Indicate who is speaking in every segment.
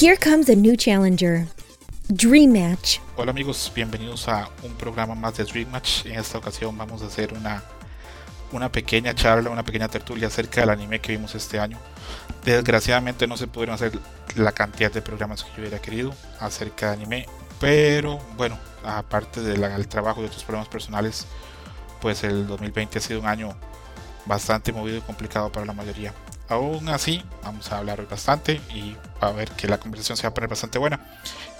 Speaker 1: Here comes a new challenger. Dream Match.
Speaker 2: Hola amigos, bienvenidos a un programa más de Dream Match. En esta ocasión vamos a hacer una, una pequeña charla, una pequeña tertulia acerca del anime que vimos este año. Desgraciadamente no se pudieron hacer la cantidad de programas que yo hubiera querido acerca de anime, pero bueno, aparte del trabajo y otros problemas personales, pues el 2020 ha sido un año bastante movido y complicado para la mayoría. Aún así, vamos a hablar bastante y a ver que la conversación se va a poner bastante buena.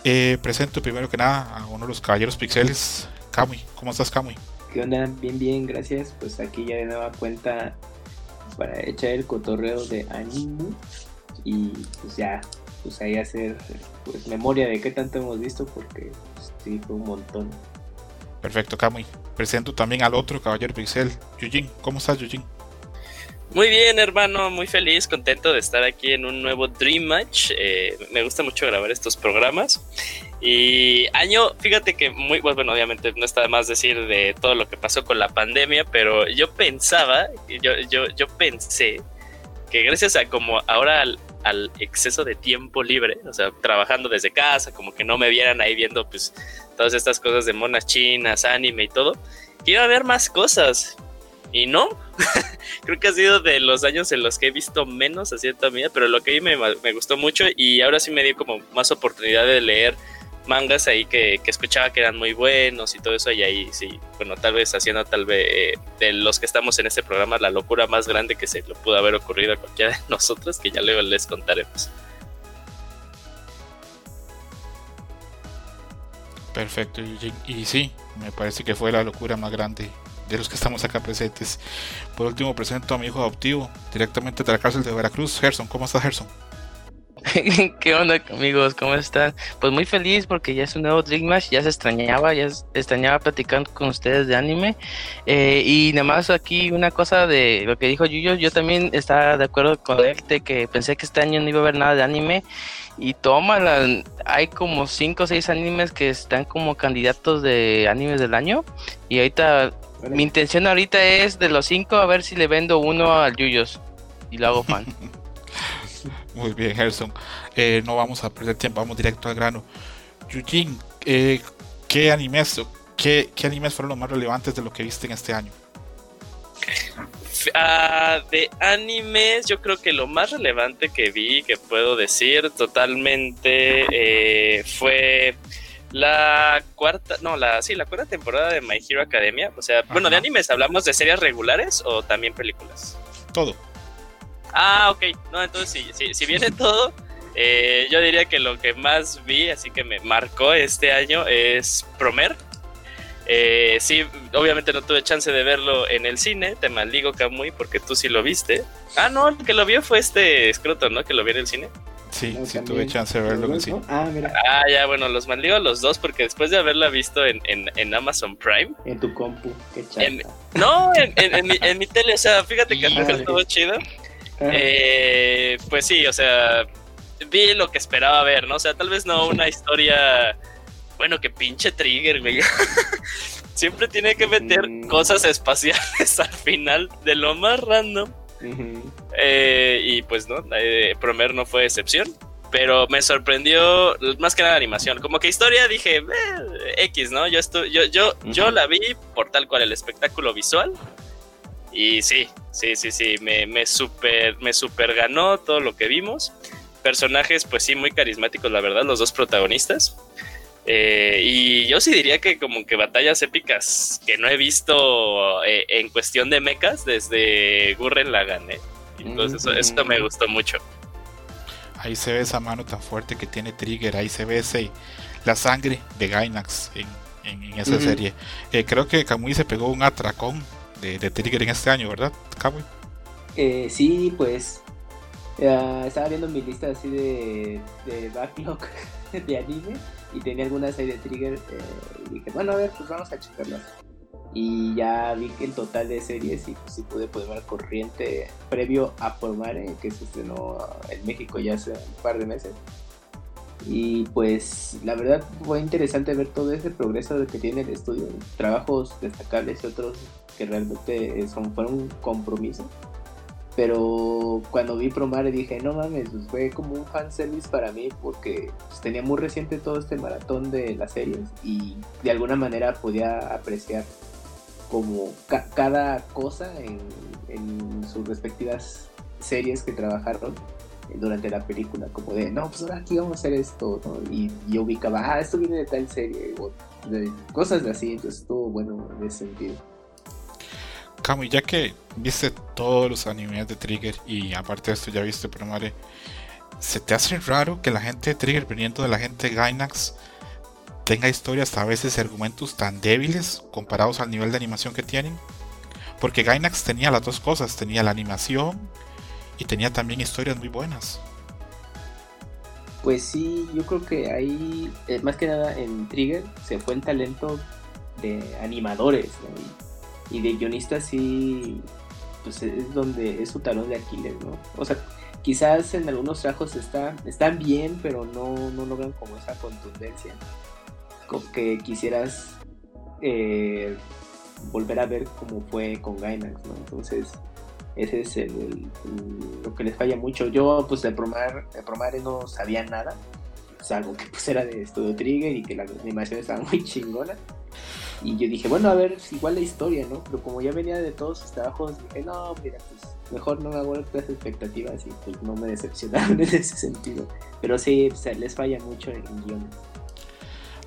Speaker 2: Eh, presento primero que nada a uno de los caballeros pixeles, Kamui. ¿Cómo estás, Kamui?
Speaker 3: ¿Qué onda? Bien, bien, gracias. Pues aquí ya de nueva cuenta para echar el cotorreo de anime y pues ya, pues ahí hacer pues memoria de qué tanto hemos visto porque pues, sí fue un montón.
Speaker 2: Perfecto, Kamui. Presento también al otro caballero pixel, Yujin. ¿Cómo estás, Yujin?
Speaker 4: Muy bien, hermano, muy feliz, contento de estar aquí en un nuevo Dream Match. Eh, me gusta mucho grabar estos programas. Y año, fíjate que muy, bueno, obviamente no está de más decir de todo lo que pasó con la pandemia, pero yo pensaba, yo, yo, yo pensé que gracias a como ahora al, exceso de tiempo libre, o sea, trabajando desde casa, como que no me vieran ahí viendo pues todas estas cosas de monas chinas, anime y todo, a haber más cosas. Y no, creo que ha sido de los años en los que he visto menos a cierta medida, pero lo que vi me, me, gustó mucho y ahora sí me dio como más oportunidad de leer mangas ahí que, que, escuchaba que eran muy buenos y todo eso y ahí sí, bueno, tal vez haciendo tal vez eh, de los que estamos en este programa la locura más grande que se le pudo haber ocurrido a cualquiera de nosotros, que ya luego les contaremos.
Speaker 2: Perfecto, y sí, me parece que fue la locura más grande de los que estamos acá presentes. Por último, presento a mi hijo adoptivo, directamente de la cárcel de Veracruz, Gerson. ¿Cómo estás, Gerson?
Speaker 5: ¿Qué onda amigos? ¿Cómo están? Pues muy feliz porque ya es un nuevo Dream ya se extrañaba, ya extrañaba platicando con ustedes de anime. Eh, y nada más aquí una cosa de lo que dijo Yuyo, yo también estaba de acuerdo con él de que pensé que este año no iba a haber nada de anime. Y toma, hay como 5 o 6 animes que están como candidatos de animes del año. Y ahorita mi intención ahorita es de los cinco a ver si le vendo uno al Yuyos y lo hago fan.
Speaker 2: Muy bien, Gerson. Eh, no vamos a perder tiempo, vamos directo al grano. Yujin, eh, ¿qué animes qué, qué animes fueron los más relevantes de lo que viste en este año?
Speaker 4: Uh, de animes, yo creo que lo más relevante que vi, que puedo decir totalmente, eh, fue la cuarta, no, la sí, la cuarta temporada de My Hero Academia. O sea, bueno, de animes, ¿hablamos de series regulares o también películas?
Speaker 2: Todo.
Speaker 4: Ah, ok. No, entonces si, si viene todo, eh, yo diría que lo que más vi, así que me marcó este año, es Promer. Eh, sí, obviamente no tuve chance de verlo en el cine, te maldigo Kamui porque tú sí lo viste. Ah, no, el que lo vio fue este Scroto, ¿no? Que lo vio en el cine.
Speaker 2: Sí, sí tuve chance de verlo en.
Speaker 4: Ah, mira. Ah, ya, bueno, los maldigo a los dos porque después de haberla visto en, en, Amazon Prime.
Speaker 3: En tu compu, qué
Speaker 4: no, en, mi, en mi tele, o sea, fíjate que todo chido. Eh, pues sí, o sea, vi lo que esperaba ver, ¿no? O sea, tal vez no una historia. Bueno, que pinche trigger, güey. Siempre tiene que meter mm. cosas espaciales al final de lo más random. Eh, y pues no, eh, Promer no fue excepción. Pero me sorprendió más que nada la animación. Como que historia dije, eh, X, ¿no? Yo, yo, yo, yo la vi por tal cual el espectáculo visual. Y sí, sí, sí, sí, me, me, super, me super ganó todo lo que vimos. Personajes, pues sí, muy carismáticos, la verdad, los dos protagonistas. Eh, y yo sí diría que como que batallas épicas que no he visto eh, en cuestión de mechas desde Gurren Lagann. ¿eh? Entonces eso, me gustó mucho.
Speaker 2: Ahí se ve esa mano tan fuerte que tiene Trigger, ahí se ve ese, la sangre de Gainax en, en, esa serie. Eh, creo que Kamui se pegó un atracón de, de Trigger en este año, ¿verdad, Kamui?
Speaker 3: sí, pues estaba viendo mi lista así de, de backlog de anime y tenía algunas ahí de Trigger eh, y dije, bueno, a ver, pues vamos a checarlas. Y ya vi que el total de series y pues sí pude poner al corriente previo a Formare, que se estrenó en México ya hace un par de meses. Y pues la verdad fue interesante ver todo ese progreso que tiene el estudio, trabajos destacables y otros que realmente son, fueron un compromiso Pero cuando vi Promare dije, no mames, pues fue como un fanservice para mí porque pues, tenía muy reciente todo este maratón de las series y de alguna manera podía apreciar como cada cosa en, sus respectivas series que trabajaron durante la película, como de, no, pues ahora aquí vamos a hacer esto, y, yo ubicaba, ah, esto viene de tal serie, o de cosas así, entonces estuvo bueno en ese sentido.
Speaker 2: Cami, ya que viste todos los animes de Trigger y aparte de esto ya viste Promare, ¿se te hace raro que la gente de Trigger, viniendo de la gente de Gainax, tenga historias a veces argumentos tan débiles comparados al nivel de animación que tienen? Porque Gainax tenía las dos cosas, tenía la animación y tenía también historias muy buenas.
Speaker 3: Pues sí, yo creo que ahí, eh, más que nada en Trigger, se fue el talento de animadores, ¿no? Y de guionista sí, pues es donde es su talón de Aquiles, ¿no? O sea, quizás en algunos trabajos está, están bien, pero no, no logran como esa contundencia como que quisieras eh, volver a ver cómo fue con Gainax, ¿no? Entonces, ese es el, lo que les falla mucho. Yo, pues, de Promare, de Promare no sabía nada, salvo que pues era de Studio Trigger y que la animación estaba muy chingona. Y yo dije, bueno, a ver, igual la historia, ¿no? Pero como ya venía de todos sus trabajos, dije, no, mira, pues mejor no me hago otras expectativas y pues no me decepcionaron en ese sentido. Pero sí, o les falla mucho en, guiones.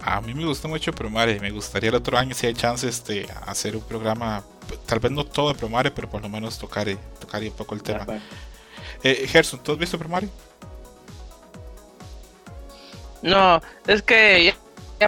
Speaker 2: A mí me gusta mucho Promare, me gustaría el otro año si hay chance de hacer un programa, tal vez no todo de Promare, pero por lo menos tocar, tocar un poco el tema. Eh, Gerson, ¿tú has visto Promare?
Speaker 5: No, es que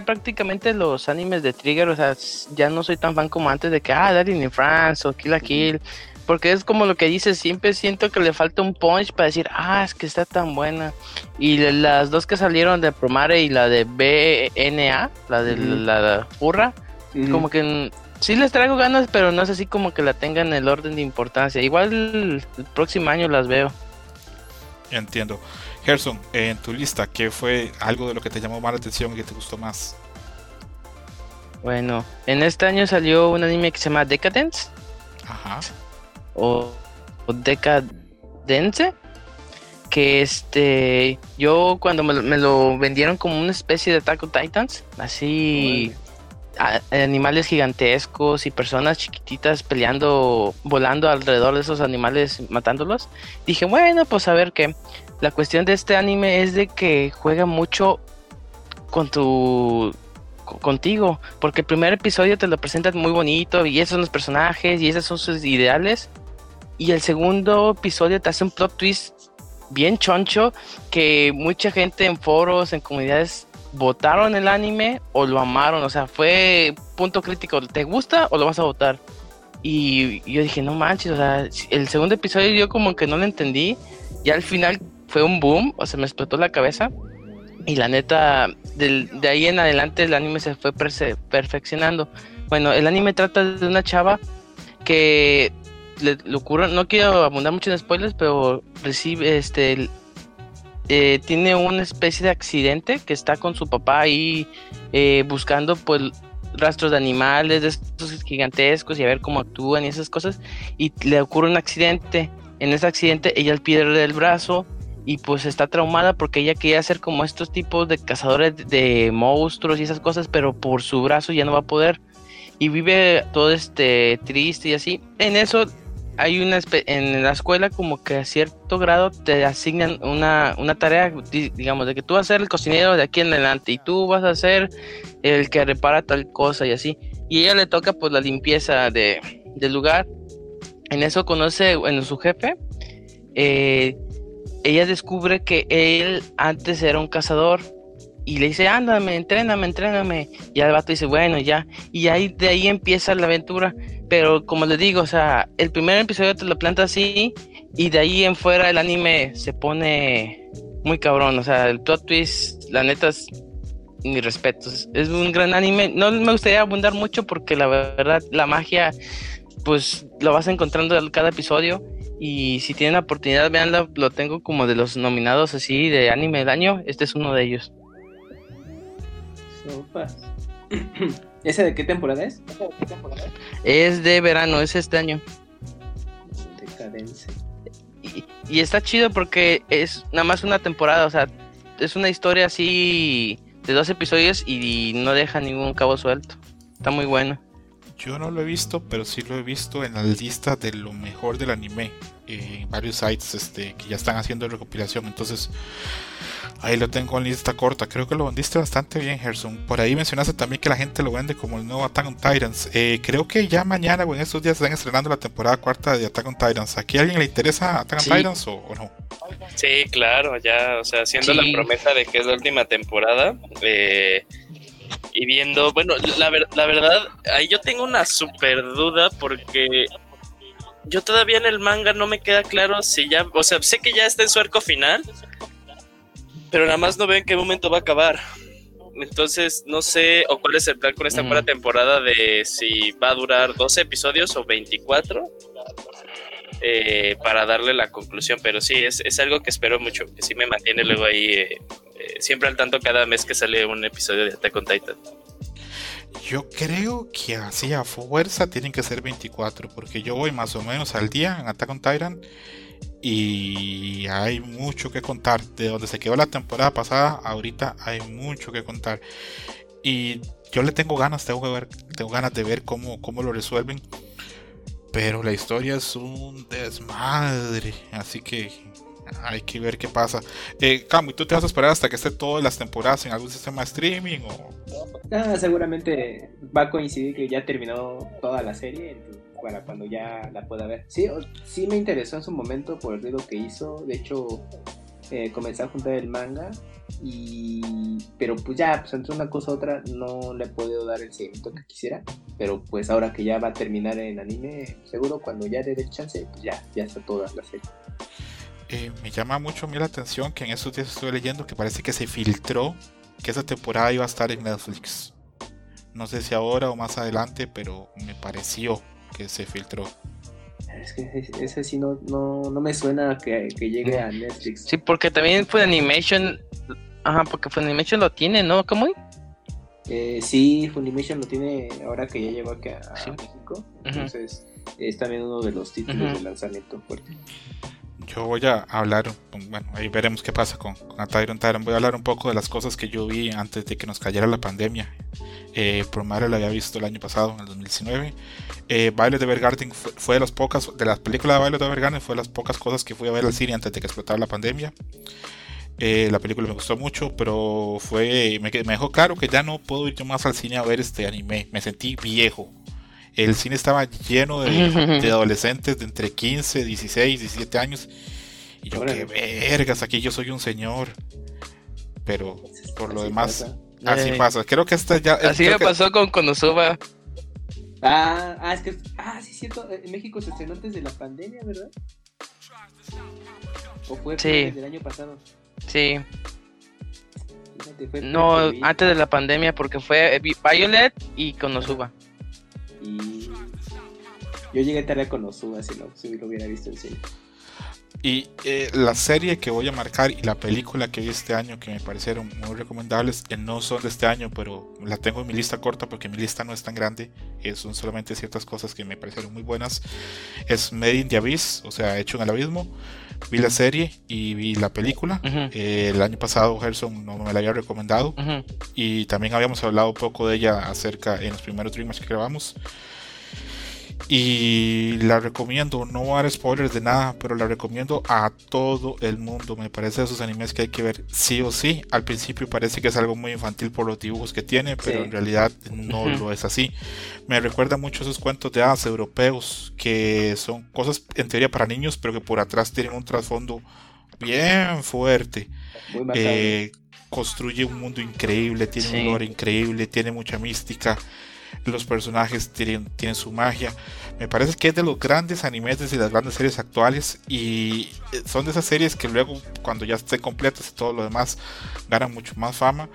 Speaker 5: prácticamente los animes de Trigger, o sea, ya no soy tan fan como antes de que, ah, Darling in France o Kill la Kill. Porque es como lo que dices, siempre siento que le falta un punch para decir, ah, es que está tan buena. Y las dos que salieron de Promare y la de BNA, la de la Furra, como que sí les traigo ganas, pero no es así como que la tengan en el orden de importancia. Igual el, el próximo año las veo.
Speaker 2: Entiendo. Gerson, en tu lista, ¿qué fue algo de lo que te llamó más la atención y que te gustó más?
Speaker 5: Bueno, en este año salió un anime que se llama Decadence.
Speaker 2: Ajá.
Speaker 5: O, Decadence. Que este. Yo cuando me, lo vendieron como una especie de Attack Titans. Así. animales gigantescos y personas chiquititas peleando, volando alrededor de esos animales, matándolos. Dije, bueno, pues a ver qué. La cuestión de este anime es de que juega mucho con tu contigo, porque el primer episodio te lo presentan muy bonito y esos son los personajes y esos son sus ideales. Y el segundo episodio te hace un plot twist bien choncho que mucha gente en foros, en comunidades votaron el anime o lo amaron, o sea, fue punto crítico, ¿te gusta o lo vas a votar? Y yo dije, no manches, o sea, el segundo episodio yo como que no lo entendí, y al final fue un boom, o sea, me explotó la cabeza. Y la neta, de ahí en adelante el anime se fue perfeccionando. Bueno, el anime trata de una chava que le, ocurre, no quiero abundar mucho en spoilers, pero recibe, este, eh, tiene una especie de accidente que está con su papá ahí eh, buscando pues rastros de animales, de estos gigantescos y a ver cómo actúan y esas cosas. Y le ocurre un accidente. En ese accidente ella pierde el brazo y pues está traumada porque ella quería ser como estos tipos de cazadores de monstruos y esas cosas, pero por su brazo ya no va a poder y vive todo este triste y así. En eso hay una en la escuela como que a cierto grado te asignan una, una tarea, digamos, de que tú vas a ser el cocinero de aquí en adelante y tú vas a ser el que repara tal cosa y así. Y ella le toca pues la limpieza de, del lugar. En eso conoce, bueno, su jefe. Eh, ella descubre que él antes era un cazador y le dice, ándame, entréname, entréname. Y el vato dice, bueno, ya. Y ahí de ahí empieza la aventura. Pero como le digo, o sea, el primer episodio te lo planta así y de ahí en fuera el anime se pone muy cabrón. O sea, el plot twist, la neta, es mi respeto. Es un gran anime. No me gustaría abundar mucho porque la verdad, la magia, pues lo vas encontrando en cada episodio. Y si tienen la oportunidad, veanlo, lo tengo como de los nominados así de anime del año. Este es uno de ellos.
Speaker 3: ¿Ese de qué temporada es?
Speaker 5: Es de verano, es este año.
Speaker 3: Decadencia.
Speaker 5: y está chido porque es nada más una temporada, o sea, es una historia así de dos episodios y no deja ningún cabo suelto. Está muy bueno.
Speaker 2: Yo no lo he visto, pero sí lo he visto en la lista de lo mejor del anime. En varios sites este, que ya están haciendo recopilación. Entonces, ahí lo tengo en lista corta. Creo que lo vendiste bastante bien, Gerson. Por ahí mencionaste también que la gente lo vende como el nuevo Attack on Titans. Eh, creo que ya mañana o en estos días están estrenando la temporada cuarta de Attack on Titans. ¿Aquí a alguien le interesa Attack on Titans o, no?
Speaker 4: Sí, claro, ya, o sea, haciendo la promesa de que es la última temporada. Eh, y viendo, bueno, la, la verdad, ahí yo tengo una super duda porque yo todavía en el manga no me queda claro si ya, o sea, sé que ya está en su arco final, pero nada más no veo en qué momento va a acabar. Entonces, no sé, o cuál es el plan con esta mm. temporada de si va a durar 12 episodios o 24 eh, para darle la conclusión, pero sí, es, es, algo que espero mucho, que sí me mantiene luego ahí eh, eh, siempre al tanto cada mes que sale un episodio de Attack on Titan.
Speaker 2: Yo creo que así a fuerza tienen que ser 24, porque yo voy más o menos al día en Attack on Titan y hay mucho que contar. De donde se quedó la temporada pasada, ahorita hay mucho que contar. Y yo le tengo ganas, tengo, que ver, tengo ganas de ver cómo, cómo lo resuelven. Pero la historia es un desmadre. Así que hay que ver qué pasa. Eh, Camu, ¿tú te vas a esperar hasta que esté todas las temporadas en algún sistema de streaming? O...
Speaker 3: Ah, seguramente va a coincidir que ya terminó toda la serie para cuando ya la pueda ver. Sí, sí me interesó en su momento por el ruido que hizo. De hecho, eh, a juntar el manga. Y pero pues ya, pues entre una cosa u otra no le he podido dar el seguimiento que quisiera. Pero pues ahora que ya va a terminar en anime, seguro cuando ya dé el chance, pues ya, ya está toda la serie.
Speaker 2: Eh, me llama mucho la atención que en esos días estuve leyendo que parece que se filtró que esa temporada iba a estar en Netflix. No sé si ahora o más adelante, pero me pareció que se filtró.
Speaker 3: Es que ese sí no, no, me suena que, que llegue a Netflix.
Speaker 5: Sí, porque también fue Funimation. Ajá, porque Funimation lo tiene, ¿no? ¿Cómo?
Speaker 3: Eh, sí, Funimation lo tiene ahora que ya llegó aquí a, México. Entonces, es también uno de los títulos de lanzamiento fuerte
Speaker 2: yo voy a hablar, bueno, ahí veremos qué pasa con, con Tyron Tyron. Voy a hablar un poco de las cosas que yo vi antes de que nos cayera la pandemia. Eh, Mario lo había visto el año pasado, en el 2019. Eh, de Evergarden fue, de las pocas, de las películas de de Evergarden, fue de las pocas cosas que fui a ver al cine antes de que explotara la pandemia. Eh, la película me gustó mucho, pero fue me, me dejó claro que ya no puedo ir yo más al cine a ver este anime. Me sentí viejo el cine estaba lleno de, adolescentes de entre 15, 16, 17 años. Y yo, qué vergas, aquí yo soy un señor. Pero por lo demás, así pasa. Creo que esta ya.
Speaker 5: Así me pasó con Konosuba.
Speaker 3: Ah, ah, es que. Ah, sí, cierto. En México se estrenó antes de la pandemia, ¿verdad? ¿O fue sí. el año pasado?
Speaker 5: Sí. no, antes de la pandemia, porque fue Violet y Konosuba.
Speaker 3: Y yo llegué tarde con Osuba si, no, si lo hubiera visto en cine.
Speaker 2: Y eh, la serie que voy a marcar y la película que vi este año que me parecieron muy recomendables, que no son de este año, pero la tengo en mi lista corta porque mi lista no es tan grande, eh, son solamente ciertas cosas que me parecieron muy buenas. Es Made in the Abyss, o sea, hecho en el abismo. Vi la serie y vi la película. Eh, el año pasado Gerson no me la había recomendado y también habíamos hablado un poco de ella acerca en los primeros Dreamers que grabamos. Y la recomiendo, no voy a dar spoilers de nada, pero la recomiendo a todo el mundo. Me parece de esos animes que hay que ver sí o sí. Al principio parece que es algo muy infantil por los dibujos que tiene, pero en realidad no lo es así. Me recuerda mucho esos cuentos de hadas europeos, que son cosas en teoría para niños, pero que por atrás tienen un trasfondo bien fuerte. Eh, construye un mundo increíble, tiene un lore increíble, tiene mucha mística los personajes tienen, tienen su magia. Me parece que es de los grandes animes de las grandes series actuales y eh, son de esas series que luego cuando ya esté completas y todo lo demás ganan mucho más fama.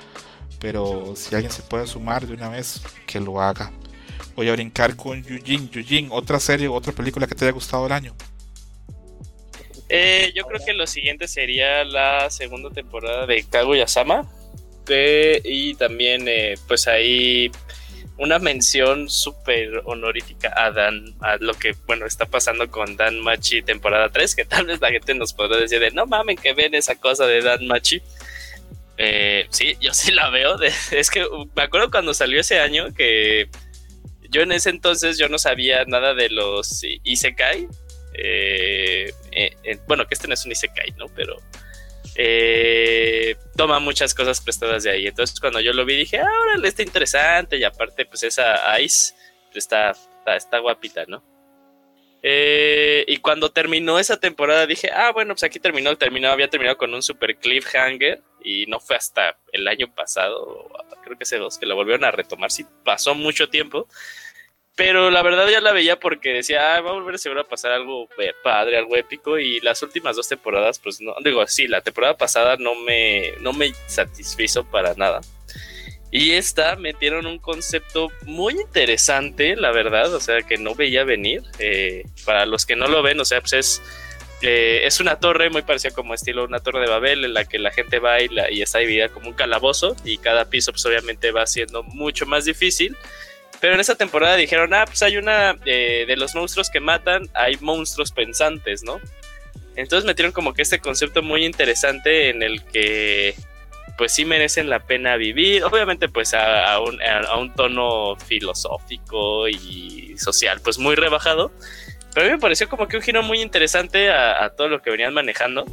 Speaker 2: Pero si alguien se puede sumar de una vez, que lo haga. Voy a brincar con Yujin. Yujin, otra serie, otra película que te haya gustado el año.
Speaker 4: Eh, yo creo que lo siguiente sería la segunda temporada de Kaguya-sama. y también, eh, pues ahí una mención súper honorífica a Dan, a lo que, bueno, está pasando con Dan Machi temporada 3, que tal vez la gente nos podrá decir de, no mamen que ven esa cosa de Dan Machi. Eh, sí, yo sí la veo. es que me acuerdo cuando salió ese año que yo en ese entonces yo no sabía nada de los Isekai. Eh, eh, bueno, que este no es un Isekai, ¿no? Pero eh, toma muchas cosas prestadas de ahí. Entonces cuando yo lo vi dije, ahora le está interesante y aparte pues esa Ice está, está, guapita, ¿no? Eh, y cuando terminó esa temporada dije, ah, bueno, pues aquí terminó, terminó, había terminado con un super cliffhanger y no fue hasta el año pasado, creo que hace dos, que la volvieron a retomar, sí pasó mucho tiempo. Pero la verdad ya la veía porque decía, ah, va a volver seguro a pasar algo padre, algo épico. Y las últimas dos temporadas, pues no, digo, sí, la temporada pasada no me, no me satisfizo para nada. Y esta metieron un concepto muy interesante, la verdad, o sea, que no veía venir. Eh, para los que no lo ven, o sea, pues es, eh, es una torre muy parecida como estilo una torre de Babel, en la que la gente va y, y está dividida como un calabozo, y cada piso, pues obviamente va siendo mucho más difícil. Pero en esa temporada dijeron, ah, pues hay una eh, de los monstruos que matan, hay monstruos pensantes, ¿no? Entonces metieron como que este concepto muy interesante en el que pues sí merecen la pena vivir, obviamente pues a, un, tono filosófico y social, pues muy rebajado, pero a mí me pareció como que un giro muy interesante a todo lo que venían manejando.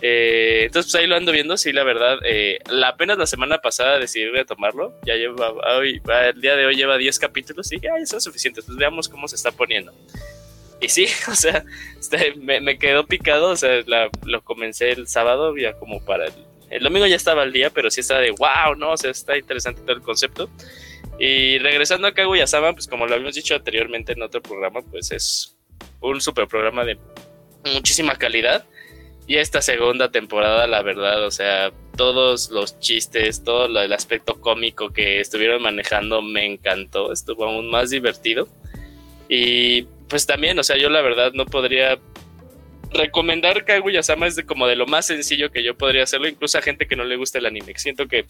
Speaker 4: Eh, entonces, pues ahí lo ando viendo. Sí, la verdad, eh, la, apenas la semana pasada decidí retomarlo. Ya lleva, hoy, el día de hoy lleva 10 capítulos y ya son suficientes. Pues veamos cómo se está poniendo. Y sí, o sea, este, me, quedó picado. O sea, lo comencé el sábado, ya como para el, el domingo ya estaba al día, pero sí estaba de wow, no, o sea, está interesante todo el concepto. Y regresando a Kaguya-sama, pues como lo habíamos dicho anteriormente en otro programa, pues es un super programa de muchísima calidad y esta segunda temporada, la verdad, o sea, todos los chistes, todo el aspecto cómico que estuvieron manejando me encantó, estuvo aún más divertido. Y pues también, o sea, yo la verdad no podría recomendar Kaguya-sama es de como de lo más sencillo que yo podría hacerlo, incluso a gente que no le gusta el anime. Siento que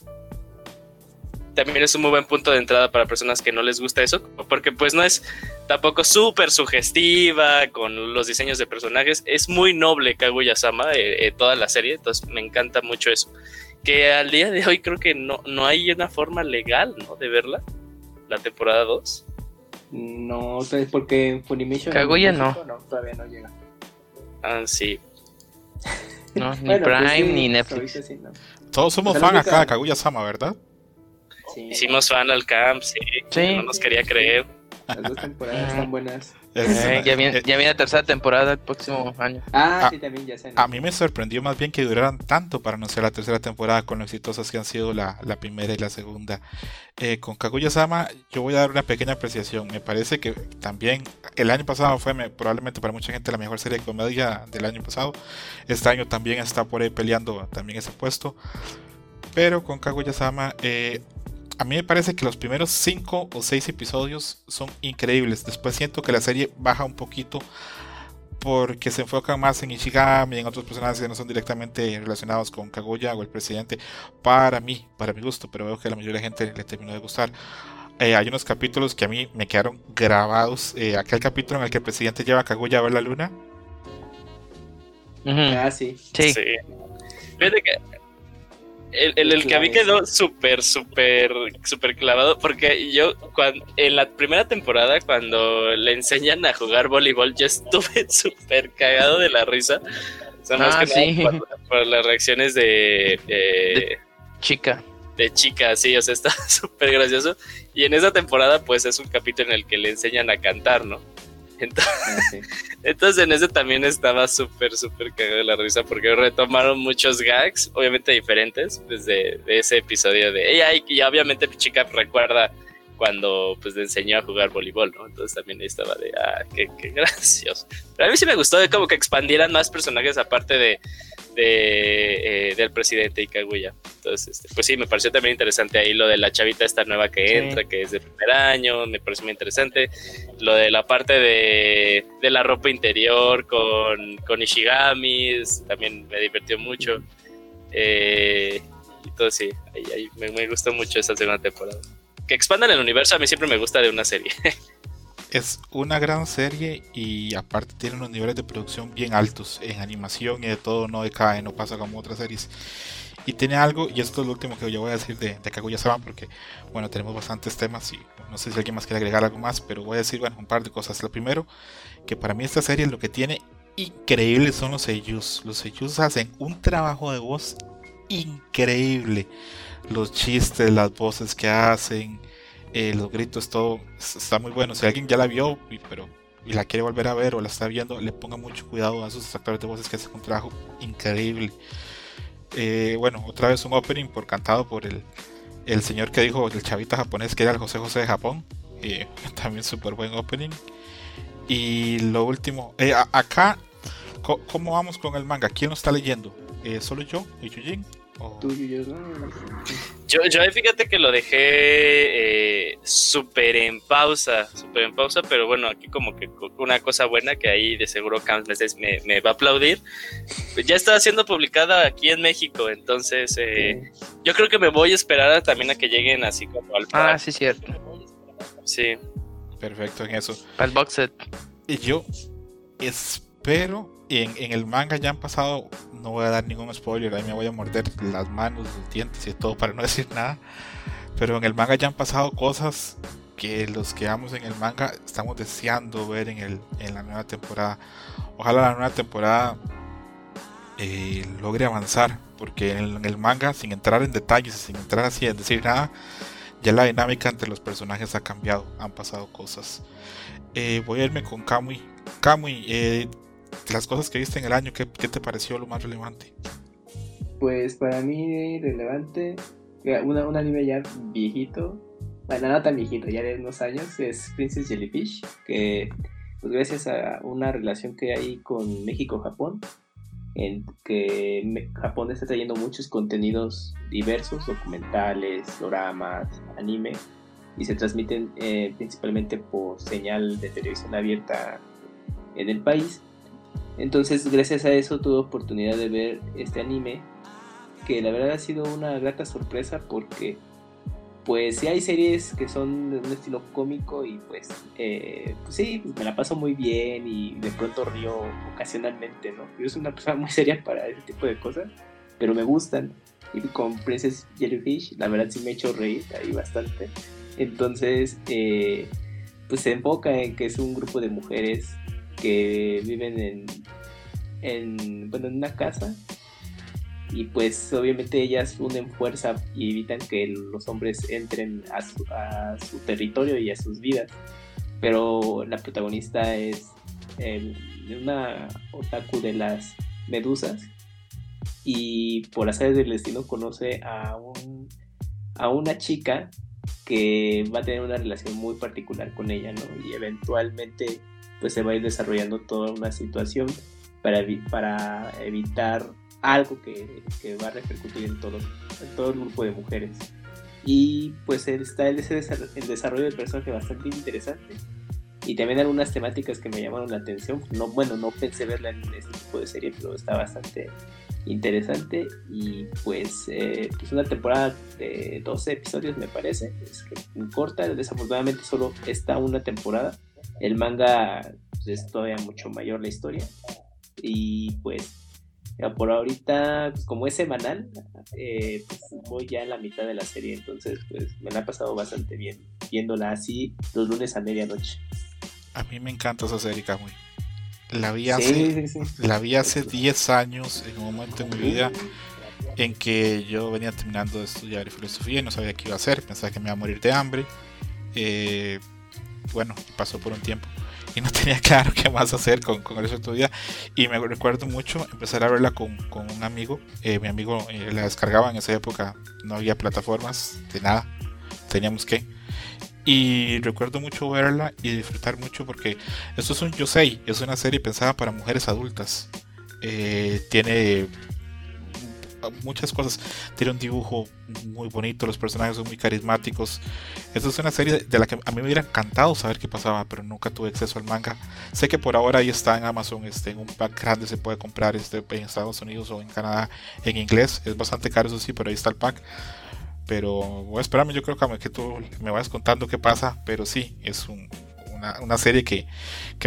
Speaker 4: también es un muy buen punto de entrada para personas que no les gusta eso, porque pues no es tampoco súper sugestiva con los diseños de personajes, es muy noble Kaguya-sama eh, eh, toda la serie, entonces me encanta mucho eso. Que al día de hoy creo que no, no hay una forma legal, ¿no? De verla, la temporada 2.
Speaker 3: No, porque Funimation...
Speaker 5: Kaguya no.
Speaker 3: Todavía no llega.
Speaker 4: Ah, sí.
Speaker 5: No, ni pues Prime ni Netflix.
Speaker 2: Todos somos fan acá de Kaguya-sama, ¿verdad?
Speaker 4: Hicimos fan al camp, sí. No nos quería creer.
Speaker 3: Las dos temporadas están buenas.
Speaker 5: Eh, ya, viene, ya viene la tercera temporada el próximo año.
Speaker 3: Ah, ah sí, también ya se
Speaker 2: A mí me sorprendió más bien que duraran tanto para anunciar la tercera temporada con lo exitosas que han sido la, la primera y la segunda. Eh, con Kaguya-sama, yo voy a dar una pequeña apreciación. Me parece que también el año pasado fue probablemente para mucha gente la mejor serie de comedia del año pasado. Este año también está por ahí peleando también ese puesto. Pero con Kaguya-sama, eh, a mí me parece que los primeros 5 o 6 episodios son increíbles. Después siento que la serie baja un poquito porque se enfoca más en Ishigami y en otros personajes que no son directamente relacionados con Kaguya o el presidente. Para mí, para mi gusto, pero veo que a la mayoría de la gente le terminó de gustar. Eh, hay unos capítulos que a mí me quedaron grabados. Eh, aquel capítulo en el que el presidente lleva a Kaguya a ver la luna.
Speaker 3: Ah, sí.
Speaker 5: Sí.
Speaker 4: sí. Fíjate que el, el, que a mí quedó súper, súper, súper clavado, porque yo cuando, en la primera temporada, cuando le enseñan a jugar voleibol, yo estuve súper cagado de la risa. O ah, sí. por, las reacciones de,
Speaker 5: de, chica.
Speaker 4: De chica, sí, o sea, está súper gracioso. Y en esa temporada, pues es un capítulo en el que le enseñan a cantar, ¿no? Ah, entonces, en ese también estaba súper, súper cagado de la risa porque retomaron muchos gags, obviamente diferentes, desde ese episodio de ella y, obviamente mi chica recuerda cuando pues le enseñó a jugar voleibol, ¿no? Entonces también estaba de, ah, qué, qué gracioso. Pero a mí sí me gustó de como que expandieran más personajes aparte de, de, eh, del presidente Ikaguya. Entonces, este, pues sí, me pareció también interesante ahí lo de la chavita esta nueva que entra, que es de primer año, me pareció muy interesante. Lo de la parte de, de la ropa interior con, con Ishigamis, también me divirtió mucho. Eh, todo sí, ahí, me, me, gustó mucho esa segunda temporada. que expandan el universo a mí siempre me gusta de una serie.
Speaker 2: es una gran serie y aparte tiene unos niveles de producción bien altos en animación y de todo no decae, no pasa como otras series. Y tiene algo, y esto es lo último que yo voy a decir de, de Kaguya-sama, porque bueno, tenemos bastantes temas y no sé si alguien más quiere agregar algo más, pero voy a decir bueno, un par de cosas. Lo primero, que para mí esta serie lo que tiene increíble son los seiyus. Los seiyus hacen un trabajo de voz increíble. Los chistes, las voces que hacen, eh, los gritos, todo está muy bueno. Si alguien ya la vio, pero y la quiere volver a ver o la está viendo, le ponga mucho cuidado a sus actores de voces que hacen un trabajo increíble. Eh, bueno, otra vez un opening por cantado por el, el señor que dijo el chavita japonés que era el José José de Japón. Eh, también súper buen opening. Y lo último, acá, ¿cómo vamos con el manga? ¿Quién lo está leyendo? ¿Solo yo y Yujin?
Speaker 4: Yo, yo fíjate que lo dejé eh, súper en pausa, súper en pausa, pero bueno, aquí como que una cosa buena que ahí de seguro Camps me, me va a aplaudir. Ya está siendo publicada aquí en México, entonces eh, yo creo que me voy a esperar también a que lleguen así como al...
Speaker 5: Ah, sí, cierto.
Speaker 4: Sí.
Speaker 2: Perfecto en eso.
Speaker 5: Al box set.
Speaker 2: Y yo espero en, en, el manga ya han pasado, no voy a dar ningún spoiler, ahí me voy a morder las manos, los dientes y todo para no decir nada. Pero en el manga ya han pasado cosas que los que vamos en el manga estamos deseando ver en, el, en la nueva temporada. Ojalá la nueva temporada eh, logre avanzar, porque en el, manga, sin entrar en detalles, sin entrar así en decir nada, ya la dinámica entre los personajes ha cambiado, han pasado cosas. Eh, voy a irme con Kamui. Kamui, eh, las cosas que viste en el año, ¿qué, te pareció lo más relevante?
Speaker 3: Pues para mí relevante, un anime ya viejito, bueno, no tan viejito, ya de unos años, es Princess Jellyfish, que pues gracias a una relación que hay con México-Japón, en que Japón está trayendo muchos contenidos diversos, documentales, doramas, anime, y se transmiten eh, principalmente por señal de televisión abierta en el país. Entonces, gracias a eso tuve oportunidad de ver este anime, que la verdad ha sido una grata sorpresa porque, pues, sí hay series que son de un estilo cómico y, pues, eh, pues sí, pues, me la paso muy bien y de pronto río ocasionalmente, ¿no? Yo soy una persona muy seria para ese tipo de cosas, pero me gustan. Y con Princess Jellyfish, la verdad sí me he hecho reír ahí bastante. Entonces, eh, pues se enfoca en que es un grupo de mujeres que viven en, en, bueno, en una casa y pues obviamente ellas unen fuerza y evitan que los hombres entren a su, a su territorio y a sus vidas. Pero la protagonista es eh, una otaku de las medusas y por hacer del destino conoce a, un, a una chica que va a tener una relación muy particular con ella, ¿no? Y eventualmente pues se va a ir desarrollando toda una situación para, para evitar algo que, va a repercutir en todo, en todo el grupo de mujeres. Y pues está el, el desarrollo del personaje bastante interesante. Y también algunas temáticas que me llamaron la atención. No, bueno, no pensé verla en este tipo de serie, pero está bastante interesante. Y pues, eh, pues una temporada de 12 episodios me parece. Es corta, desafortunadamente solo está una temporada el manga pues, es todavía mucho mayor la historia. Y pues por ahorita, pues, como es semanal, eh, pues, voy ya en la mitad de la serie, entonces pues me la ha pasado bastante bien viéndola así los lunes a medianoche.
Speaker 2: A mí me encanta esa serie, Kamui. La vi hace, La vi hace 10 años, en un momento en mi vida en que yo venía terminando de estudiar filosofía y no sabía qué iba a hacer, pensaba que me iba a morir de hambre. Eh, bueno, pasó por un tiempo y no tenía claro qué más hacer con, con el resto de tu vida. Y me recuerdo mucho empezar a verla con, con un amigo. Eh, mi amigo eh, la descargaba en esa época, no había plataformas de nada, teníamos que. Y recuerdo mucho verla y disfrutar mucho porque esto es un Yosei, es una serie pensada para mujeres adultas. Eh, tiene muchas cosas. Tiene un dibujo muy bonito, los personajes son muy carismáticos. Esta es una serie de la que a mí me hubiera encantado saber qué pasaba, pero nunca tuve acceso al manga. Sé que por ahora ahí está en Amazon, este, en un pack grande se puede comprar este, en Estados Unidos o en Canadá en inglés. Es bastante caro, eso sí, pero ahí está el pack. Pero voy a esperarme, yo creo que, que tú me vayas contando qué pasa, pero sí, es una, serie que,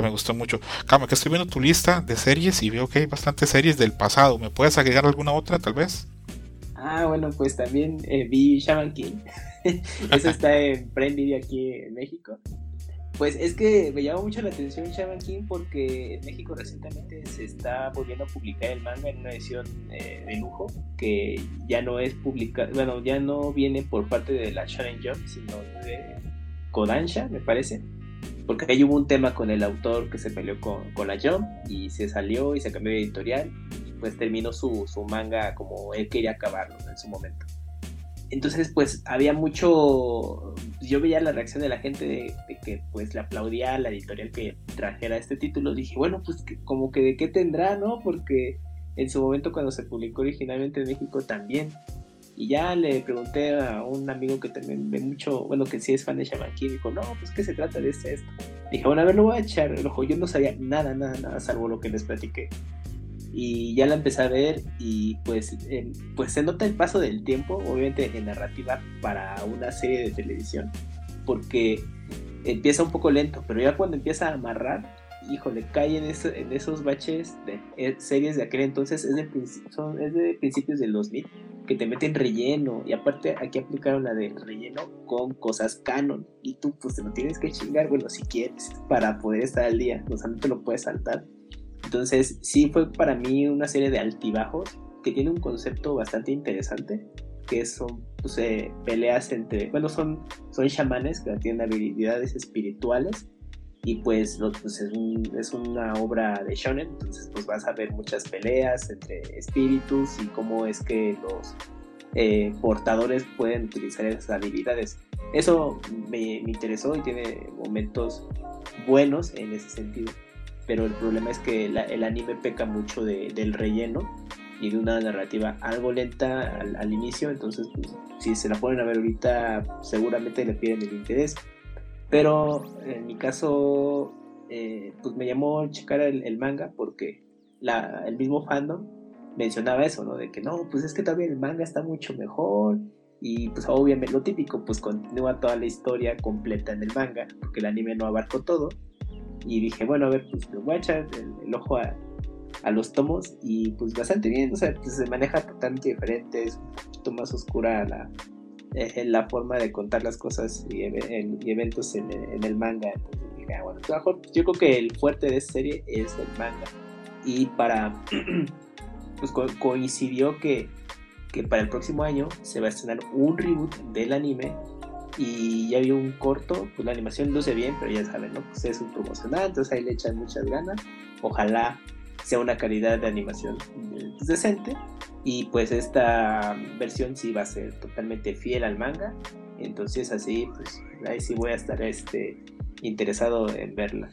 Speaker 2: me gustó mucho. Cama, que estoy viendo tu lista de series y veo que hay bastantes series del pasado. ¿Me puedes agregar alguna otra, tal vez?
Speaker 3: Ah, bueno, pues también eh, vi Shaman King. Eso está en Prime Video aquí en México. Pues es que me llama mucho la atención Shaman King porque en México recientemente se está volviendo a publicar el manga en una edición eh, de lujo que ya no es publicada, bueno, ya no viene por parte de la Shonen Jump, sino de Kodansha, me parece. Porque ahí hubo un tema con el autor que se peleó con, con la Jump y se salió y se cambió de editorial y pues terminó su, su manga como él quería acabarlo en su momento. Entonces, pues había mucho. Yo veía la reacción de la gente de, que pues le aplaudía a la editorial que trajera este título. Dije, bueno, pues como que de qué tendrá, ¿no? Porque en su momento, cuando se publicó originalmente en México, también. Y ya le pregunté a un amigo que también ve mucho, bueno, que sí es fan de Shaman King, dijo, no, pues ¿qué se trata de este, esto? Dije, bueno, a ver, lo voy a echar el ojo. Yo no sabía nada, nada, nada, salvo lo que les platiqué y ya la empecé a ver y pues, pues se nota el paso del tiempo, obviamente en narrativa para una serie de televisión, porque empieza un poco lento, pero ya cuando empieza a amarrar, híjole, cae en, en esos baches de eh, series de aquel entonces, es de, son, es de principios del 2000, que te meten relleno, y aparte aquí aplicaron la de relleno con cosas canon, y tú pues te lo tienes que chingar, bueno, si quieres, para poder estar al día, o sea, no te lo puedes saltar. Entonces, sí fue para mí una serie de altibajos que tiene un concepto bastante interesante, que son pues, eh, peleas entre, bueno, son, son chamanes que tienen habilidades espirituales y pues, pues es, una obra de shonen, entonces pues vas a ver muchas peleas entre espíritus y cómo es que los eh, portadores pueden utilizar esas habilidades. Eso me, me interesó y tiene momentos buenos en ese sentido pero el problema es que el anime peca mucho del relleno y de una narrativa algo lenta al, inicio, entonces pues, si se la ponen a ver ahorita seguramente le pierden el interés. Pero en mi caso, eh, pues me llamó checar el, manga porque la, el mismo fandom mencionaba eso, ¿no? De que no, pues es que también el manga está mucho mejor y pues obviamente lo típico, pues continúa toda la historia completa en el manga porque el anime no abarcó todo. Y dije, bueno, a ver, pues le voy a echar el, ojo a, los tomos y pues bastante bien, o sea, pues, se maneja totalmente diferente, es un poquito más oscura la, eh, la forma de contar las cosas y, eventos en, el manga. Entonces ah, bueno, mejor, yo creo que el fuerte de esta serie es el manga. Y para, pues coincidió que, que para el próximo año se va a estrenar un reboot del anime y ya vi un corto, pues la animación luce bien, pero ya saben, ¿no? Pues es un promocional, entonces ahí le echan muchas ganas. Ojalá sea una calidad de animación pues, decente y pues esta versión sí va a ser totalmente fiel al manga, entonces así pues ahí sí voy a estar este interesado en verla.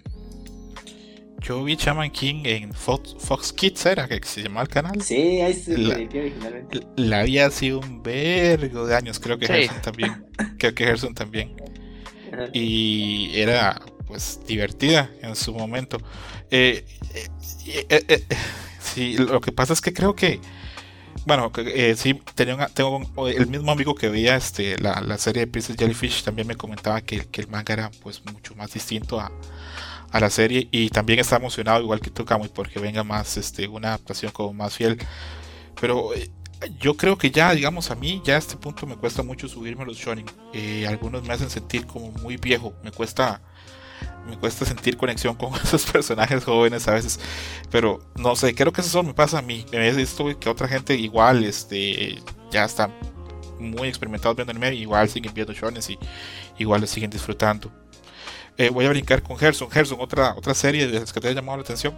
Speaker 2: Yo vi Shaman King en Fox, Kids, ¿era que se llamaba el canal?
Speaker 3: Sí, ahí se la, originalmente.
Speaker 2: La había hace un vergo de años, creo que Gerson también. Creo que Gerson también. Y era pues divertida en su momento. Eh, eh, eh, sí, lo que pasa es que creo que bueno, sí, tenía tengo el mismo amigo que veía este, la, la serie de Princess Jellyfish también me comentaba que, que, el manga era pues mucho más distinto a, a la serie. Y también está emocionado igual que tú Kamui porque venga más este una adaptación como más fiel. Pero eh, yo creo que ya digamos a mí ya a este punto me cuesta mucho subirme a los shonen. Eh, algunos me hacen sentir como muy viejo. Me cuesta me cuesta sentir conexión con esos personajes jóvenes a veces pero no sé creo que eso solo me pasa a mí he visto que otra gente igual este ya está muy experimentados viendo anime igual siguen viendo shonen y igual les siguen disfrutando eh, voy a brincar con Gerson. Gerson, otra, otra serie de las que te ha llamado la atención.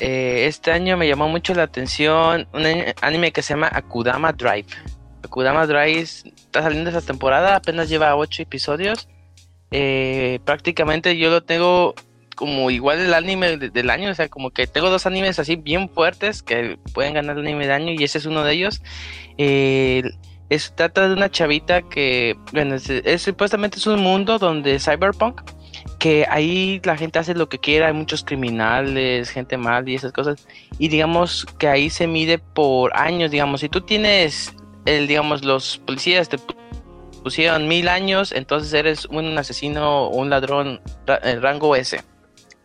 Speaker 5: Eh, este año me llamó mucho la atención un anime que se llama Akudama Drive. Akudama Drive está saliendo esta temporada, apenas lleva 8 episodios. Eh, prácticamente yo lo tengo como igual el anime del año, o sea, como que tengo dos animes así bien fuertes que pueden ganar el anime del año y ese es uno de ellos. Eh, es, trata de una chavita que, bueno, es, supuestamente es un mundo donde cyberpunk, que ahí la gente hace lo que quiera, hay muchos criminales, gente mal y esas cosas, y digamos que ahí se mide por años, digamos, si tú tienes el, digamos, los policías te pusieron mil años, entonces eres un asesino o un ladrón en rango S.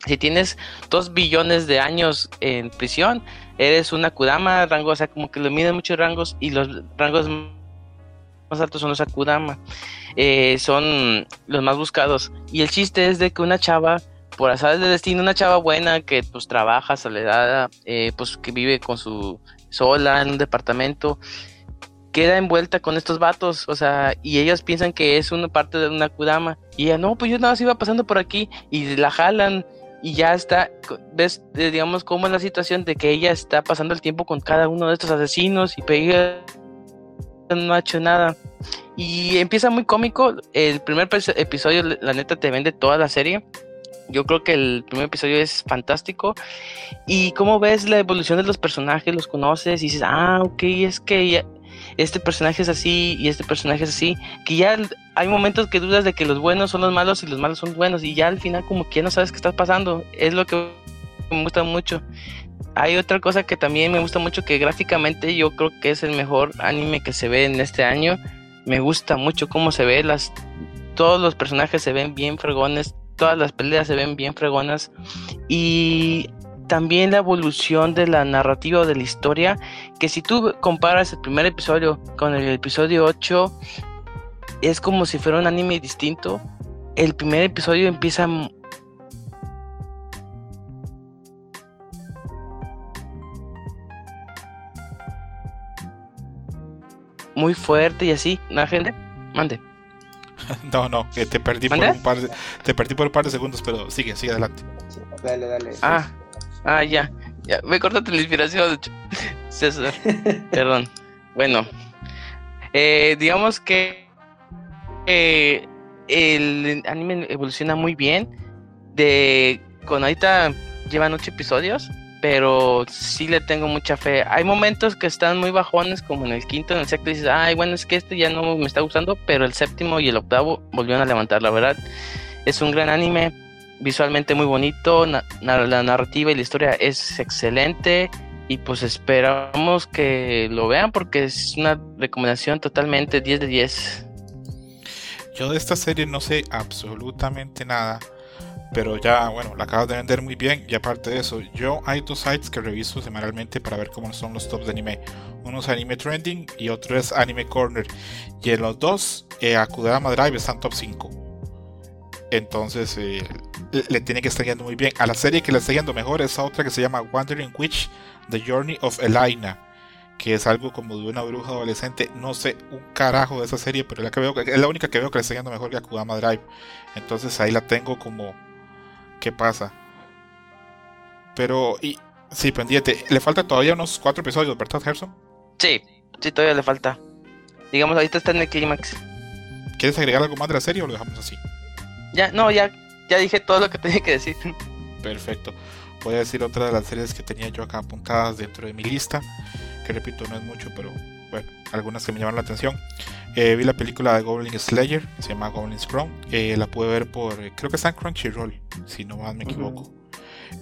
Speaker 5: Si tienes dos billones de años en prisión, eres una Akudama, rango, o sea, como que le miden muchos rangos y los rangos más altos son los Akudama. Eh, son los más buscados. Y el chiste es de que una chava, por azar de destino, una chava buena que pues trabaja, soledad, eh, pues que vive con su sola en un departamento, queda envuelta con estos vatos, o sea, y ellos piensan que es una parte de una Kudama. Y ella, no, pues yo nada más iba pasando por aquí y la jalan y ya está, ves, eh, digamos, cómo es la situación de que ella está pasando el tiempo con cada uno de estos asesinos y ella no ha hecho nada. Y empieza muy cómico, el primer episodio, la neta, te vende toda la serie. Yo creo que el primer episodio es fantástico. Y cómo ves la evolución de los personajes, los conoces y dices, ah, ok, es que este personaje es así y este personaje es así, que ya hay momentos que dudas de que los buenos son los malos y los malos son buenos y ya al final como que ya no sabes qué está pasando, es lo que me gusta mucho. Hay otra cosa que también me gusta mucho que gráficamente yo creo que es el mejor anime que se ve en este año. Me gusta mucho cómo se ve, las todos los personajes se ven bien fregones, todas las peleas se ven bien fregonas y también la evolución de la narrativa o de la historia, que si tú comparas el primer episodio con el episodio 8, es como si fuera un anime distinto. El primer episodio empieza muy fuerte y así, ¿no, gente? Mande.
Speaker 2: No, no, que te perdí por un par de, te perdí por un par de segundos, pero sigue, sigue adelante.
Speaker 3: Dale, dale.
Speaker 5: Ah, Ah, ya. Ya, me cortaste la inspiración, César. Perdón. Bueno, eh, digamos que eh, el anime evoluciona muy bien. De con ahorita llevan ocho episodios, pero sí le tengo mucha fe. Hay momentos que están muy bajones, como en el quinto, en el sexto dices, ay, bueno, es que este ya no me está gustando, pero el séptimo y el octavo volvieron a levantar, la verdad. Es un gran anime visualmente muy bonito, la narrativa y la historia es excelente y pues esperamos que lo vean porque es una recomendación totalmente 10 de 10.
Speaker 2: Yo de esta serie no sé absolutamente nada, pero ya, bueno, la acabas de vender muy bien y aparte de eso, yo hay dos sites que reviso semanalmente para ver cómo son los tops de anime. Uno es Anime Trending y otro es Anime Corner. Y en los dos, eh, Akudama Drive están top 5. Entonces, eh, le tiene que estar yendo muy bien. A la serie que le está yendo mejor es otra que se llama Wandering Witch, The Journey of Elena, que es algo como de una bruja adolescente. No sé un carajo de esa serie, pero la que veo, es la única que veo que le está yendo mejor que Akudama Drive. Entonces ahí la tengo como, ¿qué pasa? Pero, y, sí, pendiente. Le falta todavía unos cuatro episodios, ¿verdad, Gerson?
Speaker 5: Sí, sí, todavía le falta. Digamos, ahorita está en el clímax.
Speaker 2: ¿Quieres agregar algo más de la serie o lo dejamos así?
Speaker 5: Ya, no, ya, ya dije todo lo que tenía que decir.
Speaker 2: Perfecto. Voy a decir otra de las series que tenía yo acá apuntadas dentro de mi lista. Que repito, no es mucho, pero bueno, algunas que me llamaron la atención. Eh, vi la película de Goblin Slayer, que se llama Goblin's Crown. Eh, la pude ver por, eh, creo que está en Crunchyroll, si no más me equivoco.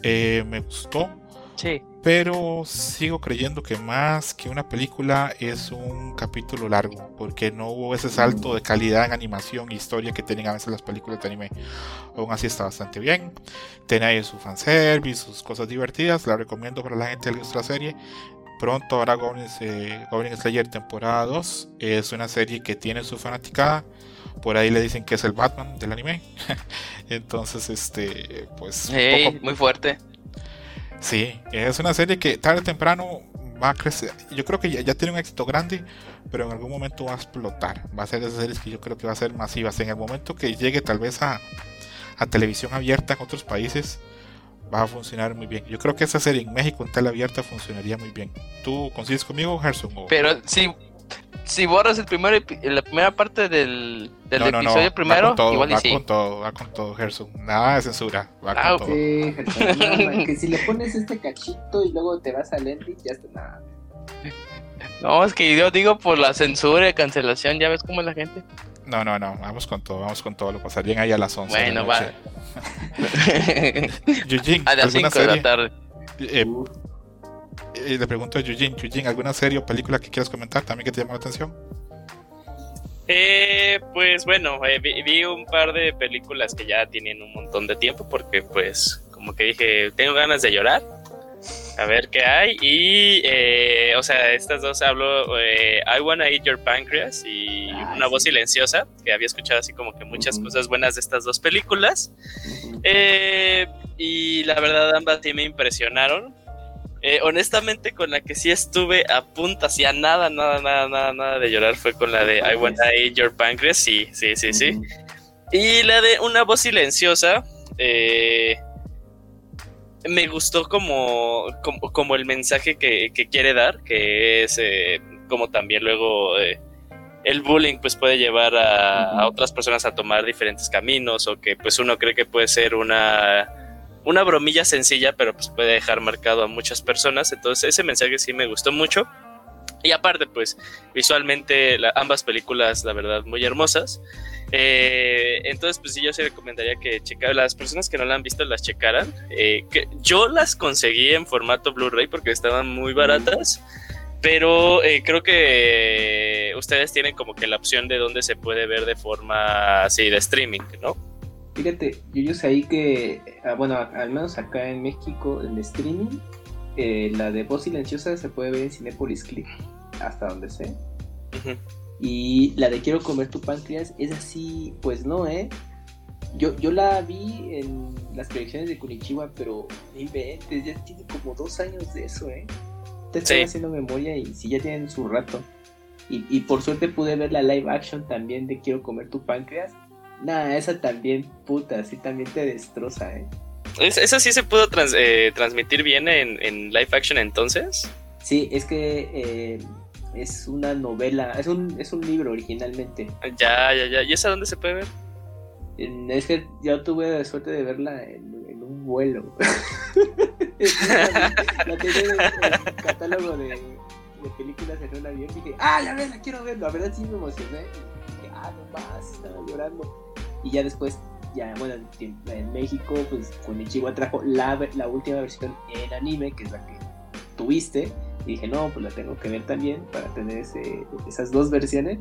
Speaker 2: me gustó.
Speaker 5: Sí.
Speaker 2: Pero sigo creyendo que más que una película es un capítulo largo, porque no hubo ese salto de calidad en animación e historia que tienen a veces las películas de anime. Aún así está bastante bien. Tiene ahí su fanservice, sus cosas divertidas. La recomiendo para la gente de nuestra serie. Pronto habrá Goblin, eh, Slayer temporada 2. Es una serie que tiene su fanaticada. Por ahí le dicen que es el Batman del anime. Entonces, este, pues.
Speaker 5: muy fuerte.
Speaker 2: Sí, es una serie que tarde o temprano va a crecer. Yo creo que ya, tiene un éxito grande, pero en algún momento va a explotar. Va a ser de esas series que yo creo que va a ser masivas. En el momento que llegue tal vez a, televisión abierta en otros países, va a funcionar muy bien. Yo creo que esa serie en México en tele abierta funcionaría muy bien. ¿Tú coincides conmigo, Gerson?
Speaker 5: Pero sí, si borras el primer la primera parte del, del episodio primero,
Speaker 2: todo,
Speaker 5: igual
Speaker 2: va
Speaker 5: sí.
Speaker 2: con todo, va con todo, Gerson. Nada de censura, va con ah, todo.
Speaker 3: Sí, que si le pones este cachito y luego te vas al ending, ya está nada.
Speaker 5: No, es que yo digo por la censura y cancelación, ya ves cómo es la gente.
Speaker 2: No, no, no, vamos con todo, vamos con todo. Lo pasarían ahí a las 11
Speaker 5: bueno,
Speaker 2: de
Speaker 5: la
Speaker 2: noche. va.
Speaker 5: a las 5 de la tarde.
Speaker 2: Eh, eh, le pregunto a Eugene, Eugene, ¿alguna serie o película que quieras comentar también que te llamó la atención?
Speaker 4: Eh, pues bueno, eh, vi, un par de películas que ya tienen un montón de tiempo porque pues como que dije, tengo ganas de llorar. A ver qué hay. Y, eh, o sea, estas dos hablo, eh, I Wanna Eat Your Pancreas y ah, Una Voz Silenciosa, que había escuchado así como que muchas cosas buenas de estas dos películas. Eh, y la verdad ambas sí me impresionaron. Honestamente, con la que sí estuve a punto, hacía nada, nada, nada, nada, nada de llorar fue con la de I Wanna Eat Your Pancreas, sí, sí, sí, sí. Y la de Una Voz Silenciosa, eh, me gustó como, como, el mensaje que, quiere dar, que es eh, como también luego eh, el bullying pues puede llevar a, otras personas a tomar diferentes caminos o que pues uno cree que puede ser una, una bromilla sencilla, pero pues puede dejar marcado a muchas personas. Entonces ese mensaje sí me gustó mucho. Y aparte, pues visualmente ambas películas, la verdad, muy hermosas. Eh, entonces, pues sí, yo sí recomendaría que checar, las personas que no la han visto las checaran. Eh, yo las conseguí en formato Blu-ray porque estaban muy baratas, pero eh, creo que ustedes tienen como que la opción de dónde se puede ver de forma así de streaming, ¿no?
Speaker 3: Fíjate, yo, yo sé ahí que, ah, bueno, al menos acá en México, en streaming, la de Voz Silenciosa se puede ver en Cinepolis Click, hasta donde sé. Y la de Quiero comer tu páncreas es así, pues no, ¿eh? Yo, yo la vi en las proyecciones de Kunichiwa, pero inventes, ya tiene como dos años de eso, ¿eh? Te estoy haciendo memoria y sí, ya tienen su rato. Y, y, por suerte pude ver la live action también de Quiero comer tu páncreas. Nada, esa también, puta, sí también te destroza, ¿eh?
Speaker 4: ¿Esa sí se pudo eh, transmitir bien en, en, live action entonces?
Speaker 3: Sí, es que eh, es una novela, es un, es un libro originalmente.
Speaker 4: Ya, ya, ya. ¿Y esa dónde se puede ver?
Speaker 3: es que yo tuve la suerte de verla en, un vuelo. la tenía en el catálogo de, películas en un avión y dije, ¡ah, ya ves, la quiero ver! La verdad sí me emocioné. Y dije, ¡ah, no más! Estaba llorando. Y ya después, ya, bueno, en, México, pues con Ichigo trajo la, la última versión en anime, que es la que tuviste y dije, no, pues la tengo que ver también para tener ese, esas dos versiones.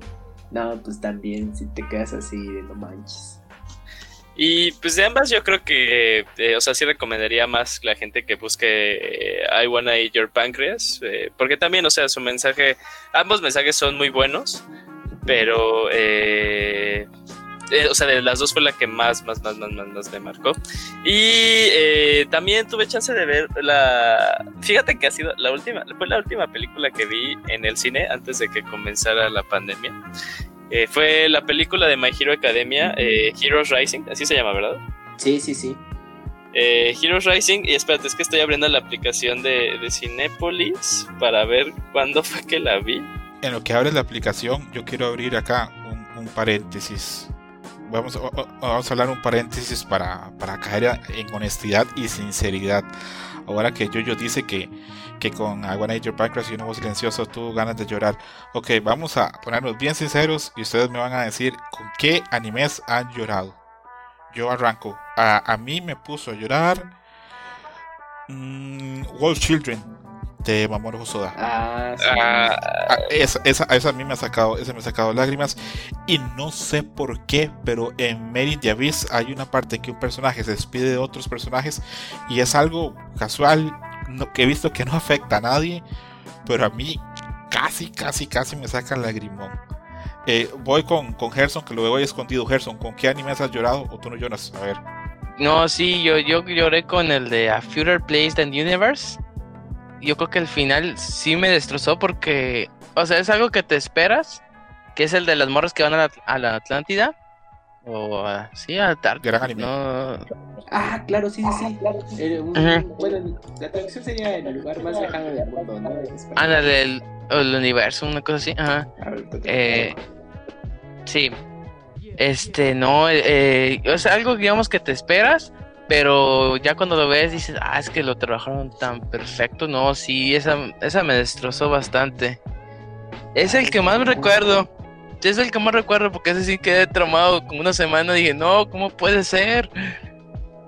Speaker 3: No, pues también si te quedas así de no manches.
Speaker 4: Y pues de ambas yo creo que, eh, o sea, sí recomendaría más la gente que busque eh, I Wanna Eat Your Pancreas, eh, porque también, o sea, su mensaje, ambos mensajes son muy buenos, pero eh, o sea, de las dos fue la que más, más, más, más, más, me marcó. Y eh, también tuve chance de ver la. Fíjate que ha sido la última, fue la última película que vi en el cine antes de que comenzara la pandemia. Eh, fue la película de My Hero Academia, Heroes Rising, así se llama, ¿verdad?
Speaker 3: Sí, sí, sí.
Speaker 4: Heroes Rising, y espérate, es que estoy abriendo la aplicación de, de Cinépolis para ver cuándo fue que la vi.
Speaker 2: En lo que abres la aplicación, yo quiero abrir acá un paréntesis vamos, vamos a hablar un paréntesis para, para, caer en honestidad y sinceridad. Ahora que Yoyo dice que, que con I Wanna Your Pancreas y un voz silencioso tuvo ganas de llorar. Ok, vamos a ponernos bien sinceros y ustedes me van a decir con qué animes han llorado. Yo arranco. A, a mí me puso a llorar mmm, Children de Mamoru Hosoda.
Speaker 3: Ah, ah,
Speaker 2: ah, esa, esa, a mí me ha sacado, esa me ha sacado lágrimas. Y no sé por qué, pero en Merit the Abyss hay una parte en que un personaje se despide de otros personajes y es algo casual que he visto que no afecta a nadie, pero a mí casi, casi, casi me saca el lagrimón. Eh, voy con, con Gerson, que lo veo ahí escondido. Gerson, ¿con qué anime has llorado o tú no lloras? A ver.
Speaker 5: No, sí, yo, yo lloré con el de A Future Place and Universe yo creo que el final sí me destrozó porque, o sea, es algo que te esperas, que es el de las morras que van a la, Atlántida. O sí, a
Speaker 2: Gran
Speaker 3: No... Ah, claro, sí, sí, sí. Claro. Bueno, la traducción sería el lugar más lejano del mundo, ¿no?
Speaker 5: Ah, del el universo, una cosa así. Ajá. Eh, sí. Este, no, eh, es algo, digamos, que te esperas, pero ya cuando lo ves dices, ah, es que lo trabajaron tan perfecto. No, sí, esa, esa me destrozó bastante. Es el que más me recuerdo. Es el que más recuerdo porque ese sí quedé traumado como una semana. Dije, no, ¿cómo puede ser?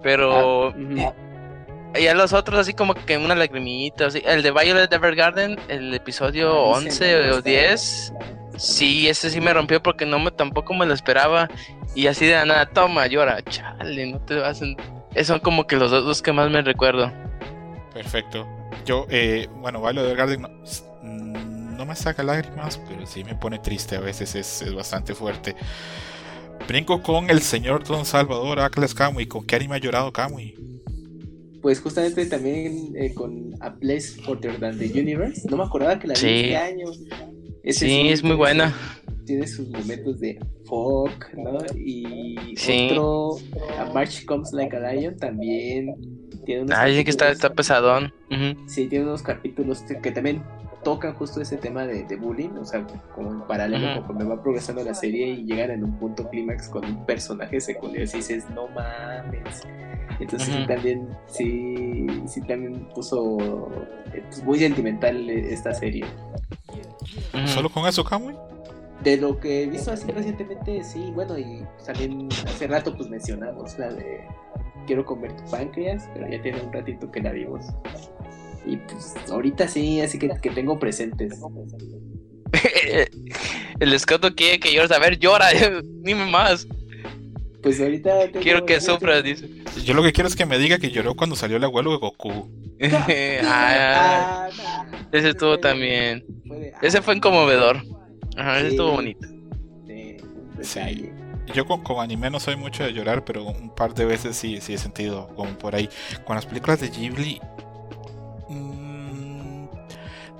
Speaker 5: Pero...
Speaker 3: Ah,
Speaker 5: y a los otros así como que una lagrimita, así. el de Violet Evergarden, el episodio 11 o 10, sí, ese sí me rompió porque no me tampoco me lo esperaba y así de nada, toma, llora, chale, no te vas a... Son como que los dos que más me recuerdo.
Speaker 2: Perfecto. Yo, eh, bueno, Violet Evergarden mm, no, me saca lágrimas, pero sí me pone triste a veces, es, es bastante fuerte. Brinco con el señor Don Salvador Atlas Kamui. ¿Con qué anime ha llorado Kamui?
Speaker 3: Pues justamente también eh, con A Place Than the Universe. No me acordaba que la vi este año.
Speaker 5: sí, es muy buena.
Speaker 3: Tiene sus momentos de folk, ¿no? Y otro, A March Comes Like a Lion, también tiene unos.
Speaker 5: Ah, que está, está pesadón.
Speaker 3: Sí, tiene unos capítulos que también tocan justo ese tema de, bullying, o sea, como en paralelo conforme va progresando la serie y llegan en un punto clímax con un personaje secundario y dices, no mames. Entonces sí, también, sí, sí también puso eh, pues, muy sentimental esta serie.
Speaker 2: ¿Solo con eso, Kamui?
Speaker 3: De lo que he visto así recientemente, sí, bueno, y también hace rato pues mencionamos la de Quiero comer tu páncreas, pero ya tiene un ratito que la vimos. Y pues ahorita sí, así que, que tengo presentes.
Speaker 5: el escoto quiere que llores. A ver, llora, dime más.
Speaker 3: Pues ahorita.
Speaker 5: quiero que sufras, dice.
Speaker 2: Yo lo que quiero es que me diga que lloró cuando salió el abuelo de Goku.
Speaker 5: Ah, ese estuvo también. ese fue conmovedor. Ajá, ese estuvo bonito.
Speaker 2: Sí, Yo con, con, anime no soy mucho de llorar, pero un par de veces sí, sí he sentido como por ahí. Con las películas de Ghibli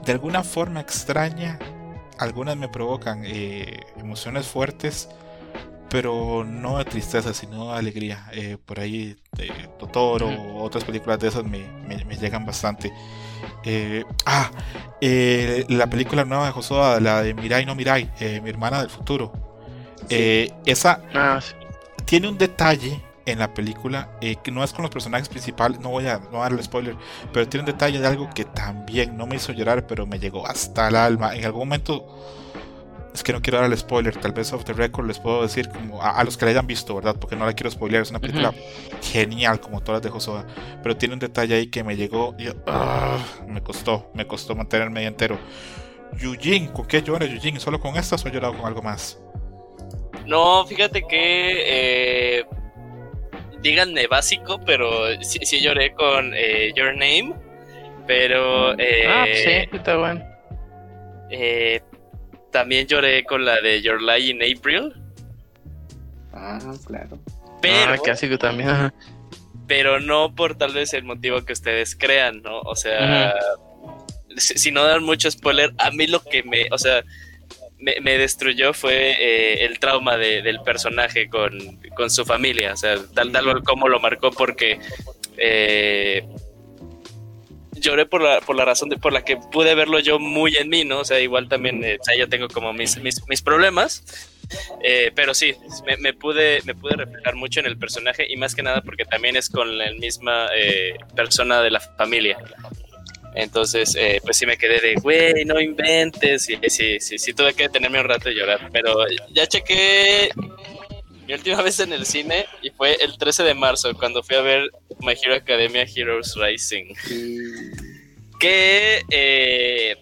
Speaker 2: de alguna forma extraña, algunas me provocan eh, emociones fuertes, pero no de tristeza, sino de alegría. Eh, por ahí, de Totoro o otras películas de esas me, llegan bastante. Eh, ah, la película nueva de Josué, la de Mirai no Mirai, mi hermana del futuro. esa ah, tiene un detalle en la película, eh, que no es con los personajes principales, no voy a no darle spoiler, pero tiene un detalle de algo que también no me hizo llorar, pero me llegó hasta el alma. En algún momento, es que no quiero dar el spoiler, tal vez off the record les puedo decir como a, los que la hayan visto, ¿verdad? Porque no la quiero spoiler, es una película genial como todas de Josoda, pero tiene un detalle ahí que me llegó y ah, me costó, me costó mantenerme ahí entero. Yujin, ¿con qué llora Yujin? ¿Solo con estas o ha llorado con algo más?
Speaker 4: No, fíjate que eh, díganme básico, pero sí, lloré con eh, Your Name. Pero. Eh,
Speaker 5: ah, sí, está bueno.
Speaker 4: Eh, también lloré con la de Your Lie in April.
Speaker 3: Ah, claro.
Speaker 4: Pero.
Speaker 5: Ah, casi también.
Speaker 4: Pero no por tal vez el motivo que ustedes crean, ¿no? O sea. si, no dan mucho spoiler, a mí lo que me. O sea me, destruyó fue eh, el trauma del personaje con, su familia, o sea, tal, tal como lo marcó porque eh, lloré por la, por la razón de, por la que pude verlo yo muy en mí, ¿no? O sea, igual también, eh, o sea, yo tengo como mis, mis, problemas, pero sí, me, pude, me pude reflejar mucho en el personaje y más que nada porque también es con la misma persona de la familia. Entonces, eh, pues sí me quedé de, güey, no inventes. Y sí, sí, sí, tuve que detenerme un rato de llorar. Pero ya chequé mi última vez en el cine y fue el 13 de marzo, cuando fui a ver My Hero Academia Heroes Rising. Que, eh,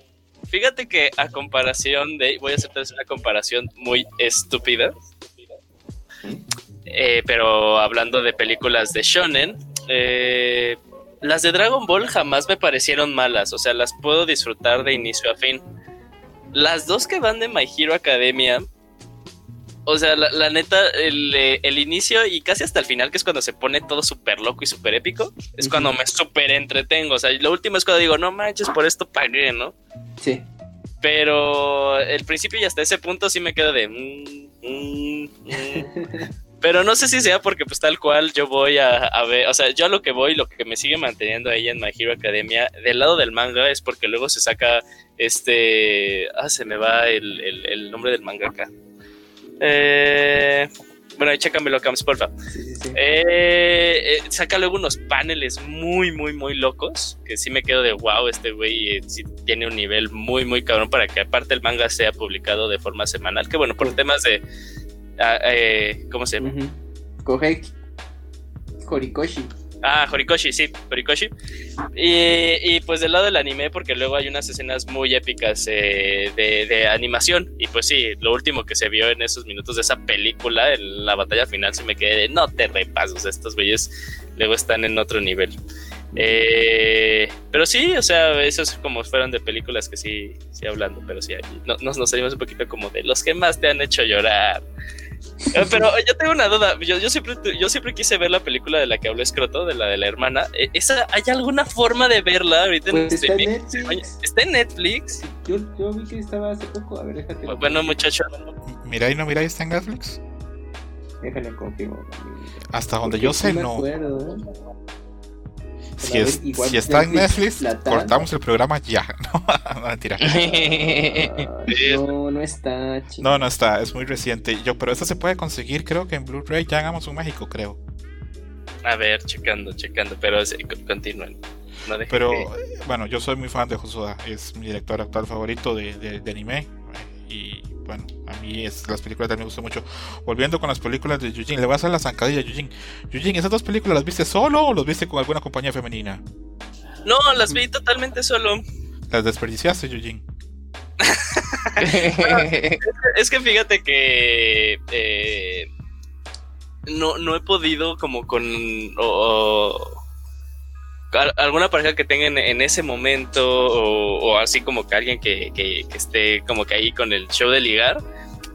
Speaker 4: fíjate que a comparación de, voy a hacer una comparación muy estúpida. Eh, pero hablando de películas de shonen, eh, las de Dragon Ball jamás me parecieron malas, o sea, las puedo disfrutar de inicio a fin. Las dos que van de My Hero Academia, o sea, la, neta, eh, el, inicio y casi hasta el final, que es cuando se pone todo súper loco y súper épico, es cuando me súper entretengo. O sea, lo último es cuando digo, no manches, por esto pagué, ¿no?
Speaker 3: Sí.
Speaker 4: Pero el principio y hasta ese punto sí me quedo de... Mm, mm, mm". Pero no sé si sea porque pues tal cual yo voy a, ver, o sea, yo a lo que voy, lo que me sigue manteniendo ahí en My Hero Academia, del lado del manga, es porque luego se saca este... Ah, se me va el, nombre del mangaka. Eh, bueno, ahí chécamelo, Camps, porfa. Sí, sí, eh, eh, saca luego unos paneles muy, muy, muy locos, que sí me quedo de wow, este güey eh, sí tiene un nivel muy, muy cabrón para que aparte el manga sea publicado de forma semanal, que bueno, por temas de eh, ¿cómo se llama?
Speaker 3: Kohei Horikoshi.
Speaker 4: Ah, Horikoshi, sí, Horikoshi. Y, y, pues del lado del anime, porque luego hay unas escenas muy épicas eh, de, de, animación. Y pues sí, lo último que se vio en esos minutos de esa película, en la batalla final, se me quedé de no te repasos, estos güeyes luego están en otro nivel. Eh, pero sí, o sea, esos como fueron de películas que sí, sí hablando, pero sí, no, nos, nos salimos un poquito como de los que más te han hecho llorar. Eh, pero yo tengo una duda. Yo, yo, siempre, yo siempre quise ver la película de la que habló Escroto, de la de la hermana. Eh, ¿Esa, ¿Hay alguna forma de verla ahorita
Speaker 3: pues
Speaker 4: en
Speaker 3: está en Netflix.
Speaker 4: ¿Está en Netflix?
Speaker 3: Yo, yo, vi que estaba hace poco. A ver, déjate.
Speaker 4: Bueno, muchacho.
Speaker 2: Mira y no mira, está en Netflix.
Speaker 3: Déjale confirmo.
Speaker 2: Hasta donde yo sé, no.
Speaker 3: Acuerdo, ¿eh?
Speaker 2: Si, es, si está en Netflix, cortamos el programa ya. No, no mentira.
Speaker 3: Uh, no, no está. Chico.
Speaker 2: No, no está. Es muy reciente. Yo, pero esta se puede conseguir, creo que en Blu-ray ya en Amazon México, creo.
Speaker 4: A ver, checando, checando. Pero sí, continúen. No
Speaker 2: pero
Speaker 4: que...
Speaker 2: bueno, yo soy muy fan de Josuda. Es mi director actual favorito de, de, de anime. Y bueno, a mí es, las películas también me gustan mucho. Volviendo con las películas de Yujin, le voy a hacer la zancadilla a Yujin. Yujin, ¿esas dos películas las viste solo o las viste con alguna compañía femenina?
Speaker 4: No, las vi totalmente solo.
Speaker 2: Las desperdiciaste, Yujin.
Speaker 4: bueno, es, que, fíjate que eh, no, no he podido como con o, o, alguna pareja que tengan en ese momento o, o así como que alguien que, que, que, esté como que ahí con el show de ligar.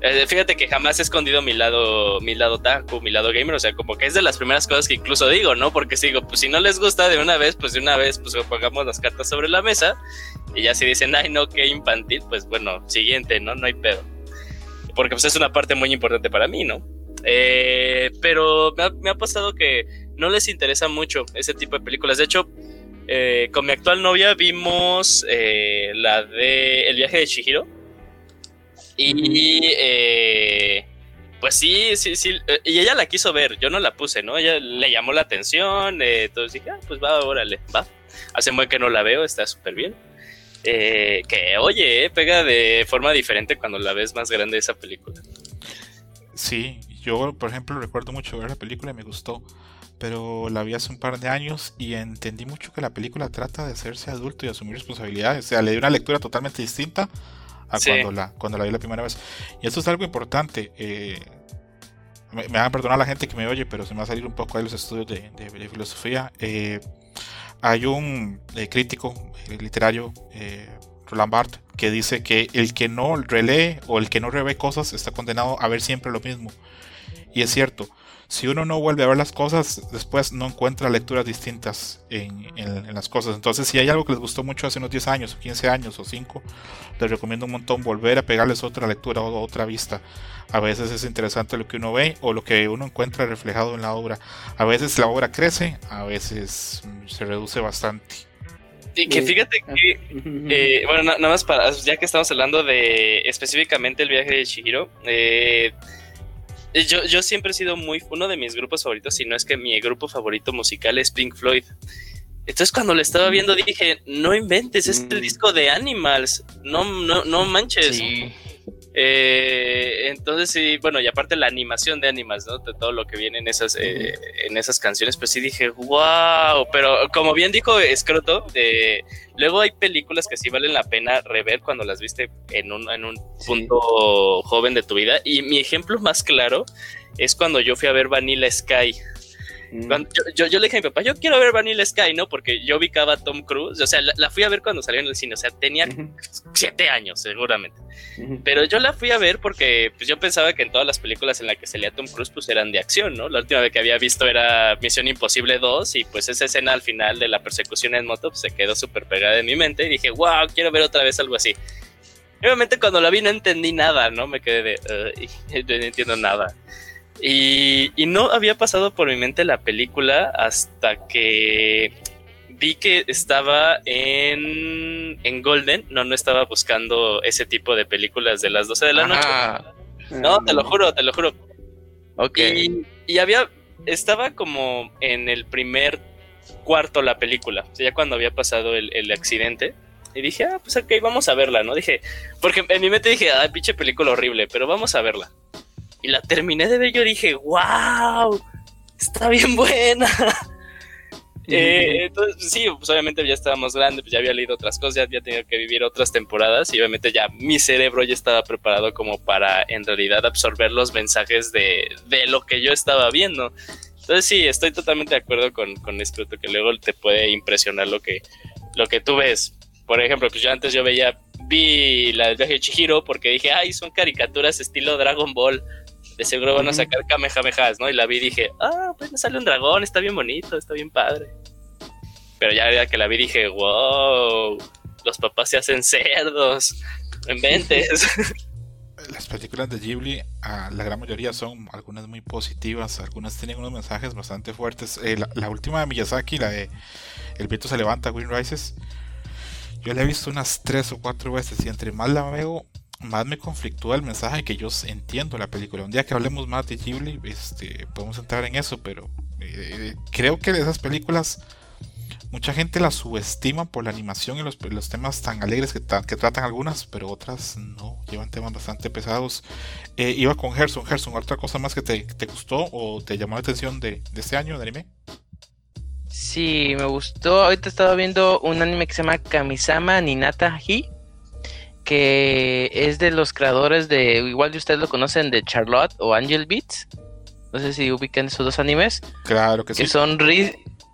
Speaker 4: Eh, fíjate que jamás he escondido mi lado, mi lado taco, mi lado gamer, o sea, como que es de las primeras cosas que incluso digo, ¿no? Porque sigo, pues si no les gusta de una vez, pues de una vez, pues pongamos las cartas sobre la mesa y ya si dicen, ay, no, qué infantil, pues bueno, siguiente, ¿no? No hay pedo. Porque pues es una parte muy importante para mí, ¿no? Eh, pero me ha, me ha pasado que no les interesa mucho ese tipo de películas. De hecho, eh, con mi actual novia vimos eh, la de El viaje de Chihiro. Y eh, pues sí, sí, sí. Y ella la quiso ver, yo no la puse, ¿no? Ella le llamó la atención. entonces dije, ah, pues va, órale, va. Hace muy que no la veo, está súper bien. que oye, pega de forma diferente cuando la ves más grande esa película.
Speaker 2: Sí, yo por ejemplo recuerdo mucho ver la película y me gustó pero la vi hace un par de años y entendí mucho que la película trata de hacerse adulto y asumir responsabilidades. O sea, le di una lectura totalmente distinta a sí. cuando, la, cuando la vi la primera vez. Y esto es algo importante. Eh, me, me, van a perdonar la gente que me oye, pero se me va a salir un poco ahí los estudios de, de, de filosofía. Eh, hay un eh, crítico literario, Roland Barthes, que dice que el que no relee o el que no revé cosas está condenado a ver siempre lo mismo. Y es cierto si uno no vuelve a ver las cosas, después no encuentra lecturas distintas en, en, en, las cosas. Entonces, si hay algo que les gustó mucho hace unos 10 años, o 15 años, o 5, les recomiendo un montón volver a pegarles otra lectura o otra vista. A veces es interesante lo que uno ve o lo que uno encuentra reflejado en la obra. A veces la obra crece, a veces se reduce bastante.
Speaker 4: Y que fíjate que, eh, bueno, nada más para, ya que estamos hablando de específicamente el viaje de Shihiro, eh, yo, yo siempre he sido muy. Uno de mis grupos favoritos, si no es que mi grupo favorito musical es Pink Floyd. Entonces, cuando lo estaba viendo, dije: No inventes, es el disco de Animals. No, no, no manches. Sí. Eh, entonces, sí, bueno, y aparte la animación de Animals, ¿no? De todo lo que viene en esas, eh, en esas canciones, pues sí dije, wow. Pero como bien dijo Escroto, de, luego hay películas que sí valen la pena rever cuando las viste en un, en un punto joven de tu vida. Y mi ejemplo más claro es cuando yo fui a ver Vanilla Sky. Cuando, yo, yo, yo, le dije a mi papá, yo quiero ver Vanilla Sky, ¿no? Porque yo ubicaba a Tom Cruise, o sea, la, la, fui a ver cuando salió en el cine, o sea, tenía uh -huh. siete años, seguramente. Uh -huh. Pero yo la fui a ver porque pues, yo pensaba que en todas las películas en las que salía Tom Cruise, pues eran de acción, ¿no? La última vez que había visto era Misión Imposible 2 y pues esa escena al final de la persecución en moto pues, se quedó súper pegada en mi mente y dije, wow, quiero ver otra vez algo así. Obviamente cuando la vi no entendí nada, ¿no? Me quedé de, uh, no entiendo nada. Y, y, no había pasado por mi mente la película hasta que vi que estaba en, en Golden. No, no estaba buscando ese tipo de películas de las 12 de la Ajá. noche. No, te lo juro, te lo juro.
Speaker 5: Ok.
Speaker 4: Y, y, había, estaba como en el primer cuarto la película. O sea, ya cuando había pasado el, el accidente. Y dije, ah, pues ok, vamos a verla, ¿no? Dije, porque en mi mente dije, ah, pinche película horrible, pero vamos a verla y la terminé de ver, yo dije, wow, está bien buena. Eh, entonces, sí, pues obviamente ya estábamos grandes, pues ya había leído otras cosas, ya había tenido que vivir otras temporadas y obviamente ya mi cerebro ya estaba preparado como para en realidad absorber los mensajes de, de lo que yo estaba viendo. Entonces sí, estoy totalmente de acuerdo con, con esto, que luego te puede impresionar lo que, lo que tú ves. Por ejemplo, pues yo antes yo veía, vi la del viaje de Chihiro porque dije, ay, son caricaturas estilo Dragon Ball. De seguro van a sacar Kamehamehas, ¿no? Y la vi y dije, ah, pues me sale un dragón, está bien bonito, está bien padre. Pero ya, que la vi dije, wow, los papás se hacen cerdos, inventes.
Speaker 2: las películas de Ghibli, la gran mayoría son algunas muy positivas, algunas tienen unos mensajes bastante fuertes. Eh, la, última de Miyazaki, la de El viento se levanta, Wind Rises, yo la he visto unas tres o cuatro veces y entre más la veo, más me conflictúa el mensaje que yo entiendo la película. Un día que hablemos más de Ghibli, este, podemos entrar en eso, pero eh, creo que de esas películas Mucha gente la subestima por la animación y los, temas tan alegres que, que, tratan algunas, pero otras no, llevan temas bastante pesados. Eh, iba con Gerson. Gerson, ¿otra cosa más que te, gustó o te llamó la atención de, este año de anime?
Speaker 5: Sí, me gustó. Ahorita estaba viendo un anime que se llama Kamisama Ninata Hi, que es de los creadores de, igual de ustedes lo conocen, de Charlotte o Angel Beats. No sé si ubican esos dos animes.
Speaker 2: Claro que, sí.
Speaker 5: Que son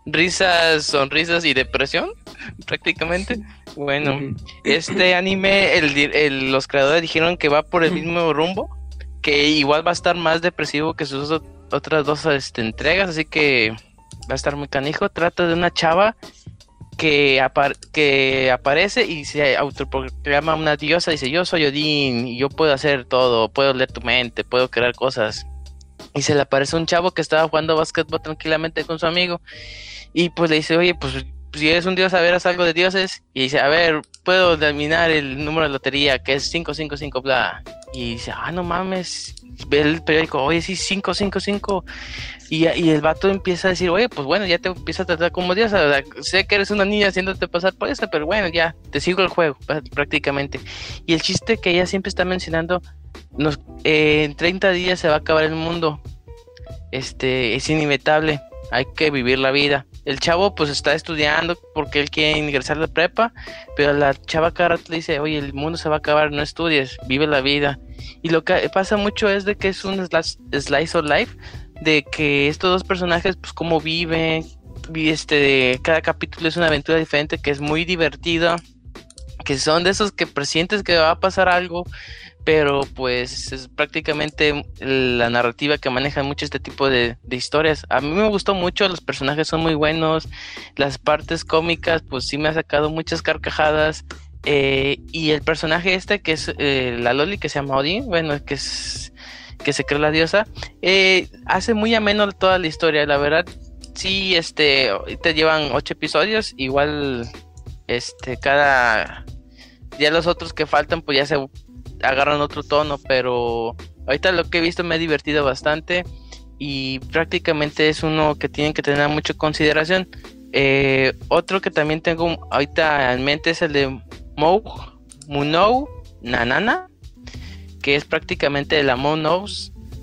Speaker 5: risas, sonrisas y depresión, prácticamente. Bueno, este anime, el, los creadores dijeron que va por el mismo rumbo, que igual va a estar más depresivo que sus otras dos este, entregas, así que va a estar muy canijo. Trata de una chava que, que aparece y se autoproclama una diosa, dice yo soy Odín y yo puedo hacer todo, puedo leer tu mente, puedo crear cosas. Y se le aparece un chavo que estaba jugando básquetbol tranquilamente con su amigo y pues le dice, oye, pues si eres un dios, a ver, haz algo de dioses. Y dice, a ver, puedo determinar el número de lotería, que es 555, bla. Y dice, ah, no mames. Ve el periódico, oye, sí, 555. Y, y el vato empieza a decir, oye, pues bueno, ya te empieza a tratar como dios. sé que eres una niña haciéndote pasar por eso, pero bueno, ya, te sigo el juego, prácticamente. Y el chiste que ella siempre está mencionando, nos, eh, en 30 días se va a acabar el mundo. Este, es inevitable, hay que vivir la vida el chavo pues está estudiando porque él quiere ingresar a la prepa, pero la chava cada rato le dice, oye, el mundo se va a acabar, no estudies, vive la vida. Y lo que pasa mucho es de que es un slice of life, de que estos dos personajes pues cómo viven, este, cada capítulo es una aventura diferente que es muy divertida, que son de esos que presientes que va a pasar algo, pero pues es prácticamente la narrativa que maneja mucho este tipo de, historias. A mí me gustó mucho, los personajes son muy buenos, las partes cómicas pues sí me ha sacado muchas carcajadas. Eh, y el personaje este que es eh, la Loli que se llama Odin, bueno, que es que se cree la diosa, eh, hace muy ameno toda la historia, la verdad. Sí, este, te llevan ocho episodios, igual, este, cada, ya los otros que faltan, pues ya se agarran otro tono, pero ahorita lo que he visto me ha divertido bastante y prácticamente es uno que tienen que tener mucha consideración. Eh, otro que también tengo ahorita en mente es el de Mou Munou Nanana, que es prácticamente la Among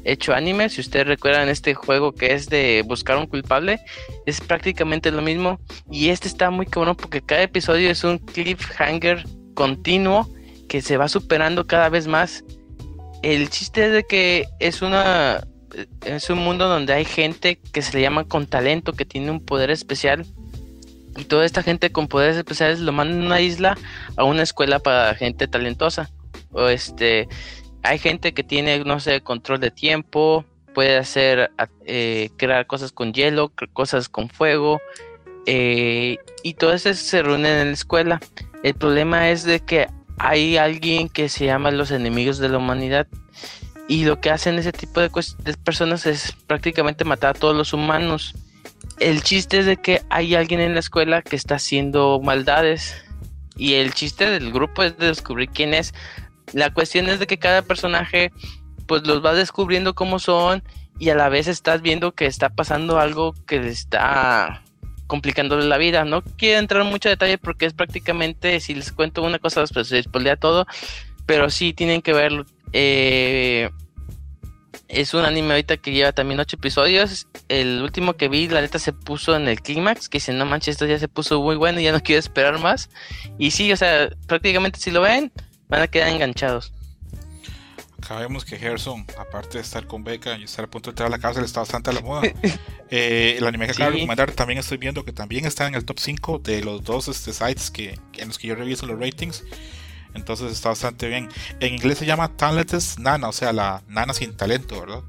Speaker 5: hecho anime. Si ustedes recuerdan este juego que es de buscar un culpable, es prácticamente lo mismo. Y este está muy cabrón porque cada episodio es un cliffhanger continuo que se va superando cada vez más. El chiste es de que es una es un mundo donde hay gente que se le llama con talento, que tiene un poder especial. Y toda esta gente con poderes especiales lo mandan a una isla a una escuela para gente talentosa. O este hay gente que tiene, no sé, control de tiempo, puede hacer eh, crear cosas con hielo, cosas con fuego. Eh, y todo eso se reúnen en la escuela. El problema es de que hay alguien que se llama los enemigos de la humanidad y lo que hacen ese tipo de, personas es prácticamente matar a todos los humanos. El chiste es de que hay alguien en la escuela que está haciendo maldades y el chiste del grupo es de descubrir quién es. La cuestión es de que cada personaje pues los va descubriendo cómo son y a la vez estás viendo que está pasando algo que está complicándole la vida. No quiero entrar en mucho detalle porque es prácticamente, si les cuento una cosa, pues se spoilea todo, pero sí tienen que verlo. Eh, Es un anime ahorita que lleva también ocho episodios. El último que vi, la neta se puso en el clímax, que dice, no manches, esto ya se puso muy bueno y ya no quiero esperar más. Y sí, o sea, prácticamente si lo ven, van a quedar enganchados.
Speaker 2: Acá vemos que Gerson, aparte de estar con beca y estar a punto de entrar a la cárcel, está bastante a la moda. Eh, el anime que acabo de recomendar también estoy viendo que también está en el top 5 de los dos este, sites que, en los que yo reviso los ratings. Entonces está bastante bien. En inglés se llama Talentless Nana, o sea, la nana sin talento, ¿verdad?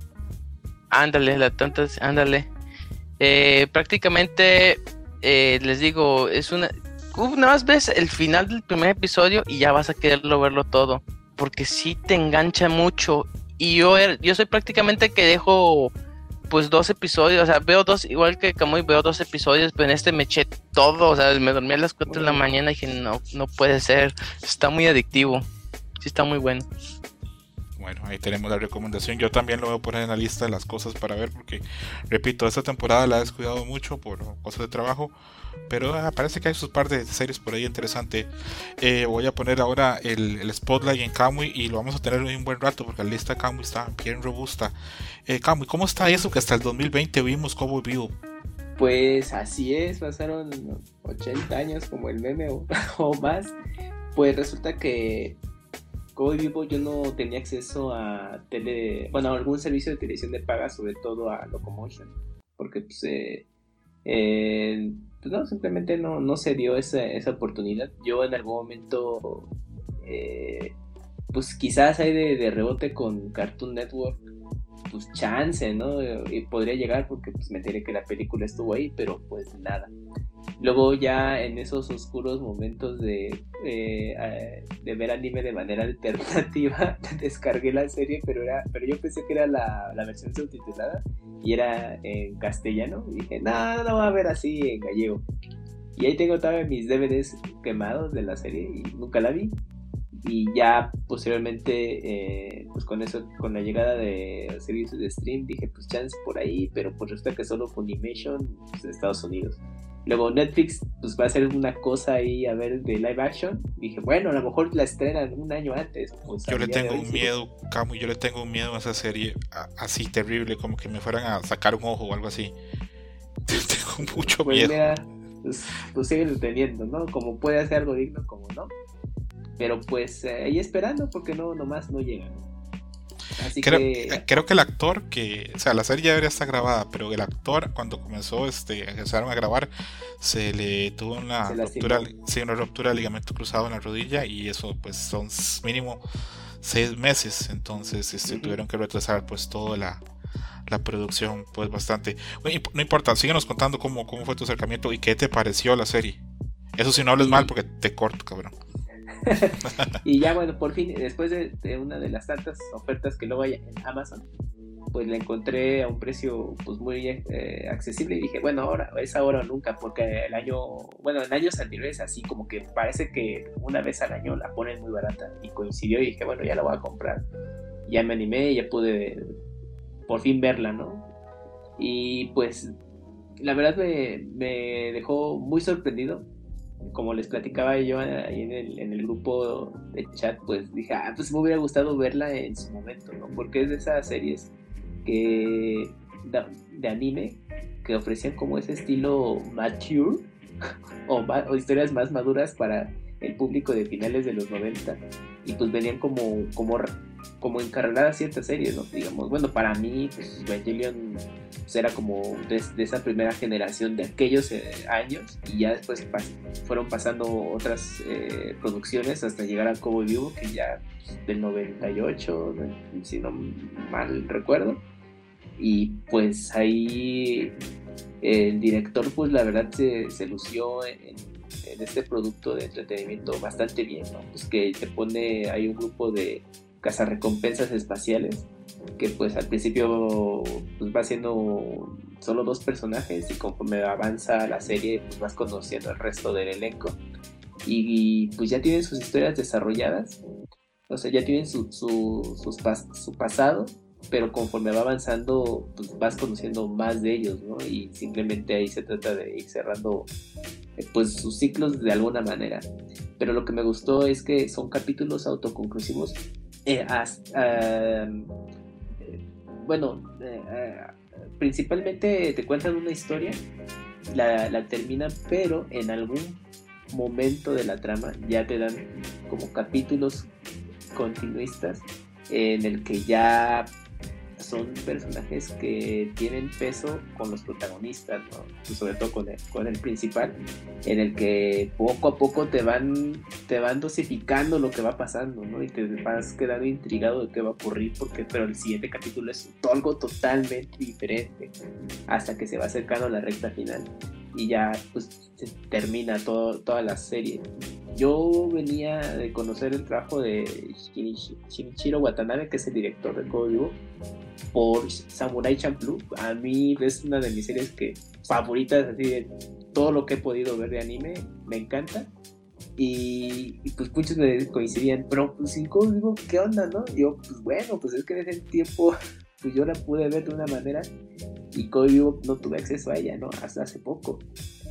Speaker 5: Ándale, la tonta, ándale. Eh, prácticamente, eh, les digo, es una... Una más ves el final del primer episodio y ya vas a quererlo verlo todo porque sí te engancha mucho. Y yo, er, yo soy prácticamente que dejo pues dos episodios, o sea, veo dos, igual que Camuy, veo dos episodios, pero en este me eché todo, o sea, me dormí a las 4 de la mañana y dije, no, no puede ser, está muy adictivo, sí está muy bueno.
Speaker 2: Bueno, ahí tenemos la recomendación. Yo también lo voy a poner en la lista de las cosas para ver, porque repito, esta temporada la he descuidado mucho por cosas de trabajo, pero ah, parece que hay sus par de series por ahí interesante. Eh, voy a poner ahora el, spotlight en Kamui y lo vamos a tener un buen rato porque la lista de Kamui está bien robusta. Eh, ¿cómo está eso que hasta el 2020 vimos como Vivo?
Speaker 3: Pues así es, pasaron 80 años como el meme o, más. Pues resulta que como vivo yo no tenía acceso a tele, bueno, a algún servicio de televisión de paga, sobre todo a Locomotion, porque pues eh, pues no, simplemente no, no se dio esa, esa oportunidad. Yo en algún momento, eh, pues quizás hay de, rebote con Cartoon Network, pues chance, ¿no? Y podría llegar porque pues me enteré que la película estuvo ahí, pero pues nada. Luego ya en esos oscuros momentos de, eh, de ver anime de manera alternativa, descargué la serie, pero, era, pero yo pensé que era la, la versión subtitulada y era en castellano. Y dije, no, no va a ver así en gallego. Y ahí tengo todavía mis DVDs quemados de la serie y nunca la vi. Y ya posteriormente, eh, pues con eso, con la llegada de servicios de stream, dije, pues chance por ahí, pero pues resulta que solo Funimation pues, de Estados Unidos. Luego Netflix pues va a hacer una cosa ahí a ver de live action. Dije, bueno, a lo mejor la estrenan un año antes.
Speaker 2: Pues, yo le tengo un miedo, Camu, yo le tengo un miedo a esa serie así terrible, como que me fueran a sacar un ojo o algo así. tengo mucho pues miedo. Mira,
Speaker 3: pues, pues siguen teniendo, ¿no? Como puede hacer algo digno, como no. Pero pues eh, ahí esperando porque no, nomás no llegan
Speaker 2: creo, que... creo que el actor que, o sea, la serie ya debería estar grabada, pero el actor cuando comenzó, este, empezaron a grabar, se le tuvo una ruptura, sí, una ruptura de ligamento cruzado en la rodilla y eso, pues, son mínimo seis meses, entonces, este, tuvieron que retrasar, pues, toda la, la producción, pues, bastante. no importa, síguenos contando cómo, cómo fue tu acercamiento y qué te pareció la serie. Eso si no hables mal porque te corto, cabrón.
Speaker 3: y ya bueno, por fin, después de, una de las tantas ofertas que luego hay en Amazon, pues la encontré a un precio pues muy eh, accesible y dije, bueno, ahora es ahora o nunca, porque el año, bueno, en años anteriores así como que parece que una vez al año la ponen muy barata y coincidió y dije, bueno, ya la voy a comprar. Ya me animé ya pude por fin verla, ¿no? Y pues la verdad me, me dejó muy sorprendido como les platicaba yo ahí en el, en el grupo de chat, pues dije, ah, pues me hubiera gustado verla en su momento, ¿no? Porque es de esas series que de anime que ofrecían como ese estilo mature o, o, historias más maduras para el público de finales de los 90 y pues venían como como como encargadas ciertas series, ¿no? Digamos, bueno, para mí, pues Evangelion pues, era como de, esa primera generación de aquellos eh, años y ya después fueron pasando otras eh, producciones hasta llegar a Cowboy Vivo, que ya pues, del 98, si no mal recuerdo. Y pues ahí el director, pues la verdad se, se lució en, en este producto de entretenimiento bastante bien, ¿no? Pues que te pone, hay un grupo de cazarrecompensas espaciales, que pues al principio pues, va siendo solo dos personajes y conforme avanza la serie pues vas conociendo el resto del elenco y, pues ya tienen sus historias desarrolladas, o sea, ya tienen su, su, su pasado, pero conforme va avanzando pues vas conociendo más de ellos, ¿no? Y simplemente ahí se trata de ir cerrando eh, pues sus ciclos de alguna manera. Pero lo que me gustó es que son capítulos autoconclusivos eh, bueno, eh, eh, principalmente te cuentan una historia, la, la terminan, pero en algún momento de la trama ya te dan como capítulos continuistas en el que ya son personajes que tienen peso con los protagonistas, sobre todo con el, con el principal, en el que poco a poco te van, te van dosificando lo que va pasando, ¿no? Y te vas quedando intrigado de qué va a ocurrir, porque, pero el siguiente capítulo es algo totalmente diferente, hasta que se va acercando a la recta final y ya pues termina todo, toda la serie. Yo venía de conocer el trabajo de Shinichiro Watanabe, que es el director de Código, por Samurai Champloo. A mí es una de mis series que favoritas, así de todo lo que he podido ver de anime, me encanta. Y, pues muchos me coincidían, pero pues sin Código, ¿qué onda, no? yo, pues bueno, pues es que en ese tiempo pues yo la pude ver de una manera y Código no tuve acceso a ella, ¿no? Hasta hace poco.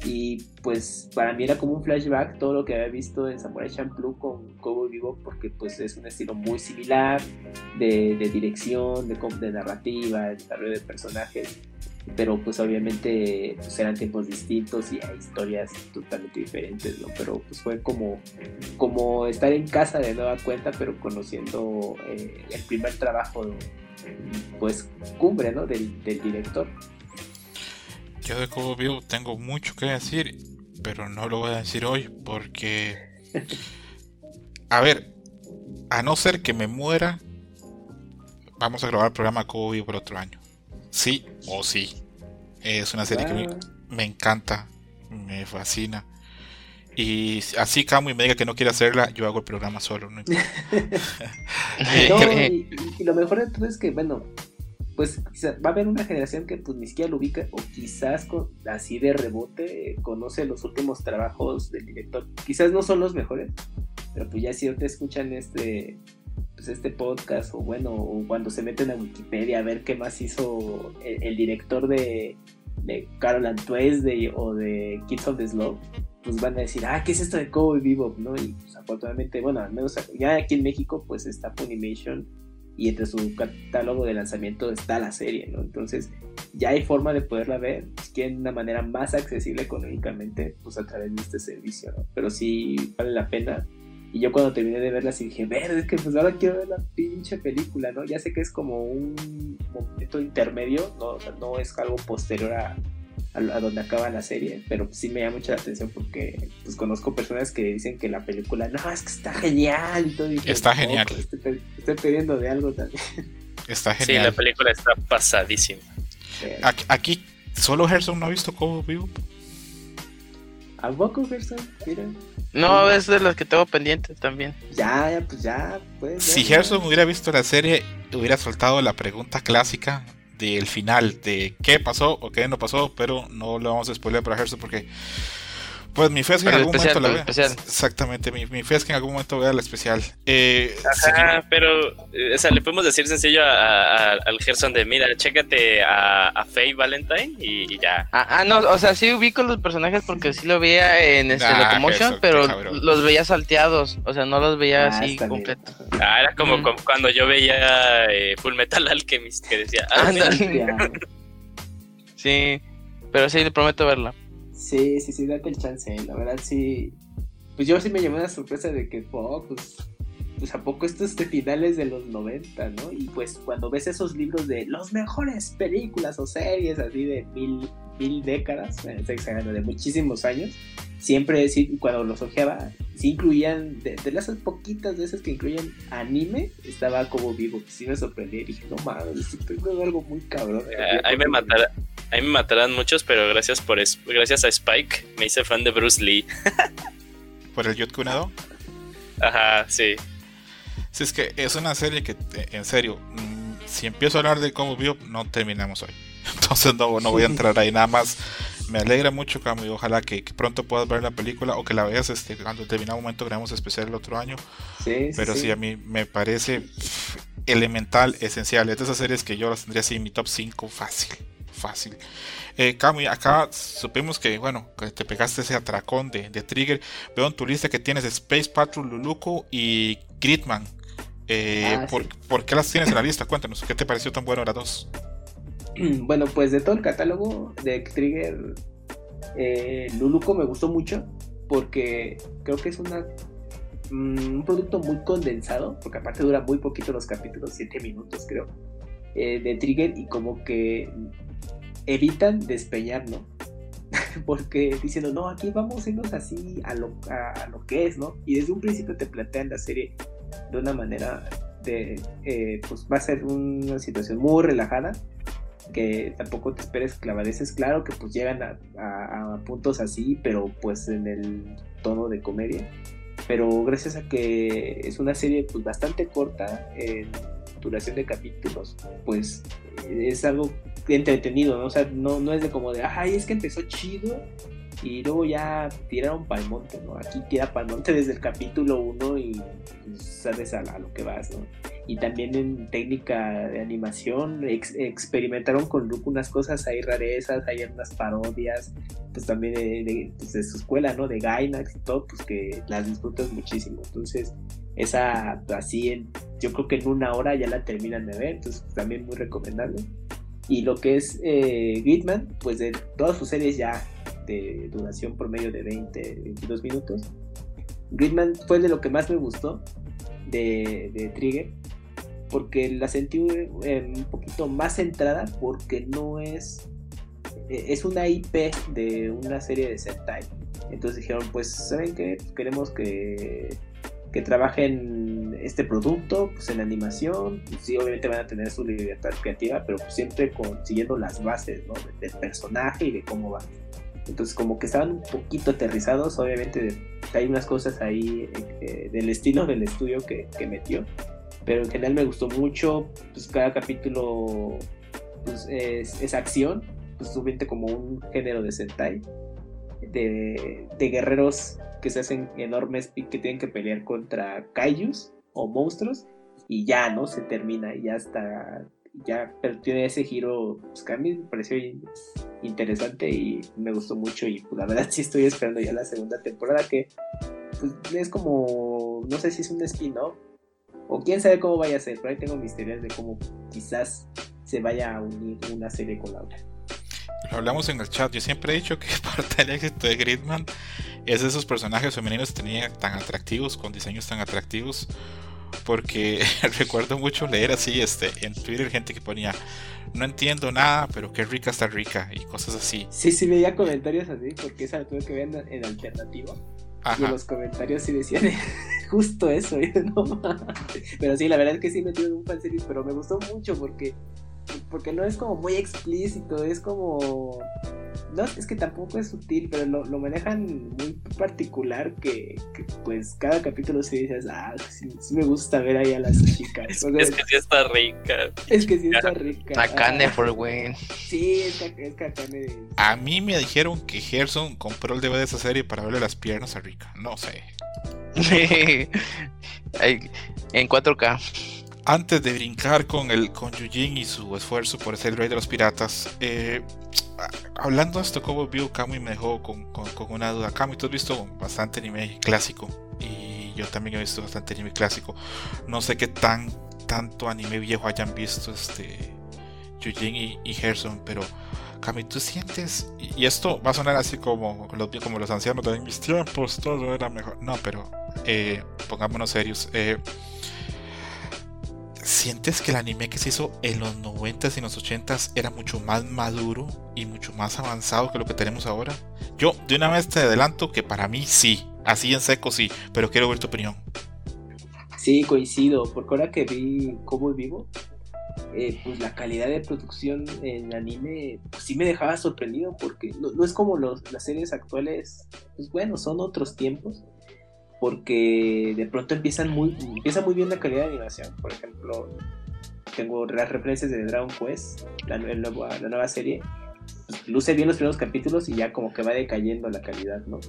Speaker 3: Y pues para mí era como un flashback todo lo que había visto en Samurai Champloo con Kobo Vivo porque pues es un estilo muy similar de, dirección, de, de narrativa, de desarrollo de personajes pero pues obviamente pues eran tiempos distintos y hay historias totalmente diferentes, ¿no? Pero pues fue como, como estar en casa de nueva cuenta, pero conociendo eh, el primer trabajo, pues cumbre, ¿no? Del, director.
Speaker 2: Yo de Cobo Vivo tengo mucho que decir, pero no lo voy a decir hoy porque... A ver, a no ser que me muera, vamos a grabar el programa Cobo Vivo por otro año. Sí o sí. Es una serie que me, me, encanta, me fascina. Y así Camu y me diga que no quiere hacerla, yo hago el programa solo. No,
Speaker 3: y, y, lo mejor de todo es que, bueno, pues va a haber una generación que pues ni siquiera lo ubica o quizás con, así de rebote conoce los últimos trabajos del director. Quizás no son los mejores, pero pues ya si te escuchan este pues este podcast o bueno, o cuando se meten a Wikipedia a ver qué más hizo el, director de, de Carol and Tuesday o de Kids of the Slow, pues van a decir, ah, ¿qué es esto de Cowboy Bebop? ¿no? Y pues afortunadamente, bueno, al menos ya aquí en México pues está Funimation y entre su catálogo de lanzamiento está la serie, ¿no? Entonces ya hay forma de poderla ver, si quieren de una manera más accesible económicamente, pues a través de este servicio, ¿no? Pero sí vale la pena. Y yo cuando terminé de verla sí dije, ver, es que pues ahora quiero ver la pinche película, ¿no? Ya sé que es como un momento intermedio, ¿no? O sea, no es algo posterior a, a, donde acaba la serie, pero sí me llama mucho la atención porque pues conozco personas que dicen que la película, no, es que está genial y todo.
Speaker 2: está genial.
Speaker 3: Pues, estoy, pidiendo de algo también.
Speaker 2: Está genial.
Speaker 4: Sí, la película está pasadísima.
Speaker 2: Aquí, solo Gerson no ha visto cómo vivo.
Speaker 3: ¿A poco Gerson? Mira.
Speaker 5: No, es de los que tengo pendientes también.
Speaker 3: Ya, ya, pues ya. Pues,
Speaker 2: si Gerson hubiera visto la serie, hubiera soltado la pregunta clásica del final, de qué pasó o qué no pasó, pero no lo vamos a spoiler para Gerson porque pues mi fe es que en algún momento la vea. Exactamente, mi, mi, fe es que en algún momento vea la especial. Eh,
Speaker 4: Ajá, pero eh, o sea, le podemos decir sencillo a, al Gerson de, mira, chécate a, a Faye Valentine y, ya.
Speaker 5: Ah, ah, no, o sea, sí ubico los personajes porque sí lo veía en este ah, Locomotion, pero los veía salteados, o sea, no los veía ah, así completos.
Speaker 4: Ah, era como, cuando yo veía eh, Full Metal Alchemist que decía, ah,
Speaker 5: sí, pero sí, le prometo verla.
Speaker 3: Sí, sí, sí, date el chance, la verdad sí. Pues yo sí me llamé una sorpresa de que, oh, pues, pues a poco esto es de finales de los 90, ¿no? Y pues cuando ves esos libros de los mejores películas o series así de mil, mil décadas, de muchísimos años, siempre sí, cuando los ojeaba, sí incluían, de, las poquitas veces que incluyen anime, estaba como vivo, que sí me sorprendí dije, no mames, viendo algo muy cabrón.
Speaker 4: Eh, ahí me matará, a mí me matarán muchos, pero gracias por gracias a Spike me hice fan de Bruce Lee.
Speaker 2: ¿Por el Yud Kunado?
Speaker 4: Ajá, sí.
Speaker 2: Sí, es que es una serie que, en serio, mm, si empiezo a hablar de cómo vio, no terminamos hoy. Entonces no, no voy a entrar ahí nada más. Me alegra mucho, Camu, y ojalá que, pronto puedas ver la película o que la veas este, cuando en determinado momento grabemos especial el otro año.
Speaker 3: Sí,
Speaker 2: Pero sí, a mí me parece elemental, esencial. Es de esas series que yo las tendría así en mi top 5 fácil fácil. Eh, Camu, acá supimos que, bueno, que te pegaste ese atracón de, Trigger. Veo en tu lista que tienes Space Patrol Luluco y Gridman. Eh, ah, por, qué las tienes en la lista? Cuéntanos, ¿qué te pareció tan bueno las dos?
Speaker 3: Bueno, pues de todo el catálogo de Trigger, eh, Luluco me gustó mucho porque creo que es una mm, un producto muy condensado, porque aparte dura muy poquito los capítulos, 7 minutos creo, eh, de Trigger y como que evitan despeñar, ¿no? porque diciendo, no, aquí vamos a irnos así a lo, a, lo que es, ¿no? Y desde un principio te plantean la serie de una manera de, eh, pues va a ser una situación muy relajada, que tampoco te esperes clavadeces, claro que pues llegan a, puntos así, pero pues en el tono de comedia. Pero gracias a que es una serie pues bastante corta en duración de capítulos, pues es algo entretenido, ¿no? O sea, no, no es de como de, ay, es que empezó chido y luego ya tiraron palmonte, ¿no? Aquí tira palmonte desde el capítulo 1 y pues, sabes a, lo que vas, ¿no? Y también en técnica de animación experimentaron con Luke unas cosas ahí rarezas, hay unas parodias, pues también de, pues, de, su escuela, ¿no? De Gainax y todo, pues que las disfrutas muchísimo. Entonces, esa así, yo creo que en una hora ya la terminan de ver, entonces también muy recomendable. Y lo que es eh, Gridman, pues de todas sus series ya de duración promedio de 20, 22 minutos. Gridman fue de lo que más me gustó de, Trigger, porque la sentí eh, un poquito más centrada, porque no es. Eh, es una IP de una serie de Sentai. Entonces dijeron, pues, ¿saben qué? Pues queremos que, que trabajen este producto, pues en animación, pues sí, obviamente van a tener su libertad creativa, pero pues, siempre consiguiendo las bases, ¿no? Del personaje y de cómo va. Entonces como que estaban un poquito aterrizados, obviamente hay unas cosas ahí eh, del estilo del estudio que, metió, pero en general me gustó mucho, pues cada capítulo pues, es, acción, pues obviamente como un género de Sentai, de, guerreros que se hacen enormes y que tienen que pelear contra kaijus o monstruos y ya, ¿no? Se termina y ya está ya pero tiene ese giro pues, que a mí me pareció interesante y me gustó mucho y pues, la verdad sí estoy esperando ya la segunda temporada que pues, es como no sé si es un spin-off o quién sabe cómo vaya a ser pero ahí tengo mis teorías de cómo quizás se vaya a unir una serie con la otra
Speaker 2: lo hablamos en el chat. Yo siempre he dicho que parte del éxito de Gridman es esos personajes femeninos que tenían tan atractivos, con diseños tan atractivos, porque recuerdo mucho leer así este en Twitter gente que ponía no entiendo nada, pero qué rica está rica y cosas así.
Speaker 3: Sí, sí veía comentarios así, porque esa la tuve que ver en, alternativo. Y en los comentarios sí decían justo eso, pero sí, la verdad es que sí me en un fanseries, pero me gustó mucho porque porque no es como muy explícito, es como no, es que tampoco es sutil, pero lo, manejan muy particular que, pues cada capítulo se dices, ah, sí, me gusta ver ahí a las chicas.
Speaker 4: es, que sí está rica.
Speaker 3: Es que sí está rica.
Speaker 5: Takane for win.
Speaker 3: Sí, es, es
Speaker 2: A mí me dijeron que Gerson compró el DVD de esa serie para verle las piernas a Rika. No sé.
Speaker 5: en 4K
Speaker 2: antes de brincar con el con Yujin y su esfuerzo por ser el rey de los piratas, eh, hablando de esto, como vio Kamui me dejó con, una duda. Kamui, tú has visto bastante anime clásico y yo también he visto bastante anime clásico. No sé qué tan tanto anime viejo hayan visto este Yujin y, y Gerson, pero Kamui, tú sientes, y, esto va a sonar así como los, como los ancianos de mis tiempos, todo era mejor. No, pero eh, pongámonos serios. Eh, ¿Sientes que el anime que se hizo en los 90s y los 80s era mucho más maduro y mucho más avanzado que lo que tenemos ahora? Yo de una vez te adelanto que para mí sí, así en seco sí, pero quiero ver tu opinión.
Speaker 3: Sí, coincido, porque ahora que vi Cómo Vivo, eh, pues la calidad de producción en anime pues sí me dejaba sorprendido porque no, es como los, las series actuales, pues bueno, son otros tiempos porque de pronto empiezan muy, empieza muy bien la calidad de animación. Por ejemplo, tengo las referencias de Dragon Quest, la, nueva, la nueva serie. Pues, luce bien los primeros capítulos y ya como que va decayendo la calidad, ¿no?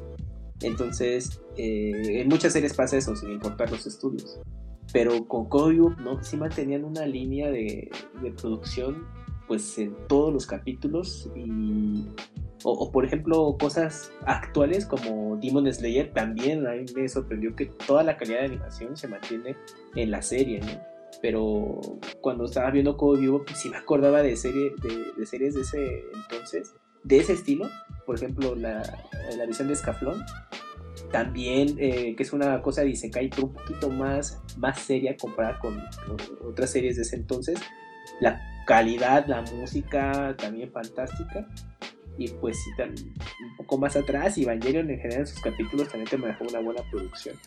Speaker 3: Entonces, eh, en muchas series pasa eso, sin importar los estudios. Pero con Koyu, ¿no? Sí mantenían una línea de, de producción, pues en todos los capítulos y O, por ejemplo, cosas actuales como Demon Slayer, también a mí me sorprendió que toda la calidad de animación se mantiene en la serie, ¿no? Pero cuando estaba viendo Code Vivo, pues sí me acordaba de, serie, de, series de ese entonces, de ese estilo. Por ejemplo, la, la visión de Escaflón, también eh, que es una cosa de Isekai pero un poquito más, más seria comparada con, otras series de ese entonces la calidad, la música también fantástica y pues sí, un poco más atrás Evangelion en general en sus capítulos también te manejó una buena producción.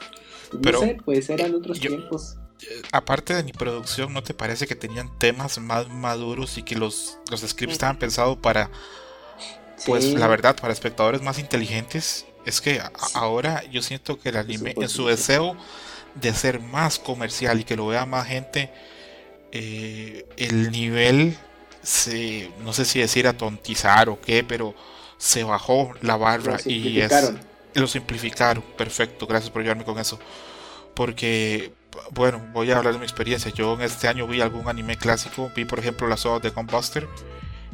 Speaker 3: No sé, pues eran otros tiempos.
Speaker 2: eh, aparte de mi producción, ¿no te parece que tenían temas más maduros y que los, los scripts estaban pensados para, pues la verdad, para espectadores más inteligentes? Es que ahora yo siento que el anime, en su deseo de ser más comercial y que lo vea más gente, eh, el nivel se, no sé si decir atontizar o qué, pero se bajó la barra y es, lo simplificaron. Perfecto, gracias por ayudarme con eso. Porque, bueno, voy a hablar de mi experiencia. Yo en este año vi algún anime clásico, vi por ejemplo las obras de Gunbuster.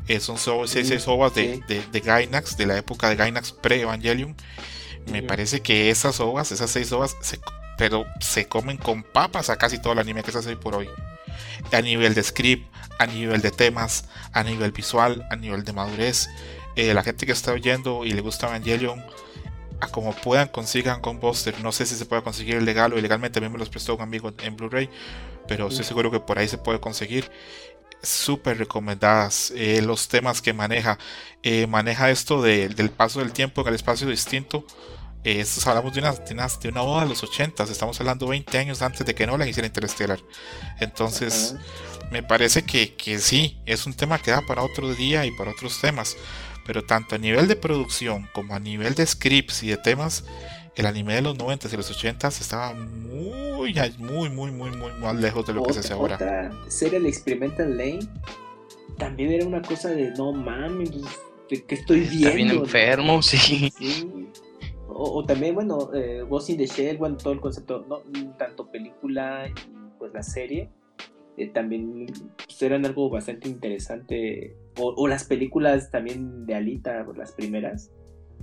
Speaker 2: Eh, son seis, seis ovas de, de, Gainax, de la época de Gainax pre-Evangelion. Me parece que esas ovas, esas seis ovas, se, pero se comen con papas a casi todo el anime que se hace hoy por hoy. A nivel de script, a nivel de temas, a nivel visual, a nivel de madurez. Eh, la gente que está oyendo y le gusta Evangelion, a como puedan consigan con Buster. No sé si se puede conseguir legal o ilegalmente. También me los prestó un amigo en Blu-ray, pero estoy seguro que por ahí se puede conseguir súper recomendadas. Eh, los temas que maneja, eh, maneja esto del paso del tiempo en el espacio distinto. Eh, hablamos de una, de una, boda de los 80, estamos hablando 20 años antes de que Nolan hiciera Interstellar. Entonces, me parece que, que sí, es un tema que da para otro día y para otros temas. Pero tanto a nivel de producción como a nivel de scripts y de temas, el anime de los 90 y los 80 estaba muy, muy, muy, muy, muy más lejos de lo que se hace ahora.
Speaker 3: Ser el Experimental Lane también era una cosa de no mames, que estoy viendo?
Speaker 5: Está bien enfermo, sí.
Speaker 3: O, también, bueno, eh, Ghost in the Shell, bueno, todo el concepto, no tanto película y pues la serie, eh, también pues, eran algo bastante interesante. O, las películas también de Alita, las primeras,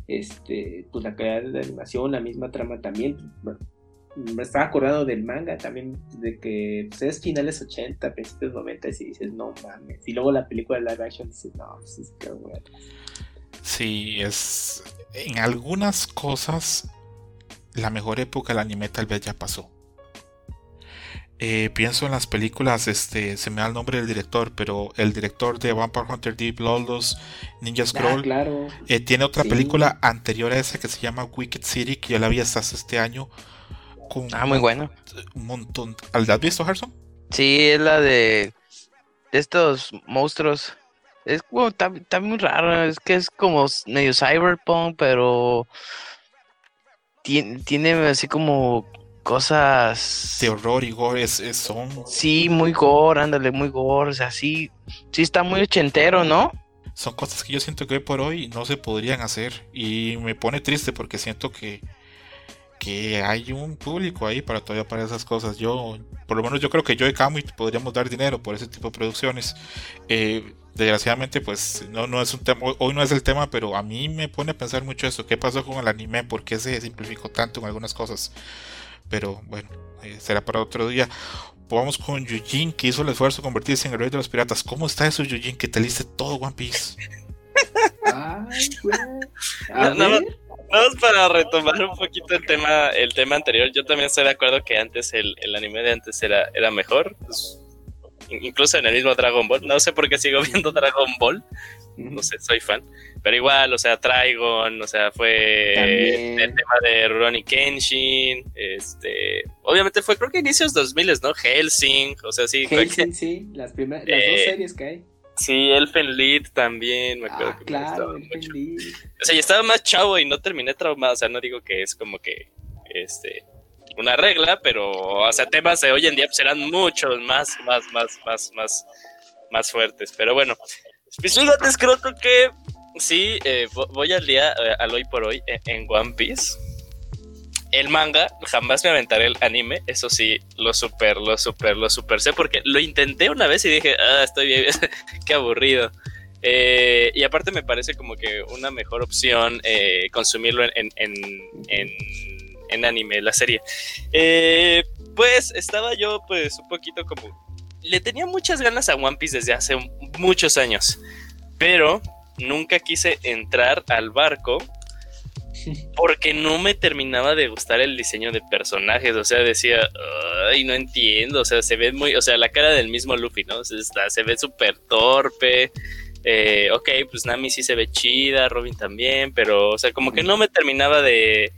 Speaker 3: este, pues la calidad de animación, la misma trama también. me estaba acordando del manga también, de que pues, es finales 80, principios 90, y dices, no mames. Y luego la película de live action dices, no, pues es que bueno.
Speaker 2: Sí, es. En algunas cosas, la mejor época del anime tal vez ya pasó. Eh, pienso en las películas, este, se me da el nombre del director, pero el director de Vampire Hunter D, Bloodless, Ninja ah, Scroll, eh, tiene otra película anterior a esa que se llama Wicked City, que ya la vi hasta este año.
Speaker 5: ah, muy bueno.
Speaker 2: Un montón. ¿Has visto, Harrison?
Speaker 5: Sí, es la de, estos monstruos. Es como, está, muy raro, es que es como medio cyberpunk, pero tiene, tiene así como cosas
Speaker 2: de horror y gore es, son.
Speaker 5: Sí muy gore ándale muy gore o sea sí sí está muy ochentero no
Speaker 2: son cosas que yo siento que hoy por hoy no se podrían hacer y me pone triste porque siento que que hay un público ahí para todavía para esas cosas. Yo por lo menos yo creo que yo y Camu podríamos dar dinero por ese tipo de producciones. Eh, desgraciadamente pues no, no es un tema hoy no es el tema pero a mí me pone a pensar mucho eso qué pasó con el anime por qué se simplificó tanto en algunas cosas pero bueno, eh, será para otro día. Vamos con Yujin, que hizo el esfuerzo de convertirse en el rey de los piratas. ¿Cómo está eso, Yujin, que te liste todo One Piece?
Speaker 4: Ay, Nada más para retomar un poquito el tema, el tema anterior, yo también estoy de acuerdo que antes el, el anime de antes era, era mejor. Pues, incluso en el mismo Dragon Ball. No sé por qué sigo viendo Dragon Ball. No sé, soy fan. Pero igual, o sea, Trigon, o sea, fue el tema de Ronnie Kenshin. Este, obviamente fue, creo que inicios 2000, ¿no? Helsing, o sea, sí.
Speaker 3: Helsing, sí, las, primeras, las dos eh, series que hay.
Speaker 4: Sí, Elfen Lied también, me acuerdo
Speaker 3: ah, claro, Elfen
Speaker 4: O sea, yo estaba más chavo y no terminé traumado, o sea, no digo que es como que, este, una regla, pero, o temas de hoy en día eran muchos más, más, más, más, más, más fuertes. Pero bueno, pues fíjate, creo que sí, eh, voy al día, eh, al hoy por hoy, eh, en, One Piece. El manga, jamás me aventaré el anime, eso sí, lo super, lo super, lo super sé, porque lo intenté una vez y dije, ah, estoy bien, qué aburrido. Y aparte me parece como que una mejor opción consumirlo en, en, anime, la serie. Eh, pues estaba yo pues un poquito como... Le tenía muchas ganas a One Piece desde hace muchos años, pero nunca quise entrar al barco porque no me terminaba de gustar el diseño de personajes, o sea, decía, ay, no entiendo, o sea, se ve muy, o sea, la cara del mismo Luffy, ¿no? Se, se ve súper torpe, eh, ok, pues Nami sí se ve chida, Robin también, pero, o sea, como que no me terminaba de,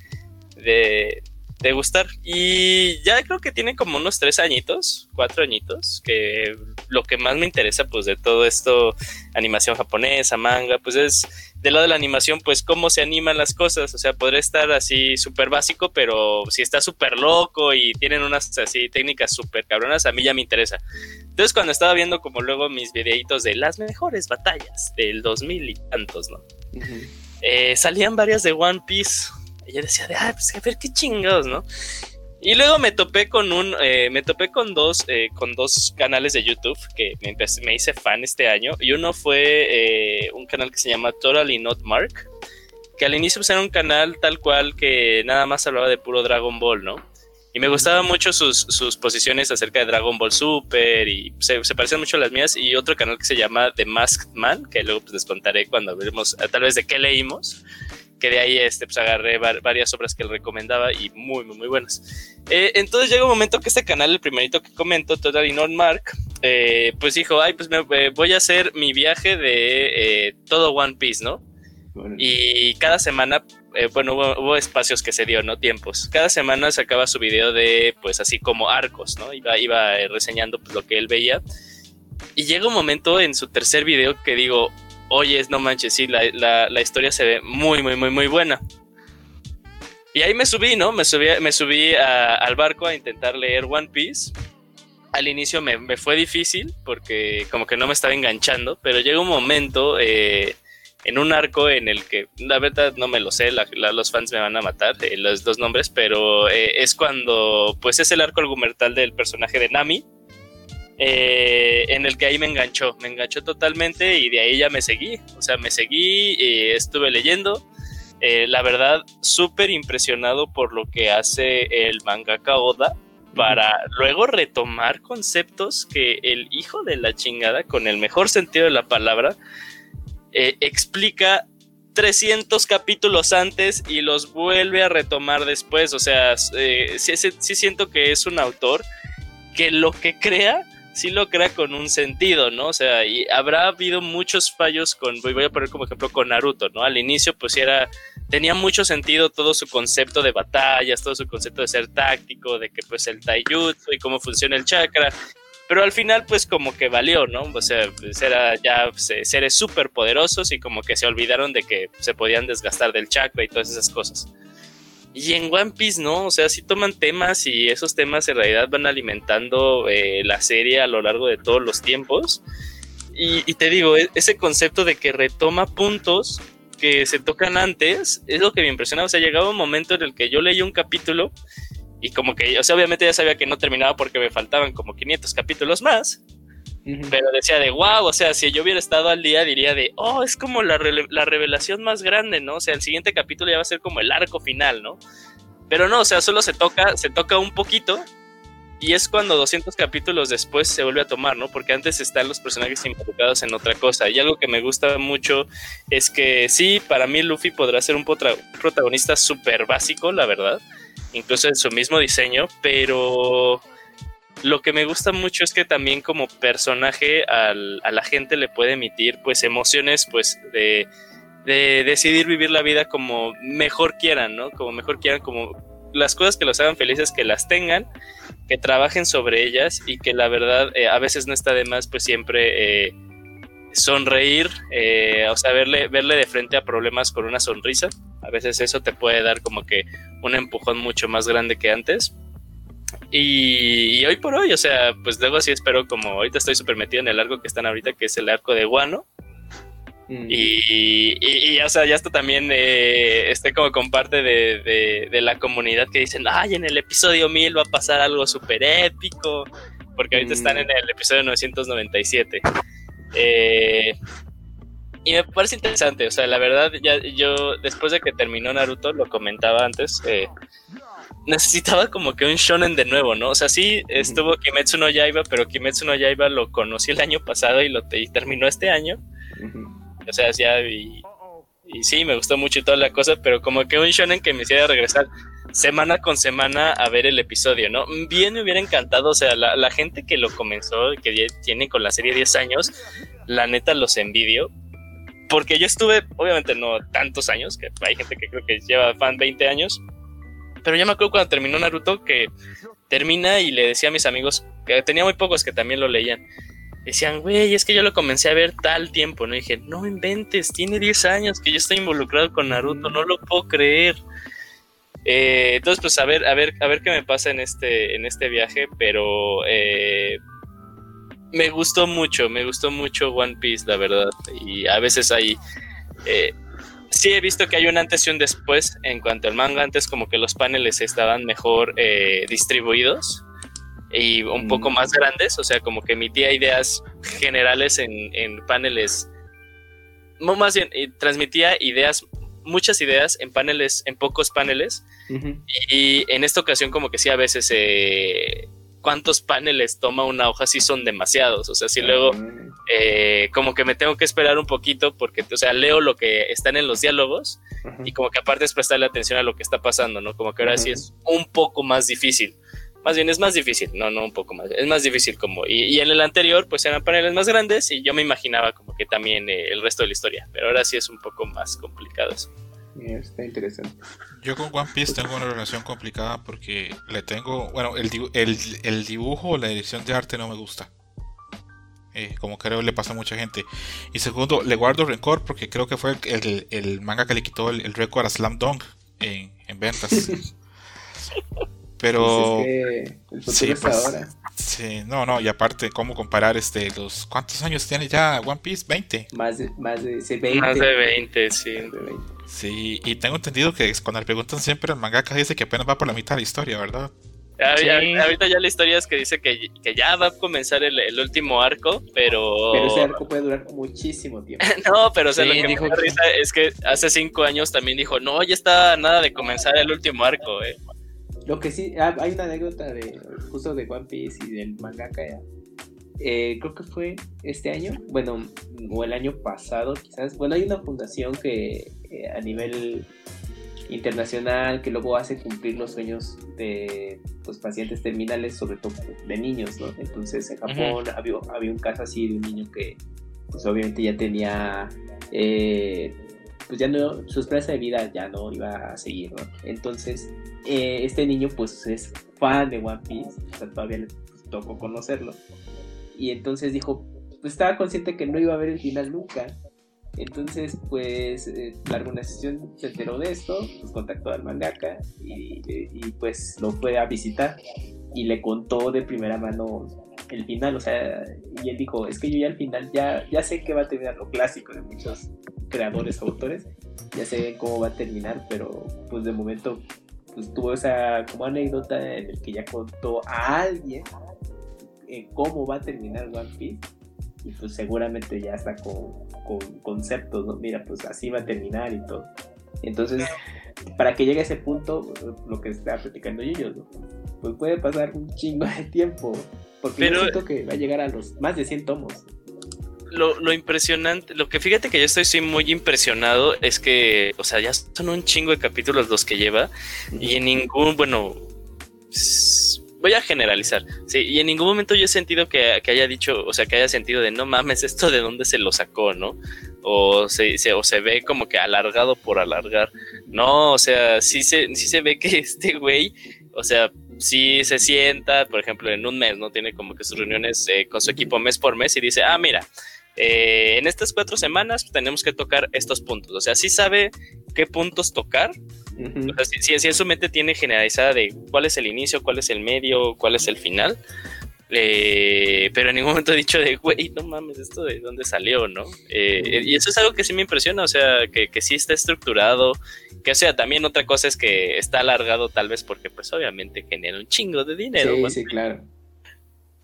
Speaker 4: de, de gustar. Y ya creo que tiene como unos tres añitos, cuatro añitos, que lo que más me interesa, pues, de todo esto, animación japonesa, manga, pues es del lado de la animación, pues cómo se animan las cosas. O sea, podría estar así súper básico, pero si está súper loco y tienen unas así técnicas súper cabronas, a mí ya me interesa. Entonces, cuando estaba viendo como luego mis videitos de las mejores batallas del 2000 y tantos, ¿no? Eh, salían varias de One Piece. Y yo decía, de, ah, pues a ver qué chingados, ¿no? Y luego me topé con un, eh, me topé con dos, eh, con dos canales de YouTube que me, me, hice fan este año. Y uno fue eh, un canal que se llama Totally Not Mark, que al inicio pues, era un canal tal cual que nada más hablaba de puro Dragon Ball, ¿no? Y me gustaban mucho sus, sus posiciones acerca de Dragon Ball Super y se, se, parecían mucho a las mías. Y otro canal que se llama The Masked Man, que luego pues, les contaré cuando veremos tal vez de qué leímos que de ahí este, pues agarré varias obras que él recomendaba y muy, muy, muy buenas. Eh, entonces llega un momento que este canal, el primerito que comento, Totally Not Mark, eh, pues dijo, ay, pues me, eh, voy a hacer mi viaje de todo One Piece, ¿no? Y cada semana, bueno, hubo, espacios que se dio, ¿no? Tiempos. Cada semana sacaba su video de, pues así como arcos, ¿no? Iba, iba reseñando pues, lo que él veía. Y llega un momento en su tercer video que digo, oye, no manches, sí, la, historia se ve muy, muy, muy, muy buena. Y ahí me subí, ¿no? Me subí, me subí al barco a intentar leer One Piece. Al inicio me, fue difícil porque como que no me estaba enganchando, pero llega un momento eh, en un arco en el que, la verdad no me lo sé, los fans me van a matar, eh, los dos nombres, pero eh, es cuando, pues es el arco argumental del personaje de Nami, eh, en el que ahí me enganchó, me enganchó totalmente y de ahí ya me seguí, o sea, me seguí, eh, estuve leyendo, eh, la verdad, súper impresionado por lo que hace el mangaka Oda para luego retomar conceptos que el hijo de la chingada, con el mejor sentido de la palabra, explica 300 capítulos antes y los vuelve a retomar después. O sea, sí, siento que es un autor que lo que crea sí lo crea con un sentido, ¿no? O sea, y habrá habido muchos fallos con, voy a poner como ejemplo con Naruto, ¿no? Al inicio pues era, tenía mucho sentido todo su concepto de batallas, todo su concepto de ser táctico, de que pues el taijutsu y cómo funciona el chakra, pero al final pues como que valió, ¿no? O sea, pues era ya seres súper poderosos y como que se olvidaron de que se podían desgastar del chakra y todas esas cosas. Y en One Piece no, o sea, sí toman temas y esos temas en realidad van alimentando eh, la serie a lo largo de todos los tiempos. Y, te digo, e, ese concepto de que retoma puntos que se tocan antes es lo que me impresiona. O sea, llegaba un momento en el que yo leí un capítulo y como que, o sea, obviamente ya sabía que no terminaba porque me faltaban como 500 capítulos más. Pero decía de wow, o sea, si yo hubiera estado al día diría de, oh, es como la, la, revelación más grande, ¿no? O sea, el siguiente capítulo ya va a ser como el arco final, ¿no? Pero no, o sea, solo se toca, se toca un poquito y es cuando 200 capítulos después se vuelve a tomar, ¿no? Porque antes están los personajes involucrados en otra cosa. Y algo que me gusta mucho es que sí, para mí Luffy podrá ser un protagonista súper básico, la verdad, incluso en su mismo diseño, pero lo que me gusta mucho es que también como personaje a la gente le puede emitir pues emociones pues de, decidir vivir la vida como mejor quieran, ¿no? Como mejor quieran, como las cosas que los hagan felices, que las tengan, que trabajen sobre ellas y que la verdad eh, a veces no está de más pues siempre eh, sonreír, eh, o sea, verle, verle de frente a problemas con una sonrisa. A veces eso te puede dar como que un empujón mucho más grande que antes. Y, hoy por hoy, o sea, pues luego sí espero como ahorita estoy súper metido en el arco que están ahorita, que es el arco de Guano. Mm. Y, o sea, ya esto también eh, esté como con parte de, la comunidad que dicen, ay, en el episodio 1000 va a pasar algo súper épico, porque ahorita están mm. en el episodio 997. Eh, y me parece interesante, o sea, la verdad, ya yo después de que terminó Naruto, lo comentaba antes, eh, necesitaba como que un shonen de nuevo, ¿no? O sea, sí estuvo Kimetsu no Yaiba, pero Kimetsu no Yaiba lo conocí el año pasado y lo terminó este año. O sea, ya y, y, sí, me gustó mucho y toda la cosa, pero como que un shonen que me hiciera regresar semana con semana a ver el episodio, ¿no? Bien me hubiera encantado, o sea, la, la gente que lo comenzó, que tiene con la serie 10 años, la neta los envidio, porque yo estuve, obviamente no tantos años, que hay gente que creo que lleva fan 20 años, pero ya me acuerdo cuando terminó Naruto que termina y le decía a mis amigos, que tenía muy pocos que también lo leían, decían, güey, es que yo lo comencé a ver tal tiempo, ¿no? Y dije, no inventes, tiene 10 años que yo estoy involucrado con Naruto, no lo puedo creer. Eh, entonces, pues a ver, a ver, a ver qué me pasa en este, en este viaje, pero eh, me gustó mucho, me gustó mucho One Piece, la verdad. Y a veces hay... Eh, sí he visto que hay un antes y un después en cuanto al manga. Antes como que los paneles estaban mejor eh, distribuidos y un mm. poco más grandes. O sea, como que emitía ideas generales en, en paneles... Más bien, transmitía ideas, muchas ideas en paneles, en pocos paneles. y, en esta ocasión como que sí a veces... Eh, cuántos paneles toma una hoja si son demasiados. O sea, si luego eh, como que me tengo que esperar un poquito porque, o sea, leo lo que están en los diálogos y como que aparte es prestarle atención a lo que está pasando, ¿no? Como que ahora sí es un poco más difícil. Más bien es más difícil, no, no un poco más, es más difícil como, y, en el anterior pues eran paneles más grandes y yo me imaginaba como que también eh, el resto de la historia, pero ahora sí es un poco más complicado eso.
Speaker 3: Está interesante.
Speaker 2: Yo con One Piece tengo una relación complicada porque le tengo, bueno, el, el, el dibujo o la dirección de arte no me gusta. Eh, como creo le pasa a mucha gente. Y segundo, le guardo rencor porque creo que fue el, el manga que le quitó el, récord a Slam Dunk en, en ventas. Pero.
Speaker 3: Pues sí, pues, ahora.
Speaker 2: Sí, no, no, y aparte, ¿cómo comparar este los cuántos años tiene ya One Piece? 20.
Speaker 3: Más de, más de 20.
Speaker 4: Más de 20, sí.
Speaker 2: Sí, y tengo entendido que cuando le preguntan siempre el mangaka dice que apenas va por la mitad de la historia, ¿verdad?
Speaker 4: Ahorita ya la historia es que dice que, que ya va a comenzar el, el, último arco, pero.
Speaker 3: Pero ese arco puede durar muchísimo tiempo.
Speaker 4: no, pero o sea, lo que dijo me risa es que hace cinco años también dijo: No, ya está nada de comenzar el último arco, eh.
Speaker 3: Lo que sí, ah, hay una anécdota de justo de One Piece y del mangaka. Eh, creo que fue este año, bueno, o el año pasado quizás. Bueno, hay una fundación que eh, a nivel internacional que luego hace cumplir los sueños de pues, pacientes terminales, sobre todo de niños, ¿no? Entonces en Japón había, había, un caso así de un niño que pues obviamente ya tenía eh, pues ya no, su esperanza de vida ya no iba a seguir, ¿no? Entonces, eh, este niño pues es fan de One Piece, o sea, todavía le tocó conocerlo. Y entonces dijo, pues estaba consciente que no iba a ver el final nunca. Entonces, pues, eh, la organización se enteró de esto, pues contactó al mangaka y, pues lo fue a visitar y le contó de primera mano el final, o sea, y él dijo, es que yo ya al final ya, ya sé que va a terminar lo clásico de muchos creadores, autores, ya sé cómo va a terminar, pero pues de momento pues tuvo esa como anécdota en el que ya contó a alguien eh, cómo va a terminar One Piece y pues seguramente ya está con, con conceptos, ¿no? Mira, pues así va a terminar y todo. Entonces, para que llegue a ese punto, lo que está platicando yo, ¿no? pues puede pasar un chingo de tiempo, porque Pero, yo siento que va a llegar a los más de 100 tomos
Speaker 4: lo, impresionante, lo que fíjate que yo estoy muy impresionado es que, o sea, ya son un chingo de capítulos los que lleva y en ningún, bueno, voy a generalizar, sí, y en ningún momento yo he sentido que, haya dicho, o sea, que haya sentido de no mames, esto de dónde se lo sacó, ¿no? O se, se, o se ve como que alargado por alargar. No, o sea, sí se, sí se ve que este güey, o sea, si se sienta, por ejemplo, en un mes, ¿no? Tiene como que sus reuniones eh, con su equipo mes por mes y dice, ah, mira, eh, en estas cuatro semanas tenemos que tocar estos puntos. O sea, sí sabe qué puntos tocar. O sea, si, en su mente tiene generalizada de cuál es el inicio, cuál es el medio, cuál es el final. Eh, pero en ningún momento he dicho de, güey, no mames, esto de dónde salió, ¿no? Eh, y eso es algo que sí me impresiona, o sea, que, que sí está estructurado, que o sea, también otra cosa es que está alargado tal vez porque pues obviamente genera un chingo de dinero.
Speaker 3: Sí, sí, claro.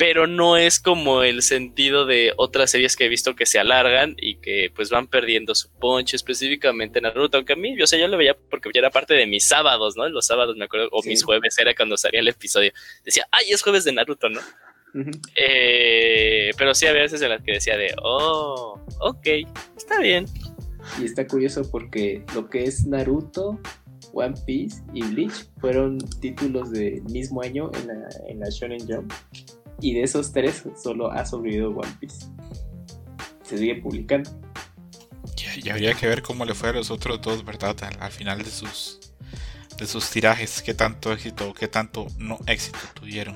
Speaker 4: Pero no es como el sentido de otras series que he visto que se alargan y que pues van perdiendo su punch, específicamente Naruto, aunque a mí, yo sé, yo lo veía porque era parte de mis sábados, ¿no? Los sábados me acuerdo, o mis jueves era cuando salía el episodio. Decía, ay, es jueves de Naruto, ¿no? Eh, pero sí había veces en las que decía de, oh, ok, está bien.
Speaker 3: Y está curioso porque lo que es Naruto, One Piece y Bleach fueron títulos del mismo año en la, en la Shonen Jump. Y de esos tres solo ha sobrevivido One Piece. Se sigue publicando.
Speaker 2: Y, habría que ver cómo le fue a los otros dos, ¿verdad? Al, final de sus de sus tirajes, qué tanto éxito o qué tanto no éxito tuvieron.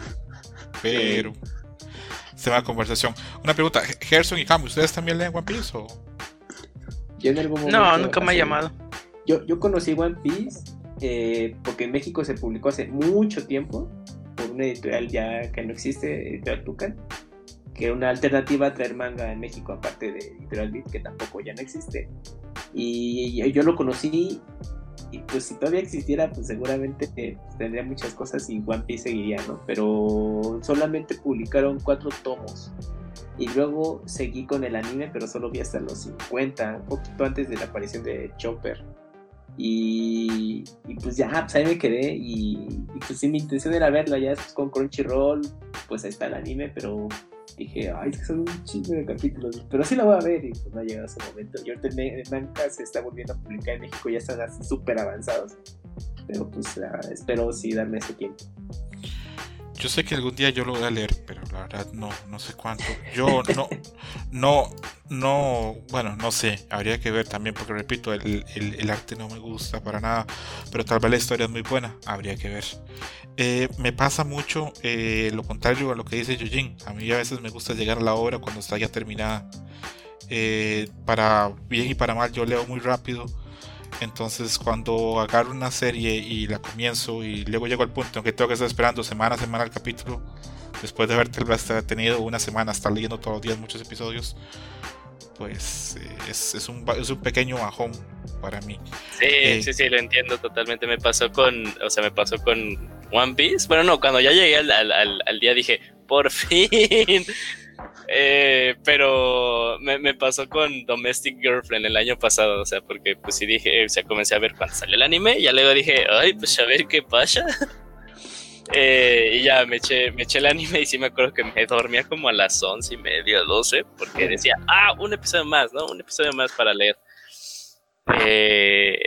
Speaker 2: Pero se va a conversación. Una pregunta, Gerson y Cam, ¿ustedes también leen One Piece o?
Speaker 3: Yo en algún
Speaker 5: momento, no, nunca me ha llamado.
Speaker 3: Yo, yo conocí One Piece eh, porque en México se publicó hace mucho tiempo una editorial ya que no existe, Editorial Tucan, que era una alternativa a traer manga en México, aparte de Editorial Beat, que tampoco ya no existe. Y yo lo conocí, y pues si todavía existiera, pues seguramente pues, tendría muchas cosas y One Piece seguiría, ¿no? Pero solamente publicaron cuatro tomos. Y luego seguí con el anime, pero solo vi hasta los 50, un poquito antes de la aparición de Chopper. Y, pues ya, pues ahí me quedé y, pues sí, mi intención era verla ya con Crunchyroll, pues ahí está el anime, pero dije, ay, es que son un chingo de capítulos, pero sí la voy a ver y pues no ha llegado ese momento. Y ahorita el manga se está volviendo a publicar en México, ya están así súper avanzados, pero pues espero sí darme ese tiempo.
Speaker 2: Yo sé que algún día yo lo voy a leer, pero la verdad no, no sé cuánto. Yo no, no, no, bueno, no sé, habría que ver también, porque repito, el, el, arte no me gusta para nada, pero tal vez la historia es muy buena, habría que ver. Eh, me pasa mucho eh, lo contrario a lo que dice Yujin. A mí a veces me gusta llegar a la obra cuando está ya terminada. Eh, para bien y para mal, yo leo muy rápido entonces cuando agarro una serie y la comienzo y luego llego al punto en que tengo que estar esperando semana a semana el capítulo, después de haber tenido una semana, estar leyendo todos los días muchos episodios, pues eh, es, es, un, es un pequeño bajón para mí.
Speaker 4: Sí, eh, sí, sí, lo entiendo totalmente. Me pasó con, o sea, me pasó con One Piece. Bueno, no, cuando ya llegué al, al, al día dije, por fin, eh, pero me, pasó con Domestic Girlfriend el año pasado, o sea, porque pues sí dije, o sea, comencé a ver cuando salió el anime, y ya luego dije, ay, pues a ver qué pasa. Eh, y ya me eché, me eché el anime y sí me acuerdo que me dormía como a las once y media, doce, porque decía, ah, un episodio más, ¿no? Un episodio más para leer. Eh,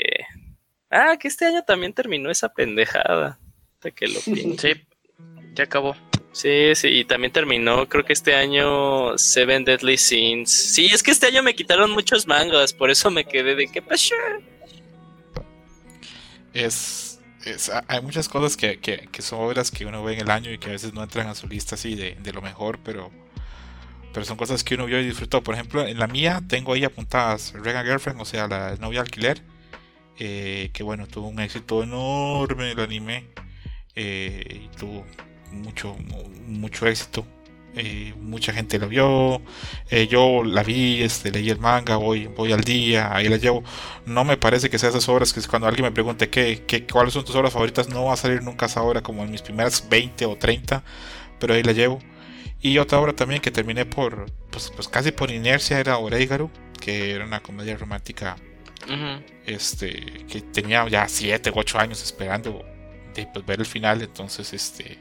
Speaker 4: ah, que este año también terminó esa pendejada. De que lo
Speaker 5: Sí, ya acabó.
Speaker 4: Sí, sí, y también terminó, creo que este año Seven Deadly Sins. Sí, es que este año me quitaron muchos mangas, por eso me quedé de qué pasó.
Speaker 2: Es, hay muchas cosas que, que, son obras que uno ve en el año y que a veces no entran a su lista así de, lo mejor, pero, pero son cosas que uno vio y disfrutó. Por ejemplo, en la mía tengo ahí apuntadas Regan Girlfriend, o sea, la novia alquiler, eh, que bueno, tuvo un éxito enorme el anime eh, y tuvo mucho, mucho éxito. Eh, mucha gente lo vio. Eh, yo la vi, este, leí el manga, voy, voy al día, ahí la llevo. No me parece que sea esas obras que cuando alguien me pregunte qué, qué, cuáles son tus obras favoritas, no va a salir nunca esa obra como en mis primeras 20 o 30, pero ahí la llevo. Y otra obra también que terminé por, pues, pues casi por inercia era Oreigaru, que era una comedia romántica este, que tenía ya 7 u 8 años esperando de pues, ver el final, entonces este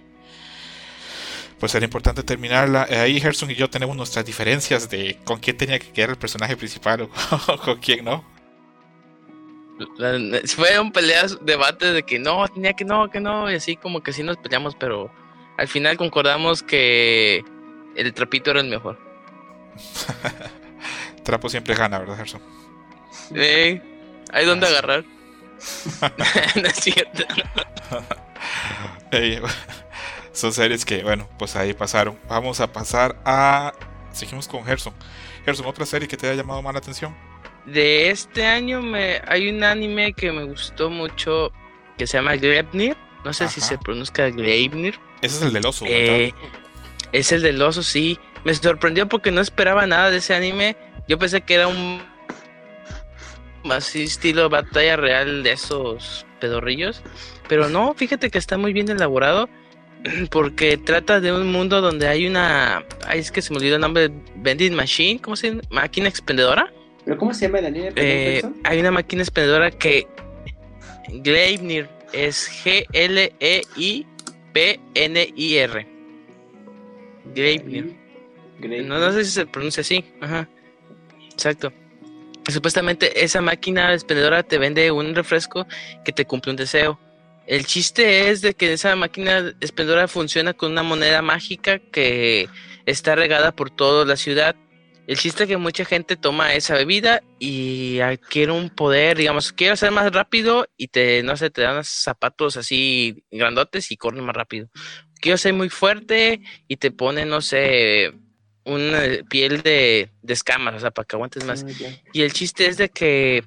Speaker 2: pues era importante terminarla. Eh, ahí Gerson y yo tenemos nuestras diferencias de con quién tenía que quedar el personaje principal o con quién no.
Speaker 5: Fue un peleas, debate de que no, tenía que no, que no, y así como que sí nos peleamos, pero al final concordamos que el trapito era el mejor.
Speaker 2: Trapo siempre gana, ¿verdad, Gerson?
Speaker 5: Sí, hay donde ah, agarrar. no es cierto
Speaker 2: son series que, bueno, pues ahí pasaron. Vamos a pasar a. Seguimos con Gerson. Gerson, ¿otra serie que te haya llamado más la atención?
Speaker 5: De este año me hay un anime que me gustó mucho que se llama Gleipnir. No sé si se pronuncia Gleipnir.
Speaker 2: Ese es el del oso.
Speaker 5: Eh, es el del oso, sí. Me sorprendió porque no esperaba nada de ese anime. Yo pensé que era un así estilo batalla real de esos pedorrillos. Pero no, fíjate que está muy bien elaborado porque trata de un mundo donde hay una. Ay, es que se me olvidó el nombre. Vending Machine, ¿cómo se llama? Máquina expendedora.
Speaker 3: ¿Pero cómo se llama Daniel?
Speaker 5: Eh, hay una máquina expendedora que. Gleipnir es G-L-E-I-P-N-I-R. Gleipnir. No, no sé si se pronuncia así. Ajá. Exacto. Supuestamente esa máquina expendedora te vende un refresco que te cumple un deseo. El chiste es de que esa máquina expendedora funciona con una moneda mágica que está regada por toda la ciudad. El chiste es que mucha gente toma esa bebida y adquiere un poder, digamos, quiere ser más rápido y te, no sé, te dan zapatos así grandotes y corren más rápido. Quiero ser muy fuerte y te pone, no sé, una piel de, escamas, o sea, para que aguantes más. Ah, y el chiste es de que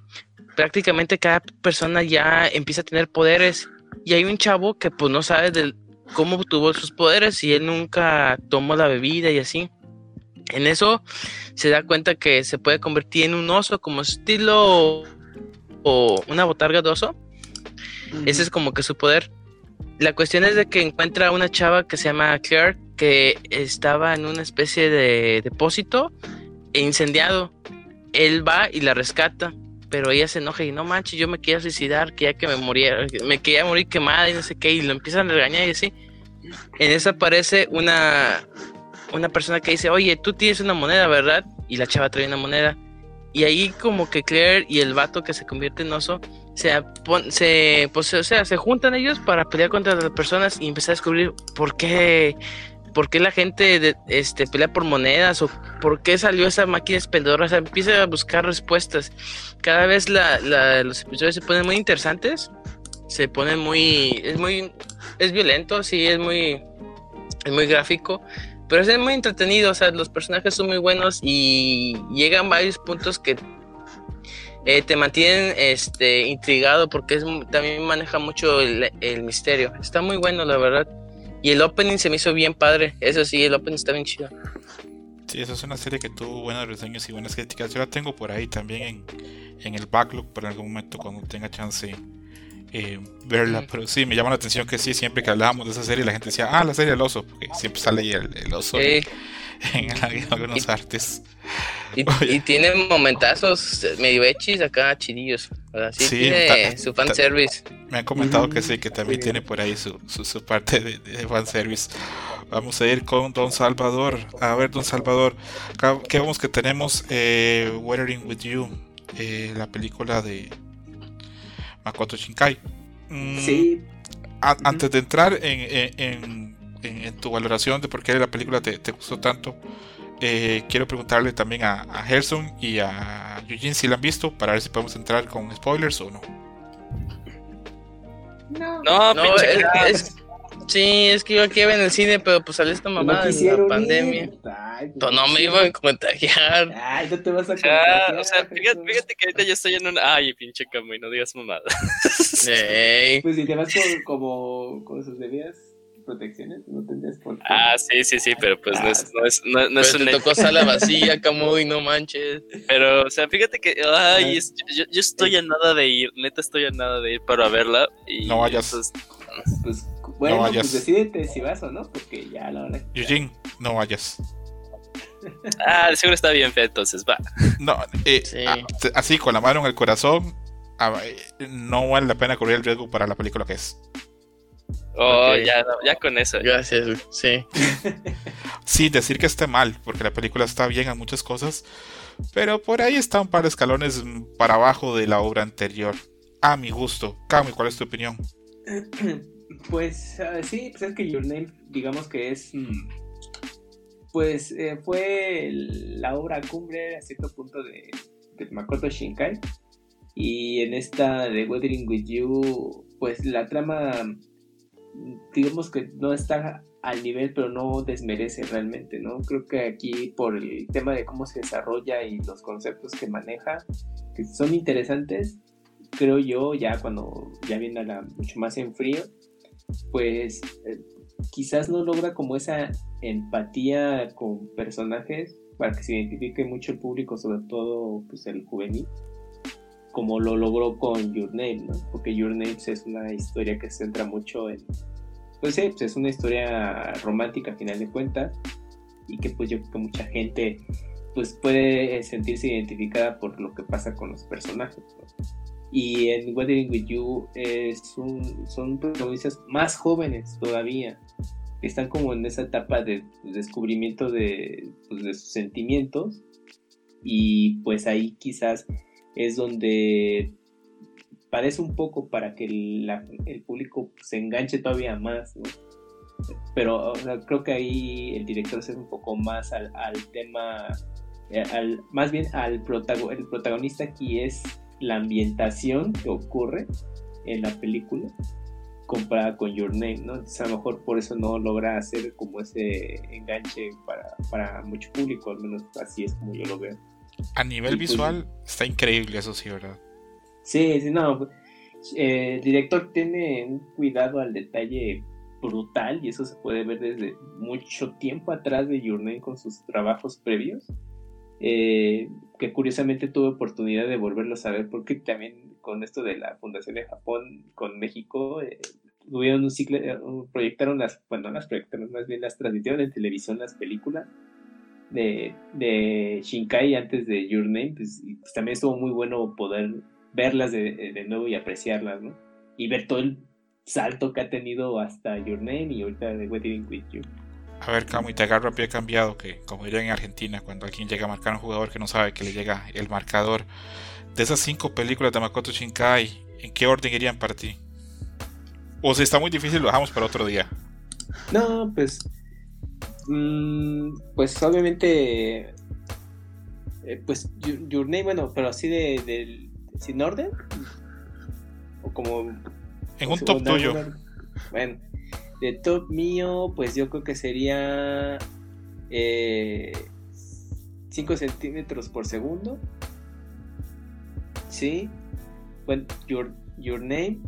Speaker 5: prácticamente cada persona ya empieza a tener poderes y hay un chavo que pues no sabe de cómo tuvo sus poderes y él nunca tomó la bebida y así. En eso se da cuenta que se puede convertir en un oso como estilo o una botarga de oso. Ese es como que su poder. La cuestión es de que encuentra una chava que se llama Claire que estaba en una especie de depósito e incendiado. Él va y la rescata pero ella se enoja y no manches, yo me quería suicidar, que ya que me moría, me quería morir quemada y no sé qué, y lo empiezan a regañar y así. En eso aparece una, una persona que dice, oye, tú tienes una moneda, ¿verdad? Y la chava trae una moneda. Y ahí como que Claire y el vato que se convierte en oso, se, se, pues, o sea, se juntan ellos para pelear contra las personas y empezar a descubrir por qué por qué la gente este, pelea por monedas o por qué salió esa máquina expendedora. O sea, empieza a buscar respuestas. Cada vez los episodios se ponen muy interesantes. Se ponen muy. Es muy. Es violento, sí, es muy. Es muy gráfico. Pero es muy entretenido. O sea, los personajes son muy buenos y llegan varios puntos que eh, te mantienen este, intrigado porque también maneja mucho el misterio. Está muy bueno, la verdad. Y el opening se me hizo bien padre. Eso sí, el opening está bien chido.
Speaker 2: Sí, esa es una serie que tuvo buenos reseños y buenas críticas. Yo la tengo por ahí también en, el backlog por algún momento cuando tenga chance eh, verla. Pero sí, me llama la atención que sí, siempre que hablábamos de esa serie la gente decía, ah, la serie del oso, porque siempre sale ahí el, oso en, algunos artes.
Speaker 5: Y, tiene momentazos medio hechis acá, chidillos. Sí, tiene su fanservice.
Speaker 2: Me han comentado que sí, que también tiene por ahí su, su, parte de, de fanservice. Vamos a ir con Don Salvador. A ver, Don Salvador, ¿qué vemos que tenemos? Eh, Weathering with You, eh, la película de Makoto Shinkai.
Speaker 3: Mm, sí.
Speaker 2: Antes de entrar en, en, en, tu valoración de por qué la película te, te gustó tanto, eh, quiero preguntarle también a, a Gerson y a Eugene si la han visto para ver si podemos entrar con spoilers o no.
Speaker 5: No, no, no es, Sí, es que yo aquí iba en el cine, pero pues salió esta mamada en la pandemia. Pues, no me iba a contagiar.
Speaker 3: Ay, no te vas a contagiar.
Speaker 4: o sea, fíjate, fíjate, que ahorita yo estoy en un. Ay, pinche y no digas mamada.
Speaker 3: Pues si te vas con, como con sus debidas protecciones, no tendrías por qué.
Speaker 4: Ah, sí, sí, sí, pero pues no es, no es, no, no es
Speaker 5: un. Te tocó sala vacía, y no manches.
Speaker 4: Pero, o sea, fíjate que. Ay, yo, yo, estoy a nada de ir, neta estoy a nada de ir para verla. Y
Speaker 2: no vayas.
Speaker 3: Pues, pues bueno, pues decídete si vas o no, porque ya la hora.
Speaker 2: Eugene, no vayas.
Speaker 4: Ah, seguro está bien feo, entonces va.
Speaker 2: No, eh, ah, así con la mano en el corazón, ah, eh, no vale la pena correr el riesgo para la película que es.
Speaker 4: Oh, ya, ya con eso.
Speaker 5: Gracias, sí.
Speaker 2: sí, decir que esté mal, porque la película está bien en muchas cosas, pero por ahí está un par de escalones para abajo de la obra anterior. A mi gusto. Cami, ¿cuál es tu opinión?
Speaker 3: Pues uh, sí, pues es que Your Name, digamos que es. Mm, pues eh, fue la obra cumbre a cierto punto de, Makoto Shinkai. Y en esta de Weathering with You, pues la trama, digamos que no está al nivel, pero no desmerece realmente, ¿no? Creo que aquí por el tema de cómo se desarrolla y los conceptos que maneja, que son interesantes, creo yo, ya cuando ya viene la, mucho más en frío, pues eh, quizás no logra como esa empatía con personajes para que se identifique mucho el público, sobre todo pues el juvenil, como lo logró con Your Name, ¿no? Porque Your Name es una historia que se centra mucho en, pues sí, pues es una historia romántica a final de cuentas y que pues yo creo que mucha gente pues puede sentirse identificada por lo que pasa con los personajes. Y en Weathering with You es un, son protagonistas más jóvenes todavía, que están como en esa etapa de descubrimiento de, pues, de sus sentimientos y pues ahí quizás es donde parece un poco para que el, público se enganche todavía más, Pero creo que ahí el director es un poco más al, tema, eh, al, más bien al el protagonista aquí es la ambientación que ocurre en la película comparada con Your Name, ¿no? Entonces a lo mejor por eso no logra hacer como ese enganche para, para mucho público, al menos así es como yo lo veo.
Speaker 2: A nivel pues, visual está increíble, eso sí, ¿verdad?
Speaker 3: Sí, sí, no. Eh, el director tiene un cuidado al detalle brutal y eso se puede ver desde mucho tiempo atrás de Your Name con sus trabajos previos. Eh, que curiosamente tuve oportunidad de volverlos a ver porque también con esto de la Fundación de Japón con México eh, tuvieron un ciclo, eh, proyectaron las, bueno, las proyectaron más bien las transmitieron en televisión las películas de, de Shinkai antes de Your Name, pues, pues, también estuvo muy bueno poder verlas de, de, nuevo y apreciarlas, ¿no? Y ver todo el salto que ha tenido hasta Your Name y ahorita de Wedding With You.
Speaker 2: A ver, Camu, y te agarro a pie cambiado, que como diría en Argentina, cuando alguien llega a marcar a un jugador que no sabe que le llega el marcador. De esas cinco películas de Makoto Shinkai, ¿en qué orden irían para ti? O si está muy difícil, lo dejamos para otro día.
Speaker 3: No, pues. Mmm, pues obviamente. Eh, pues Your, Name, bueno, pero así de, sin orden. O como.
Speaker 2: En un top tuyo.
Speaker 3: Bueno, de top mío, pues yo creo que sería 5 eh, centímetros por segundo. Sí. Bueno, your, your Name,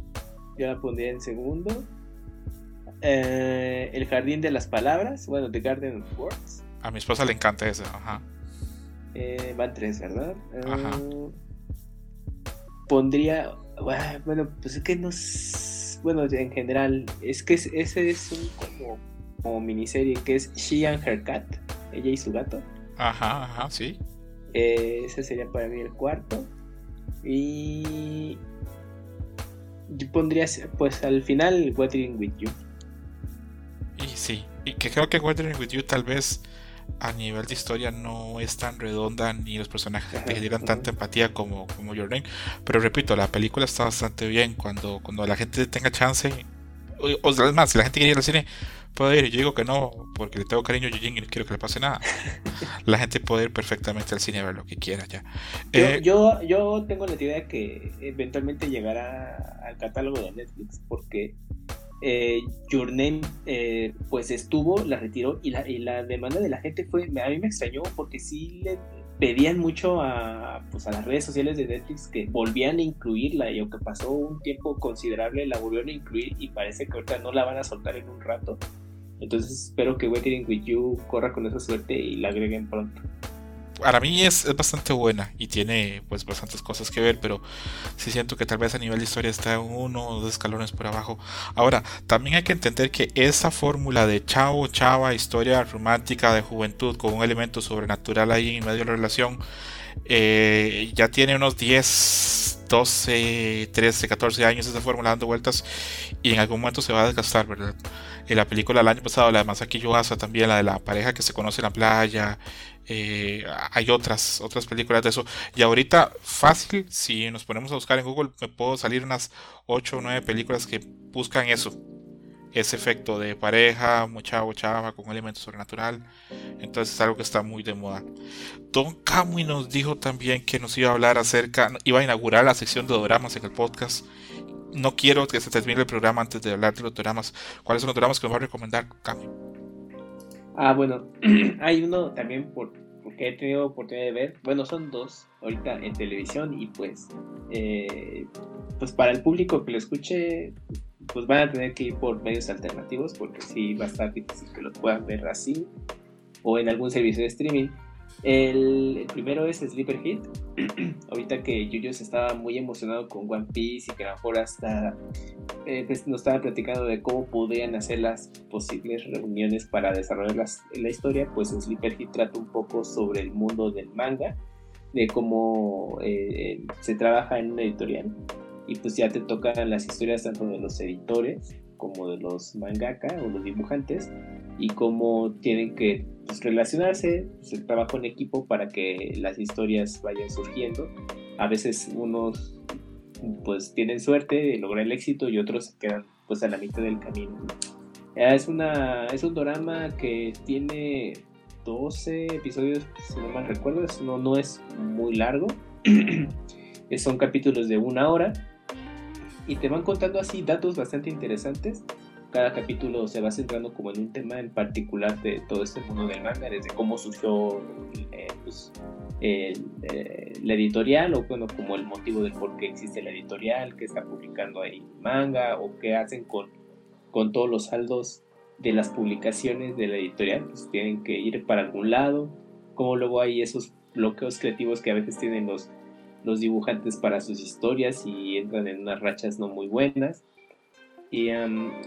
Speaker 3: yo la pondría en segundo. Eh, el Jardín de las Palabras, bueno, The Garden of Words.
Speaker 2: A mi esposa le encanta ese, ajá.
Speaker 3: Eh, van tres, ¿verdad? Ajá. pondría, bueno, pues es que no bueno, en general, es que ese es un como, miniserie que es She and Her Cat, ella y su gato.
Speaker 2: Ajá, ajá, sí.
Speaker 3: Eh, ese sería para mí el cuarto. Y yo pondría, pues al final, Weathering with You.
Speaker 2: Y sí, y que creo que Weathering with You tal vez a nivel de historia no es tan redonda ni los personajes te generan tanta empatía como, como Your Name. Pero repito, la película está bastante bien. Cuando, cuando la gente tenga chance, o, o más, si la gente quiere ir al cine, puede ir. Yo digo que no, porque le tengo cariño a Yujin y no quiero que le pase nada. la gente puede ir perfectamente al cine a ver lo que quiera ya.
Speaker 3: Eh, yo, yo, tengo la idea de que eventualmente llegará al catálogo de Netflix, porque eh, Your Name eh, pues estuvo, la retiró y la, y la demanda de la gente fue, a mí me extrañó porque sí le pedían mucho a, pues, a las redes sociales de Netflix que volvían a incluirla y aunque pasó un tiempo considerable la volvieron a incluir y parece que ahorita no la van a soltar en un rato. Entonces espero que Waiting With You corra con esa suerte y la agreguen pronto
Speaker 2: para mí es, bastante buena y tiene pues bastantes cosas que ver, pero sí siento que tal vez a nivel de historia está uno o dos escalones por abajo. Ahora, también hay que entender que esa fórmula de chavo, chava, historia romántica de juventud con un elemento sobrenatural ahí en medio de la relación, eh, ya tiene unos 10, 12, 13, 14 años esa fórmula dando vueltas y en algún momento se va a desgastar, ¿verdad? En la película del año pasado, la de Masaki Yuasa, también la de la pareja que se conoce en la playa, eh, hay otras, otras películas de eso. Y ahorita, fácil, si nos ponemos a buscar en Google, me puedo salir unas 8 o 9 películas que buscan eso. Ese efecto de pareja, mucha chava con un elemento sobrenatural. Entonces es algo que está muy de moda. Don Kamui nos dijo también que nos iba a hablar acerca, iba a inaugurar la sección de dramas en el podcast. No quiero que se termine el programa antes de hablar de los dramas. ¿Cuáles son los dramas que nos va a recomendar, Kamui?
Speaker 3: Ah, bueno, hay uno también por, porque he tenido oportunidad de ver. Bueno, son dos ahorita en televisión y pues, eh, pues para el público que lo escuche, pues van a tener que ir por medios alternativos porque sí va a estar difícil que lo puedan ver así o en algún servicio de streaming. El, primero es Sleeper Hit. Ahorita que Yuyos estaba muy emocionado con One Piece y que a lo mejor hasta eh, pues, nos estaba platicando de cómo podrían hacer las posibles reuniones para desarrollar la historia, pues Sleeper Hit trata un poco sobre el mundo del manga, de cómo eh, se trabaja en una editorial y pues ya te tocan las historias tanto de los editores como de los mangaka o los dibujantes y cómo tienen que pues, relacionarse, pues, el trabajo en equipo para que las historias vayan surgiendo. A veces unos pues tienen suerte de lograr el éxito y otros quedan pues a la mitad del camino. Es, una, es un drama que tiene 12 episodios, si no mal recuerdo, no, no es muy largo. Son capítulos de una hora y te van contando así datos bastante interesantes. Cada capítulo se va centrando como en un tema en particular de todo este mundo del manga, desde cómo surgió eh, pues, eh, la editorial, o bueno, como el motivo del por qué existe la editorial, que está publicando ahí manga, o qué hacen con, con todos los saldos de las publicaciones de la editorial, pues tienen que ir para algún lado, como luego hay esos bloqueos creativos que a veces tienen los los dibujantes para sus historias y entran en unas rachas no muy buenas. Y,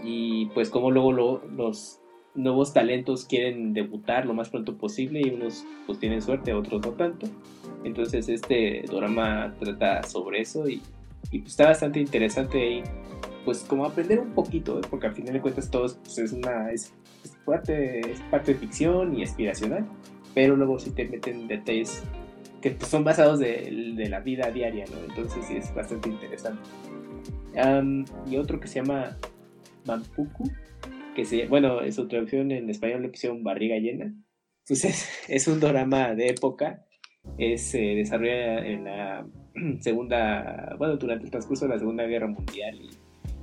Speaker 3: y pues como luego los nuevos talentos quieren debutar lo más pronto posible y unos pues tienen suerte, otros no tanto. Entonces este drama trata sobre eso y, y pues, está bastante interesante y pues como aprender un poquito, ¿eh? porque al final de cuentas todo pues, es una es, parte, es parte de ficción y aspiracional, pero luego si te meten detalles que son basados de, de, la vida diaria, ¿no? Entonces sí es bastante interesante. y otro que se llama Mampuku, que se, bueno, su traducción en español le pusieron barriga llena. Pues es, es un drama de época, es, se desarrolla en la segunda, bueno, durante el transcurso de la Segunda Guerra Mundial y,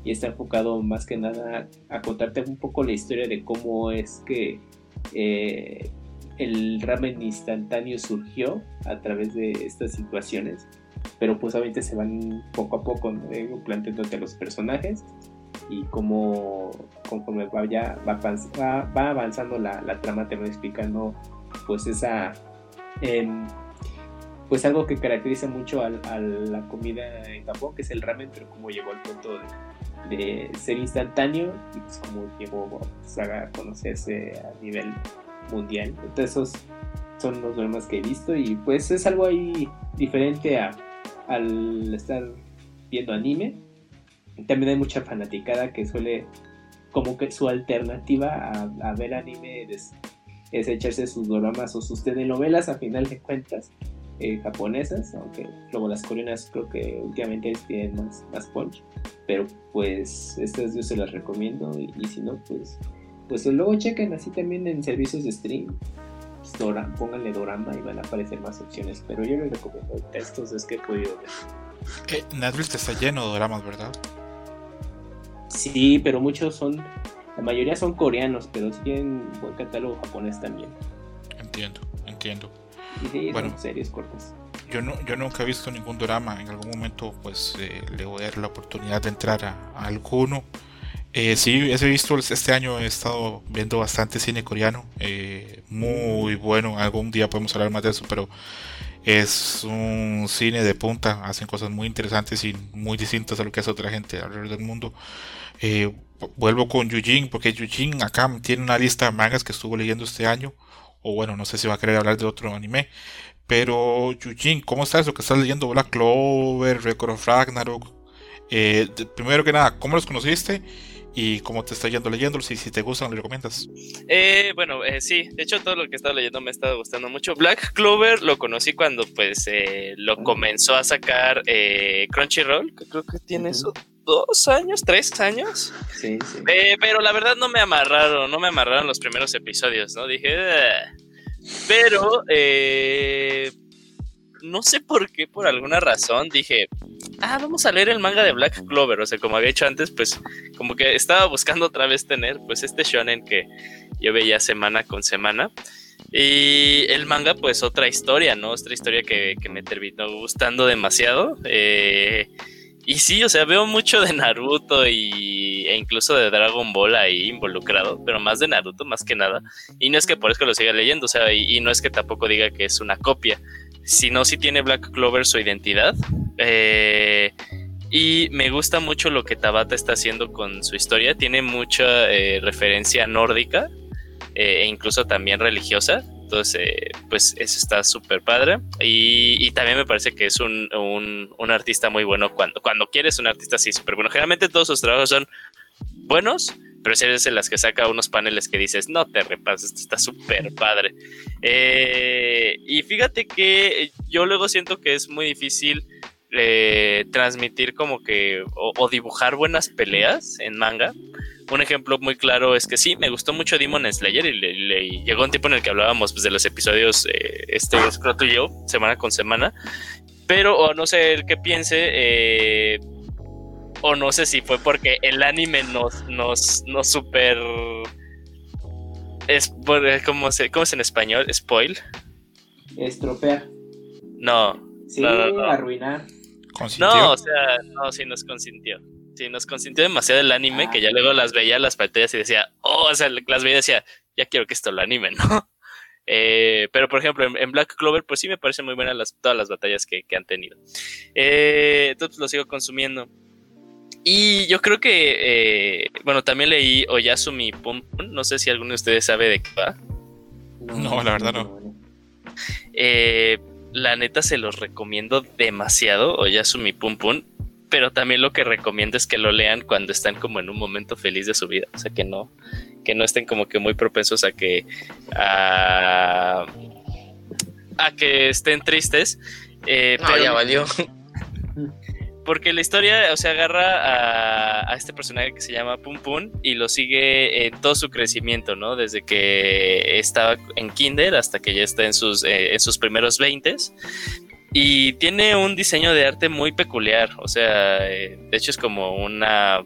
Speaker 3: y está enfocado más que nada a contarte un poco la historia de cómo es que eh, el ramen instantáneo surgió a través de estas situaciones, pero pues obviamente se van poco a poco ¿no? planteándote los personajes y como conforme vaya, va, va, avanzando la, trama te va explicando pues esa em, pues algo que caracteriza mucho a, la comida en Japón que es el ramen pero como llegó al punto de, ser instantáneo y pues como llegó pues, a conocerse a nivel mundial. Entonces esos son los dramas que he visto y pues es algo ahí diferente a, al estar viendo anime. También hay mucha fanaticada que suele como que su alternativa a, ver anime es, echarse sus dramas o sus telenovelas a final de cuentas eh, japonesas, aunque luego las coreanas creo que últimamente tienen más, más punch, pero pues estas yo se las recomiendo y si no pues pues luego chequen así también en servicios de stream. Pues, Dora, pónganle Dorama y van a aparecer más opciones. Pero yo les recomiendo textos, es que he podido ver.
Speaker 2: Eh, Netflix está lleno de doramas, ¿verdad?
Speaker 3: Sí, pero muchos son. La mayoría son coreanos, pero tienen buen catálogo japonés también.
Speaker 2: Entiendo, entiendo.
Speaker 3: Y sí, bueno, son series cortas.
Speaker 2: Yo, no, yo nunca he visto ningún drama. En algún momento, pues eh, le voy a dar la oportunidad de entrar a alguno. Eh, sí, he visto este año, he estado viendo bastante cine coreano, eh, muy bueno, algún día podemos hablar más de eso, pero es un cine de punta, hacen cosas muy interesantes y muy distintas a lo que hace otra gente alrededor del mundo. Eh, vuelvo con Yujin, porque Yujin acá tiene una lista de mangas que estuvo leyendo este año, o bueno, no sé si va a querer hablar de otro anime, pero Yujin, ¿cómo está eso que estás leyendo? Black Clover, Record of Ragnarok. primero que nada, ¿cómo los conociste? Y cómo te está yendo leyéndolos y si te gustan, ¿lo recomiendas?
Speaker 4: Eh, bueno, eh, sí, de hecho todo lo que he estado leyendo me ha estado gustando mucho. Black Clover lo conocí cuando pues eh, lo comenzó a sacar eh, Crunchyroll, que creo que tiene eso dos años, tres años.
Speaker 3: Sí, sí.
Speaker 4: pero la verdad no me amarraron, no me amarraron los primeros episodios, ¿no? Dije, pero no sé por qué, por alguna razón, dije, ah, vamos a leer el manga de Black Clover. O sea, como había hecho antes, pues como que estaba buscando otra vez tener pues este shonen que yo veía semana con semana. Y el manga, pues otra historia, ¿no? Otra historia que, me terminó gustando demasiado. Eh, y sí, o sea, veo mucho de Naruto y e incluso de Dragon Ball ahí involucrado, pero más de Naruto, más que nada. Y no es que por eso lo siga leyendo, o sea, y, no es que tampoco diga que es una copia, sino si tiene Black Clover su identidad. Eh, y me gusta mucho lo que Tabata está haciendo con su historia. Tiene mucha eh, referencia nórdica eh, e incluso también religiosa. Entonces, pues eso está súper padre. Y, también me parece que es un, artista muy bueno cuando, cuando quieres un artista así súper bueno. Generalmente todos sus trabajos son buenos, pero si eres en las que saca unos paneles que dices, no te repases, esto está súper padre. Eh, y fíjate que yo luego siento que es muy difícil eh, transmitir como que o, dibujar buenas peleas en manga un ejemplo muy claro es que sí, me gustó mucho Demon Slayer y, llegó un tiempo en el que hablábamos pues, de los episodios, eh, este, creo y yo, semana con semana. Pero, o no sé el que piense, eh, o no sé si fue porque el anime nos, nos, nos super. Es, ¿cómo, se, ¿Cómo es en español? ¿Spoil?
Speaker 3: Estropear.
Speaker 4: No.
Speaker 3: Sí, arruinar.
Speaker 4: No, o sea, no, sí nos consintió. Sí, nos consintió demasiado el anime que ya luego las veía las pantallas y decía, oh, o sea, las veía y decía, ya quiero que esto lo anime, ¿no? Eh, pero por ejemplo, en, Black Clover, pues sí me parecen muy buenas las, todas las batallas que, han tenido. Eh, entonces lo sigo consumiendo. Y yo creo que, eh, bueno, también leí Oyasumi Pum Pum. No sé si alguno de ustedes sabe de qué va.
Speaker 2: No, la verdad no.
Speaker 4: la neta se los recomiendo demasiado. Oyasumi Pum Pum pero también lo que recomiendo es que lo lean cuando están como en un momento feliz de su vida, o sea, que no, que no estén como que muy propensos a que, a, que estén tristes.
Speaker 5: Eh, pero ya valió.
Speaker 4: Porque la historia, o sea, agarra a, este personaje que se llama Pum Pum y lo sigue en todo su crecimiento, ¿no? Desde que estaba en kinder hasta que ya está en sus, eh, en sus primeros veintes. Y tiene un diseño de arte muy peculiar. O sea, eh, de hecho es como una.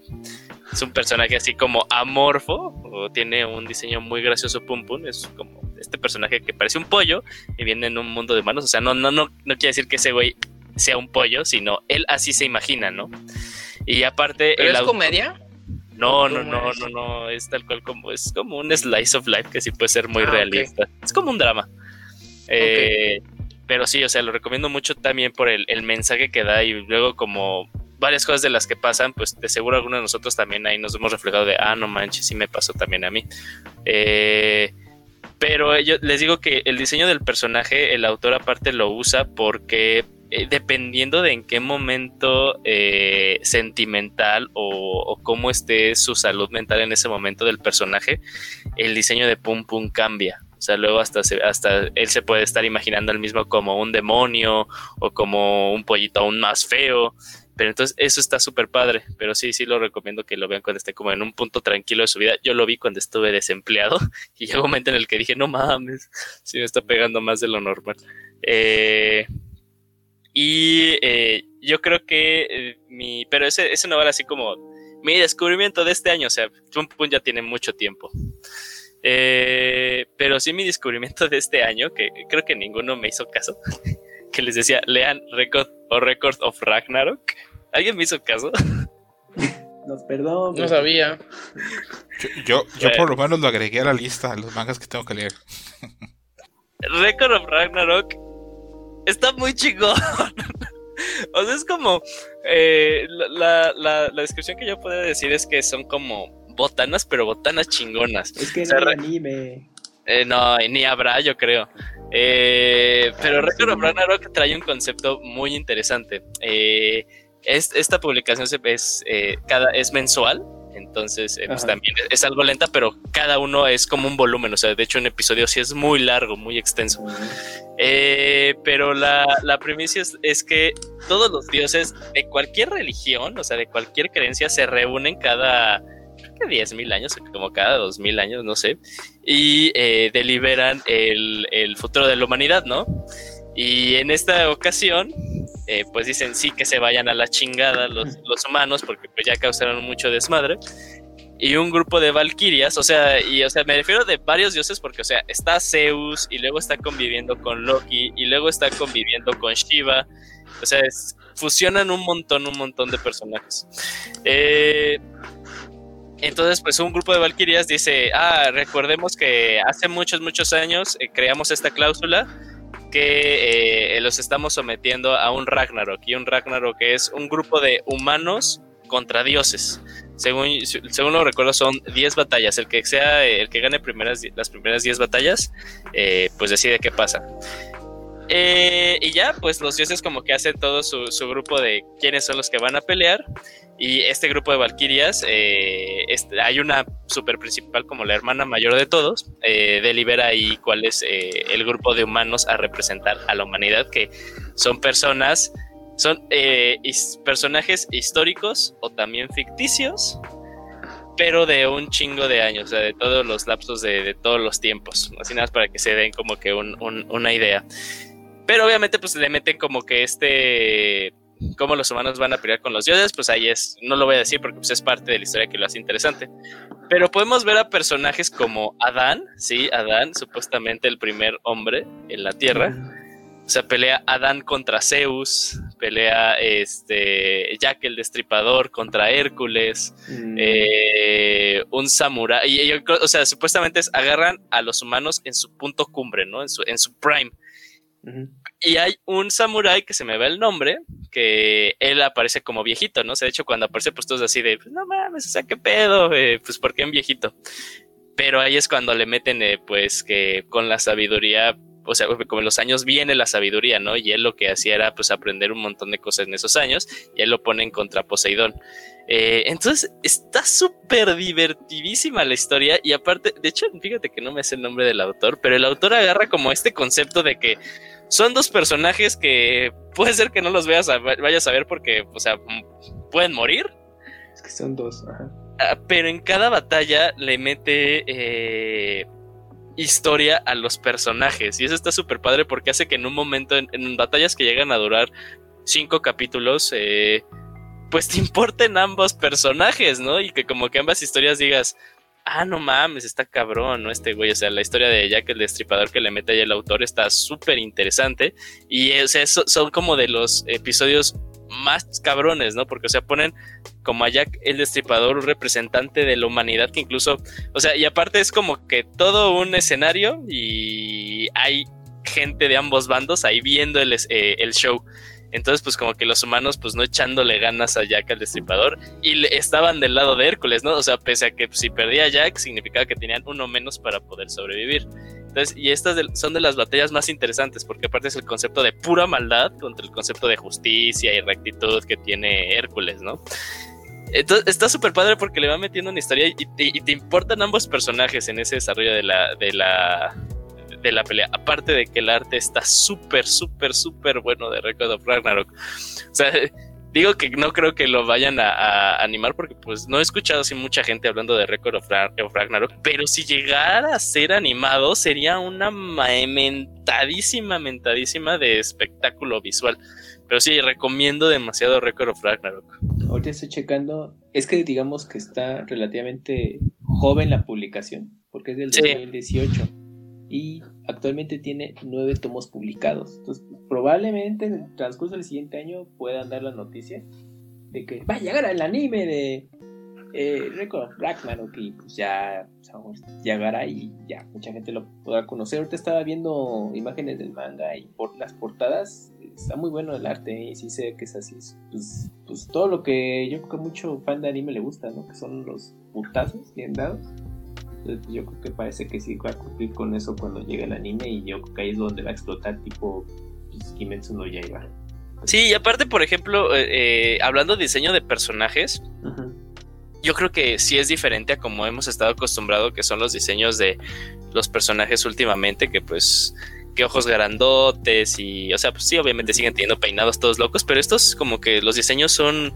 Speaker 4: Es un personaje así como amorfo. O tiene un diseño muy gracioso, Pum Pum. Es como este personaje que parece un pollo y viene en un mundo de manos. O sea, no, no, no, no quiere decir que ese güey sea un pollo, sino él así se imagina, ¿no? Y aparte.
Speaker 5: ¿Pero es comedia?
Speaker 4: No, no, no, no, no, es tal cual como es como un slice of life que sí puede ser muy ah, realista. Es como un drama. Eh, pero sí, o sea, lo recomiendo mucho también por el, mensaje que da y luego como varias cosas de las que pasan, pues de seguro algunos de nosotros también ahí nos hemos reflejado de, ah, no manches, sí me pasó también a mí. Eh, pero yo les digo que el diseño del personaje, el autor aparte lo usa porque eh, dependiendo de en qué momento eh, sentimental o, o, cómo esté su salud mental en ese momento del personaje, el diseño de Pum Pum cambia. O sea, luego hasta, hasta él se puede estar imaginando al mismo como un demonio o como un pollito aún más feo. Pero entonces eso está súper padre. Pero sí, sí lo recomiendo que lo vean cuando esté como en un punto tranquilo de su vida. Yo lo vi cuando estuve desempleado y llegó un momento en el que dije, no mames, sí me está pegando más de lo normal. Eh, y eh, yo creo que eh, mi... Pero ese, ese no así como mi descubrimiento de este año. O sea, Pum ya tiene mucho tiempo. Eh, pero sí mi descubrimiento de este año, que creo que ninguno me hizo caso, que les decía, lean Record o Record of Ragnarok. ¿Alguien me hizo caso?
Speaker 3: Nos perdón.
Speaker 5: No sabía.
Speaker 2: Yo, yo, por lo menos lo agregué a la lista de los mangas que tengo que leer.
Speaker 4: Record of Ragnarok está muy chingón. o sea, es como. Eh, la, la, la, descripción que yo puedo decir es que son como botanas, pero botanas chingonas.
Speaker 3: Es que no anime.
Speaker 4: Eh, no, ni habrá, yo creo. Eh, pero Record of Ragnarok trae un concepto muy interesante. Eh, esta publicación es, cada, es mensual, entonces pues también es, algo lenta, pero cada uno es como un volumen. O sea, de hecho, un episodio sí es muy largo, muy extenso. pero la, la premisa es, es, que todos los dioses de cualquier religión, o sea, de cualquier creencia, se reúnen cada que 10.000 años, como cada 2.000 años, no sé, y eh, deliberan el, futuro de la humanidad, ¿no? Y en esta ocasión, eh, pues dicen sí que se vayan a la chingada los, humanos, porque pues ya causaron mucho desmadre. Y un grupo de valquirias, o sea, y o sea, me refiero de varios dioses porque, o sea, está Zeus y luego está conviviendo con Loki y luego está conviviendo con Shiva. O sea, fusionan un montón, un montón de personajes. Eh, Entonces, pues un grupo de Valkyrias dice, ah, recordemos que hace muchos, muchos años eh, creamos esta cláusula que eh, los estamos sometiendo a un Ragnarok. Y un Ragnarok es un grupo de humanos contra dioses. Según, según lo recuerdo, son 10 batallas. El que sea el que gane primeras, las primeras 10 batallas, eh, pues decide qué pasa. Y ya, pues los dioses como que hacen todo su, su, grupo de quiénes son los que van a pelear. Y este grupo de Valkyrias, eh, hay una super principal como la hermana mayor de todos, eh, delibera ahí cuál es eh, el grupo de humanos a representar a la humanidad, que son personas, son personajes históricos o también ficticios, pero de un chingo de años, o sea, de todos los lapsos de, todos los tiempos, así nada más para que se den como que una idea. Pero obviamente pues le meten como que este cómo los humanos van a pelear con los dioses, pues ahí es, no lo voy a decir porque pues, es parte de la historia que lo hace interesante. Pero podemos ver a personajes como Adán, sí, Adán, supuestamente el primer hombre en la Tierra. O sea, pelea Adán contra Zeus, pelea este Jack el Destripador contra Hércules, mm. eh, un samurái. o sea, supuestamente agarran a los humanos en su punto cumbre, ¿no? En su, en su prime. Y hay un samurái que se me ve el nombre, que él aparece como viejito, ¿no? O sea, de hecho, cuando aparece, pues todos así de, pues, no mames, o sea, qué pedo, eh, pues, ¿por qué un viejito? Pero ahí es cuando le meten, eh, pues, que con la sabiduría, o sea, como en los años viene la sabiduría, ¿no? Y él lo que hacía era, pues, aprender un montón de cosas en esos años, y él lo pone en contra Poseidón. Eh, entonces, está súper divertidísima la historia, y aparte, de hecho, fíjate que no me sé el nombre del autor, pero el autor agarra como este concepto de que son dos personajes que puede ser que no los veas a, vayas a ver porque, o sea, pueden morir.
Speaker 3: Es que son dos,
Speaker 4: ah, pero en cada batalla le mete eh, historia a los personajes. Y eso está súper padre porque hace que en un momento, en, batallas que llegan a durar cinco capítulos, eh, pues te importen ambos personajes, ¿no? Y que como que ambas historias digas, ah, no mames, está cabrón, ¿no? Este güey, o sea, la historia de Jack el Destripador que le mete ahí el autor está súper interesante. Y, o sea, son como de los episodios más cabrones, ¿no? Porque, o sea, ponen como a Jack el Destripador un representante de la humanidad que incluso, o sea, y aparte es como que todo un escenario y hay gente de ambos bandos ahí viendo el, eh, el show. Entonces, pues como que los humanos, pues no echándole ganas a Jack al destripador y estaban del lado de Hércules, ¿no? O sea, pese a que si perdía Jack, significaba que tenían uno menos para poder sobrevivir. Entonces, y estas son de las batallas más interesantes, porque aparte es el concepto de pura maldad contra el concepto de justicia y rectitud que tiene Hércules, ¿no? Entonces, está súper padre porque le va metiendo una historia y te, y te importan ambos personajes en ese desarrollo de la, de la, de la pelea. Aparte de que el arte está súper, súper, súper bueno de Record of Ragnarok. O sea, digo que no creo que lo vayan a, animar porque pues no he escuchado así mucha gente hablando de Record of, Ragnarok, pero si llegara a ser animado sería una mentadísima, mentadísima de espectáculo visual. Pero sí, recomiendo demasiado Record of Ragnarok.
Speaker 3: Ahorita estoy checando, es que digamos que está relativamente joven la publicación, porque es del 2018 y actualmente tiene nueve tomos publicados. Entonces, probablemente en el transcurso del siguiente año puedan dar la noticia de que va a llegar el anime de eh, Record Ragnarok y pues ya llegará y ya mucha gente lo podrá conocer. Ahorita estaba viendo imágenes del manga y por las portadas está muy bueno el arte y sí sé que es así. Pues, pues todo lo que yo creo que mucho fan de anime le gusta, ¿no? Que son los putazos bien dados yo creo que parece que sí va a cumplir con eso cuando llegue el anime y yo creo que ahí es donde va a explotar tipo pues, Kimetsu no Yaiba.
Speaker 4: Sí, y aparte, por ejemplo, eh, eh, hablando de diseño de personajes, yo creo que sí es diferente a como hemos estado acostumbrados, que son los diseños de los personajes últimamente, que pues que ojos grandotes y, o sea, pues sí, obviamente siguen teniendo peinados todos locos, pero estos como que los diseños son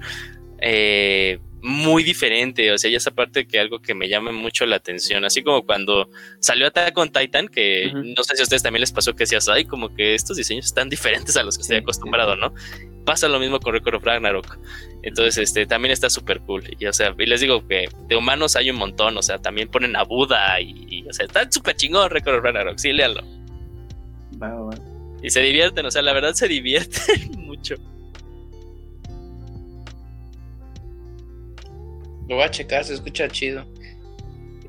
Speaker 4: eh, muy diferente, o sea, ya esa parte que algo que me llama mucho la atención, así como cuando salió Attack on Titan, que no sé si a ustedes también les pasó que decías, ay, como que estos diseños están diferentes a los que estoy acostumbrado, ¿no? Pasa lo mismo con Record of Ragnarok. Entonces, este, también está súper cool. Y, o sea, y les digo que de humanos hay un montón, o sea, también ponen a Buda y, o sea, está súper chingón Record of Ragnarok, sí, léanlo. Y se divierten, o sea, la verdad se divierten mucho.
Speaker 5: Lo voy a checar, se escucha chido.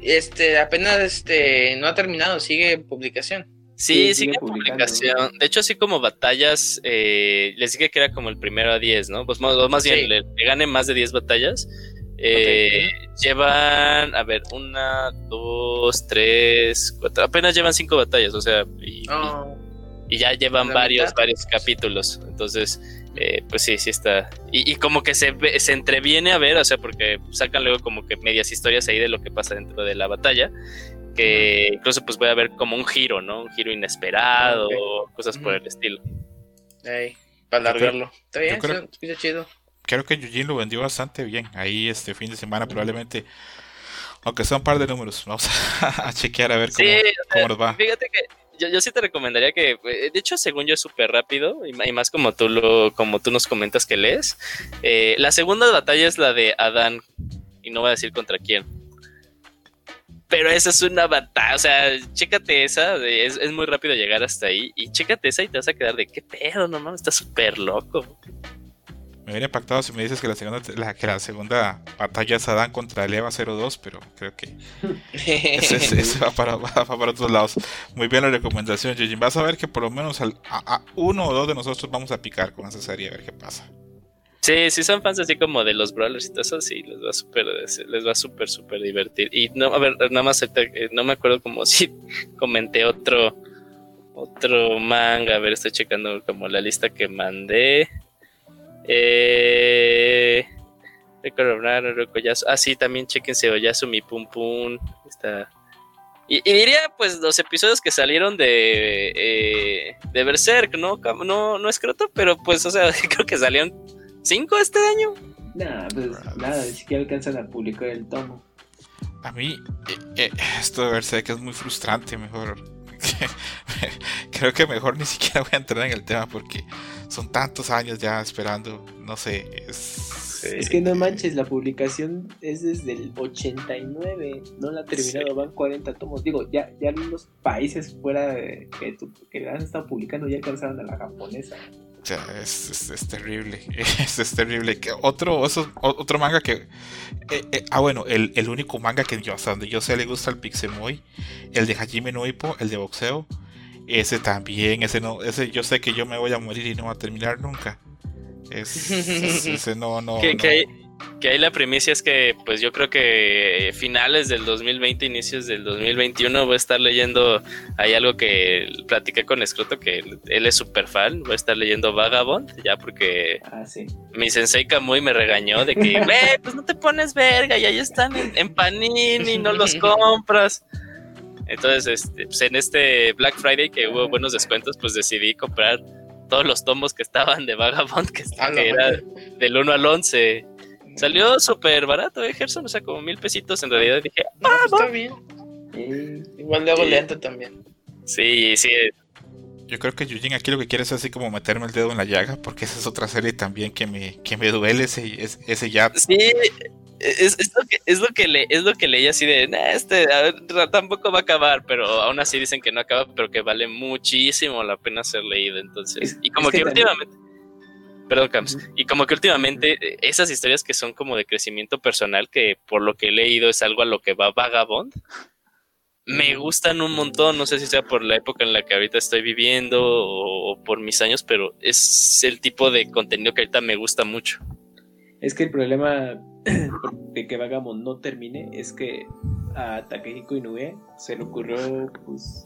Speaker 5: Este, apenas este, no ha terminado, sigue en publicación.
Speaker 4: Sí, sigue, en publicación. De hecho, así como batallas, eh, les dije que era como el primero a 10, ¿no? Pues más, bien, le, gane más de 10 batallas. Eh, llevan, a ver, una, dos, tres, cuatro. Apenas llevan cinco batallas, o sea, y, oh. ya llevan varios, varios capítulos. Entonces, eh, pues sí, sí está. Y, como que se, se entreviene a ver, o sea, porque sacan luego como que medias historias ahí de lo que pasa dentro de la batalla. Que incluso pues voy a ver como un giro, ¿no? Un giro inesperado, cosas por el estilo.
Speaker 5: para alargarlo. Está bien, creo, chido.
Speaker 2: Creo que Eugene lo vendió bastante bien. Ahí este fin de semana probablemente aunque sea un par de números, vamos a, chequear a ver cómo, nos va.
Speaker 4: Fíjate que yo, sí te recomendaría que, eh, de hecho, según yo es súper rápido y, más como tú lo, como tú nos comentas que lees. Eh, la segunda batalla es la de Adán y no voy a decir contra quién. Pero esa es una batalla, o sea, chécate esa, es, es, muy rápido llegar hasta ahí y chécate esa y te vas a quedar de qué pedo, no mames, está súper loco.
Speaker 2: Me hubiera impactado si me dices que la segunda, la, que la segunda batalla es Adán contra el EVA 02, pero creo que ese, va, para, para, otros lados. Muy bien la recomendación, Jujin. Vas a ver que por lo menos a, uno o dos de nosotros vamos a picar con esa serie a ver qué pasa.
Speaker 4: Sí, si son fans así como de los brawlers y todo eso, sí, les va súper, les va súper, súper divertir. Y no, a ver, nada más, eh, no me acuerdo como si comenté otro, otro manga, a ver, estoy checando como la lista que mandé. Eh, ah, sí, también chequense Oyasumi Pum Pum. Está. Y, diría, pues, los episodios que salieron de, eh, de Berserk, ¿no? ¿no? No escroto, pero pues, o sea, creo que salieron cinco este año.
Speaker 3: Nah, pues nada, ni siquiera alcanzan a publicar el tomo.
Speaker 2: A mí, eh, eh, esto de Berserk es muy frustrante, mejor. creo que mejor ni siquiera voy a entrar en el tema porque son tantos años ya esperando, no sé,
Speaker 3: es... Es que no manches, la publicación es desde el 89, no la ha terminado, van 40 tomos. Digo, ya, ya los países fuera de, que, que han estado publicando ya alcanzaron a la japonesa.
Speaker 2: O sea, es, es, terrible. Es, es, terrible. Otro, otro manga que. Eh, eh, ah, bueno, el, el, único manga que yo, hasta donde yo sé le gusta el Pixemoy. El de Hajime no el de boxeo. Ese también, ese no, ese yo sé que yo me voy a morir y no va a terminar nunca. Es, ese no, no.
Speaker 4: Que, que, ahí la primicia es que, pues yo creo que finales del 2020, inicios del 2021, voy a estar leyendo. Hay algo que platiqué con Escroto, que él es súper fan. Voy a estar leyendo Vagabond, ya porque
Speaker 3: ah, sí.
Speaker 4: mi sensei Kamui me regañó de que, ve, pues no te pones verga, y ahí están en, en Panini, no los compras. Entonces, este, pues en este Black Friday que hubo buenos descuentos, pues decidí comprar todos los tomos que estaban de Vagabond, que, era del 1 al 11. Salió súper barato, ¿eh, Gerson? O sea, como mil pesitos en realidad. Dije,
Speaker 5: ah, pues está bien. igual de hago lento también.
Speaker 4: Sí, sí.
Speaker 2: Yo creo que Yujin aquí lo que quiere es así como meterme el dedo en la llaga, porque esa es otra serie también que me, que me duele ese, ese ya.
Speaker 4: Sí, es, es, lo que, es lo que le es lo que leí así de este tampoco va a acabar pero aún así dicen que no acaba pero que vale muchísimo la pena ser leído entonces y como que, últimamente perdón Camps y como que últimamente eh, esas historias que son como de crecimiento personal que por lo que he leído es algo a lo que va Vagabond me gustan un montón, no sé si sea por la época en la que ahorita estoy viviendo o, o por mis años, pero es el tipo de contenido que ahorita me gusta mucho.
Speaker 3: Es que el problema de que Vagabond no termine es que a Takehiko Inoue se le ocurrió pues,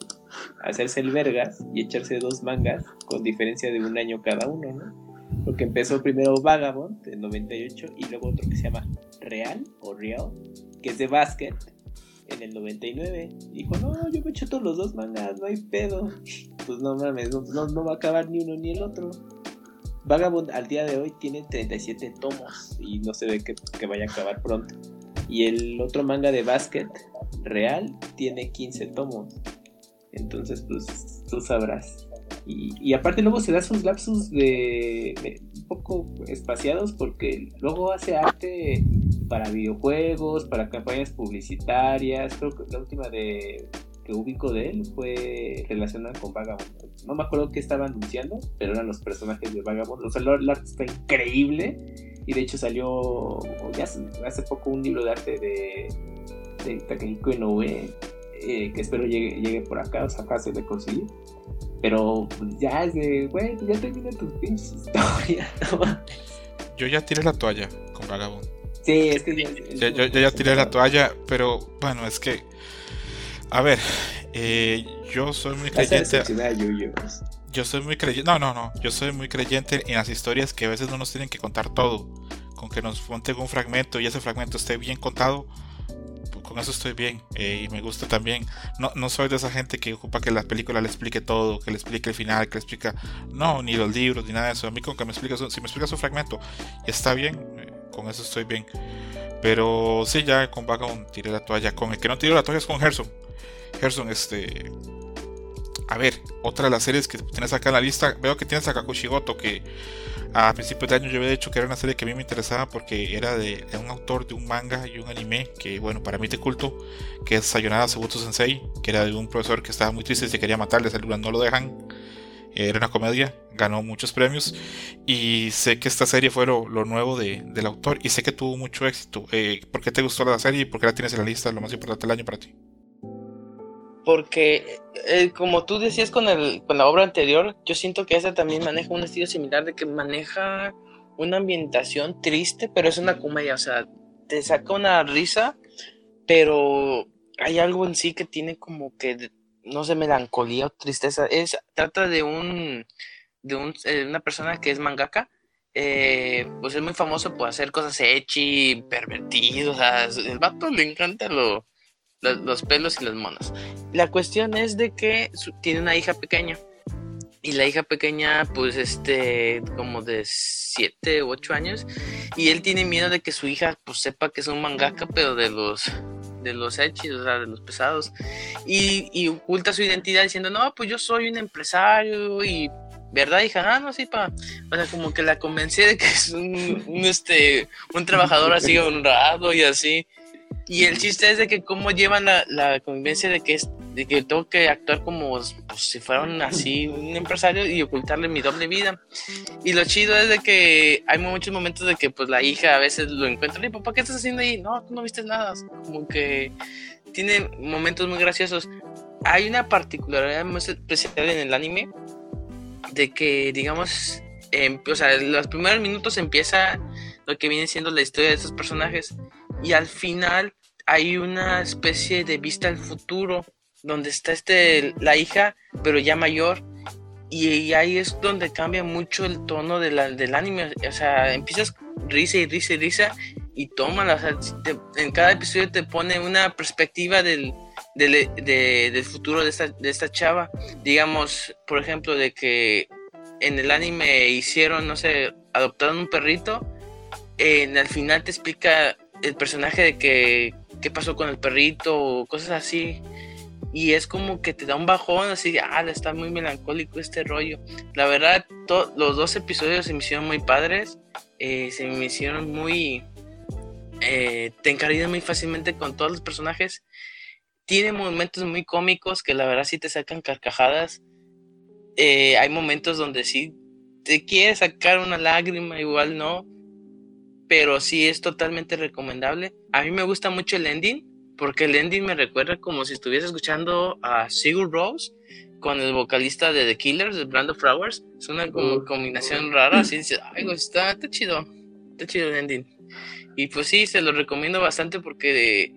Speaker 3: hacerse el vergas y echarse dos mangas con diferencia de un año cada uno, ¿no? Porque empezó primero Vagabond en 98 y luego otro que se llama Real o Real, que es de básquet en el 99. Dijo, no, yo me echo todos los dos mangas, no hay pedo. Pues no mames, no, no va a acabar ni uno ni el otro. Vagabond al día de hoy tiene 37 tomos y no se ve que, vaya a acabar pronto. Y el otro manga de básquet real tiene 15 tomos. Entonces, pues tú sabrás. Y, aparte luego se da sus lapsus de, un poco espaciados porque luego hace arte para videojuegos, para campañas publicitarias. Creo que la última de que ubico de él fue relacionada con Vagabond. No me acuerdo qué estaba anunciando, pero eran los personajes de Vagabond. O sea, el art está increíble. Y de hecho salió hace, poco un libro de arte de, de Takehiko Inoue, eh, que espero llegue, llegue por acá, o sea, fácil de conseguir. Pero pues, ya es de, güey, ya termina tu pinche historia,
Speaker 2: Yo ya tiré la toalla con Vagabond.
Speaker 3: Sí, es que
Speaker 2: ya, yo, ya tiré la toalla, pero bueno, es que. A ver, eh, yo soy muy creyente. Yo soy muy creyente. No, no, no. Yo soy muy creyente en las historias que a veces no nos tienen que contar todo. Con que nos cuenten un fragmento y ese fragmento esté bien contado, pues con eso estoy bien. Eh, y me gusta también. No, no soy de esa gente que ocupa que la película le explique todo, que le explique el final, que le explica. No, ni los libros, ni nada de eso. A mí con que me explique, si me explica su fragmento está bien, eh, con eso estoy bien. Pero sí, ya con Vagabond tiré la toalla. Con el que no tiré la toalla es con Gerson. Gerson, este a ver, otra de las series que tienes acá en la lista, veo que tienes a Kakushigoto, que a principios de año yo había dicho que era una serie que a mí me interesaba porque era de, un autor de un manga y un anime que, bueno, para mí de culto, que es Sayonara Sabuto Sensei, que era de un profesor que estaba muy triste y se quería matarle, el no lo dejan. Era una comedia, ganó muchos premios y sé que esta serie fue lo, nuevo del autor y sé que tuvo mucho éxito. Eh, ¿Por qué te gustó la serie y por qué la tienes en la lista? Lo más importante del año para ti
Speaker 5: porque eh, como tú decías con, el, con la obra anterior, yo siento que esta también maneja un estilo similar de que maneja una ambientación triste, pero es una comedia, o sea, te saca una risa, pero hay algo en sí que tiene como que, no sé, melancolía o tristeza. Es, trata de un, de un, eh, una persona que es mangaka, eh, pues es muy famoso por hacer cosas echi, pervertidas, o sea, el vato le encanta lo, los, pelos y las monas. La cuestión es de que tiene una hija pequeña. Y la hija pequeña, pues, este, como de 7 u 8 años. Y él tiene miedo de que su hija, pues, sepa que es un mangaka, pero de los, de los hechis, o sea, de los pesados. Y, y, oculta su identidad diciendo, no, pues yo soy un empresario y, ¿verdad, hija? Ah, no, sí, pa. O sea, como que la convencí de que es un, un este, un trabajador así honrado y así. Y el chiste es de que cómo llevan la, la convivencia de que, es, de que tengo que actuar como pues, si fuera así un empresario y ocultarle mi doble vida. Y lo chido es de que hay muchos momentos de que pues la hija a veces lo encuentra y papá, ¿qué estás haciendo ahí? No, tú no viste nada. Como que tiene momentos muy graciosos. Hay una particularidad muy especial en el anime de que, digamos, em, o sea, en los primeros minutos empieza lo que viene siendo la historia de esos personajes y al final hay una especie de vista al futuro donde está este la hija pero ya mayor y, ahí es donde cambia mucho el tono de la, del anime. O sea empiezas risa y risa y risa y tómala en cada episodio te pone una perspectiva del, del, del futuro de esta, de esta chava. Digamos por ejemplo de que en el anime hicieron no sé adoptaron un perrito en al final te explica el personaje de que qué pasó con el perrito o cosas así. Y es como que te da un bajón, así, ah, está muy melancólico este rollo. La verdad, los dos episodios se me hicieron muy padres, eh, se me hicieron muy... Eh, te muy fácilmente con todos los personajes. Tiene momentos muy cómicos que la verdad sí te sacan carcajadas. Eh, hay momentos donde sí te quieres sacar una lágrima, igual no pero sí es totalmente recomendable. A mí me gusta mucho el ending, porque el ending me recuerda como si estuviese escuchando a Sigur Rose con el vocalista de The Killers, de Brando Flowers. Es una combinación rara, así dice, ay, está, está chido, está chido el ending. Y pues sí, se lo recomiendo bastante porque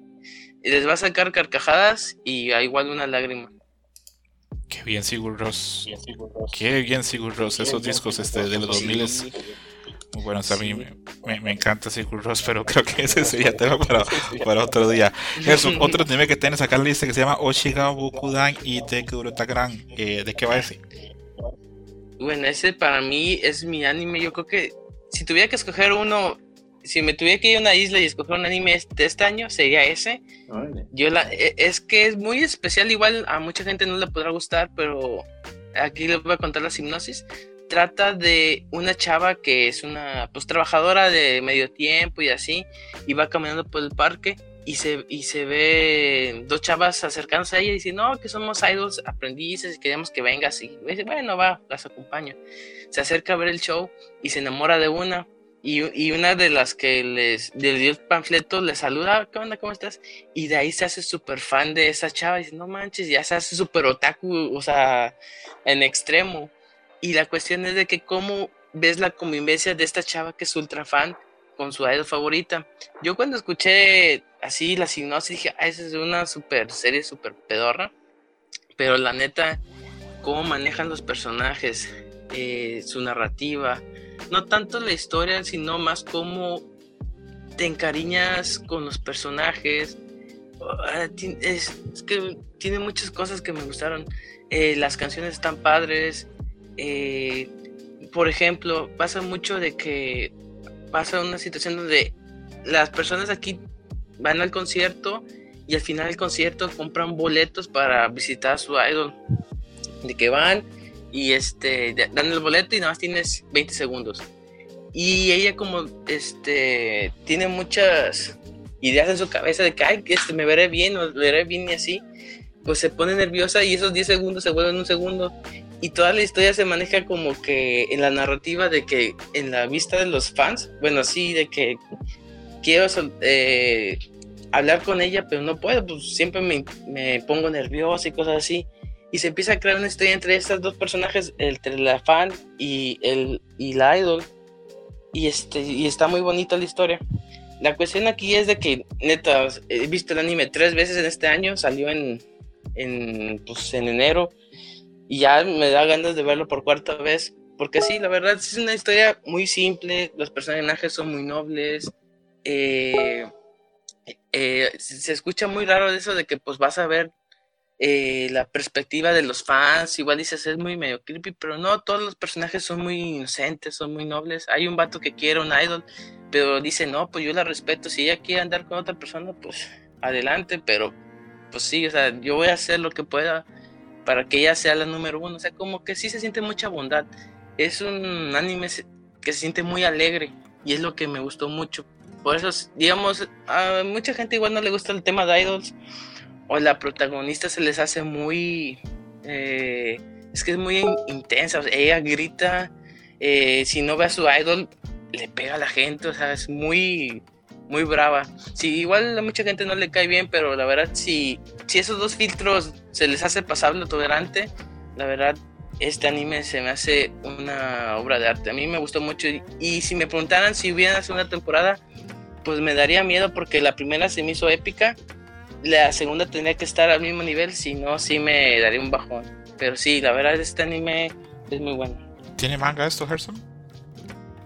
Speaker 5: les va a sacar carcajadas y a igual una lágrima.
Speaker 2: Qué bien Sigur Rós. Qué bien Sigur Rós. Esos discos este, de los 2000 muy bueno, a mí me, encanta Sigur Ross, pero creo que ese sería tema para, para otro día. Eso, otro anime que tienes acá en la lista que se llama Oshiga Bokudan y Tekuro Takran. Eh, ¿De qué va ese?
Speaker 5: Bueno, ese para mí es mi anime. Yo creo que si tuviera que escoger uno, si me tuviera que ir a una isla y escoger un anime de este año, sería ese. Yo la, e, es que es muy especial, igual a mucha gente no le podrá gustar, pero aquí les voy a contar la hipnosis trata de una chava que es una pues trabajadora de medio tiempo y así, y va caminando por el parque y se, y se ve dos chavas acercándose a ella y dice, no, que somos idols aprendices y queremos que vengas. Y dice, bueno, va, las acompaño. Se acerca a ver el show y se enamora de una. Y, una de las que les, dio el panfleto le saluda, ¿qué onda? ¿Cómo estás? Y de ahí se hace súper fan de esa chava y dice, no manches, ya se hace súper otaku, o sea, en extremo. Y la cuestión es de que cómo ves la convivencia de esta chava que es ultra fan con su idol favorita. Yo cuando escuché así la sinopsis dije, ah, esa es una super serie, super pedorra. Pero la neta, cómo manejan los personajes, eh, su narrativa, no tanto la historia, sino más cómo te encariñas con los personajes. Ah, es, que tiene muchas cosas que me gustaron. Eh, las canciones están padres. Eh, por ejemplo, pasa mucho de que pasa una situación donde las personas aquí van al concierto y al final del concierto compran boletos para visitar a su idol. De que van y este dan el boleto y nada más tienes 20 segundos. Y ella como este tiene muchas ideas en su cabeza de que ay, este me veré bien o veré bien y así, pues se pone nerviosa y esos 10 segundos se vuelven un segundo y toda la historia se maneja como que en la narrativa de que en la vista de los fans, bueno, sí, de que quiero eh, hablar con ella, pero no puedo, pues siempre me, me, pongo nerviosa y cosas así. Y se empieza a crear una historia entre estos dos personajes, entre la fan y, el, y la idol. Y, este, y está muy bonita la historia. La cuestión aquí es de que, neta, he visto el anime tres veces en este año, salió en, en, pues, en enero y ya me da ganas de verlo por cuarta vez. Porque sí, la verdad es una historia muy simple, los personajes son muy nobles. Eh, eh, se escucha muy raro eso de que pues vas a ver eh, la perspectiva de los fans, igual dices es muy medio creepy, pero no, todos los personajes son muy inocentes, son muy nobles. Hay un vato que quiere un idol, pero dice, no, pues yo la respeto, si ella quiere andar con otra persona, pues adelante, pero pues sí, o sea, yo voy a hacer lo que pueda para que ella sea la número uno. O sea, como que sí se siente mucha bondad. Es un anime que se siente muy alegre y es lo que me gustó mucho. Por eso, digamos, a mucha gente igual no le gusta el tema de idols o la protagonista se les hace muy... Eh, es que es muy intensa. ella grita, eh, si no ve a su idol, le pega a la gente. O sea, es muy muy brava. Sí, igual a mucha gente no le cae bien, pero la verdad, si, si esos dos filtros se les hace pasable tolerante, la verdad, este anime se me hace una obra de arte. A mí me gustó mucho. Y, si me preguntaran si hubiera una temporada, pues me daría miedo porque la primera se me hizo épica. La segunda tendría que estar al mismo nivel, si no, sí me daría un bajón. Pero sí, la verdad, este anime es muy bueno.
Speaker 2: ¿Tiene manga esto, Gerson?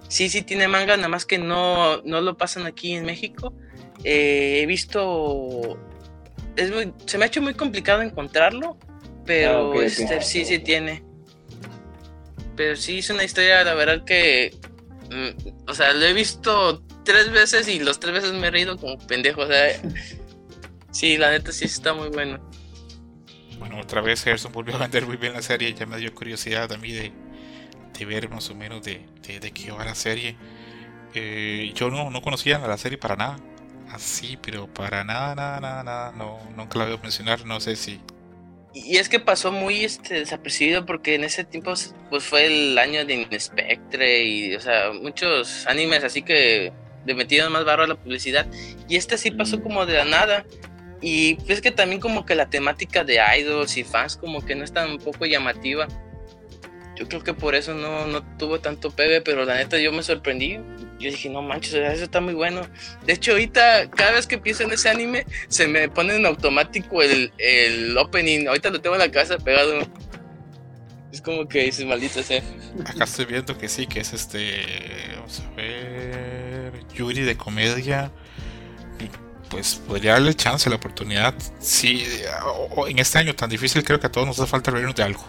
Speaker 5: Sí, sí tiene manga, nada más que no, no lo pasan aquí en México. Eh, he visto. Es muy, se me ha hecho muy complicado encontrarlo, pero ah, este, sí, sí tiene. Pero sí es una historia, la verdad que. Mm, o sea, lo he visto tres veces y los tres veces me he reído como pendejo. O sea, sí, la neta sí está muy bueno.
Speaker 2: Bueno, otra vez Gerson volvió a vender muy bien la serie, ya me dio curiosidad a mí de, de ver más o menos de, de, qué va la serie. Eh, yo no, no conocía la serie para nada. Así, pero para nada, nada, nada, nada. No, nunca la veo mencionar, no sé si.
Speaker 5: Y es que pasó muy este, desapercibido porque en ese tiempo pues fue el año de Inspectre y, o sea, muchos animes así que le metieron más barro a la publicidad. Y este sí pasó como de la nada. Y es que también como que la temática de idols y fans como que no es tan un poco llamativa. Yo creo que por eso no, no tuvo tanto pegue, pero la neta yo me sorprendí. Yo dije, no manches, eso está muy bueno. De hecho, ahorita, cada vez que pienso en ese anime, se me pone en automático el, el opening. Ahorita lo tengo en la casa pegado. Es como que dices, maldito sea.
Speaker 2: Acá estoy viendo que sí, que es este. Vamos a ver. Yuri de comedia. Pues podría darle chance, la oportunidad. Sí, en este año tan difícil, creo que a todos nos hace falta reírnos de algo.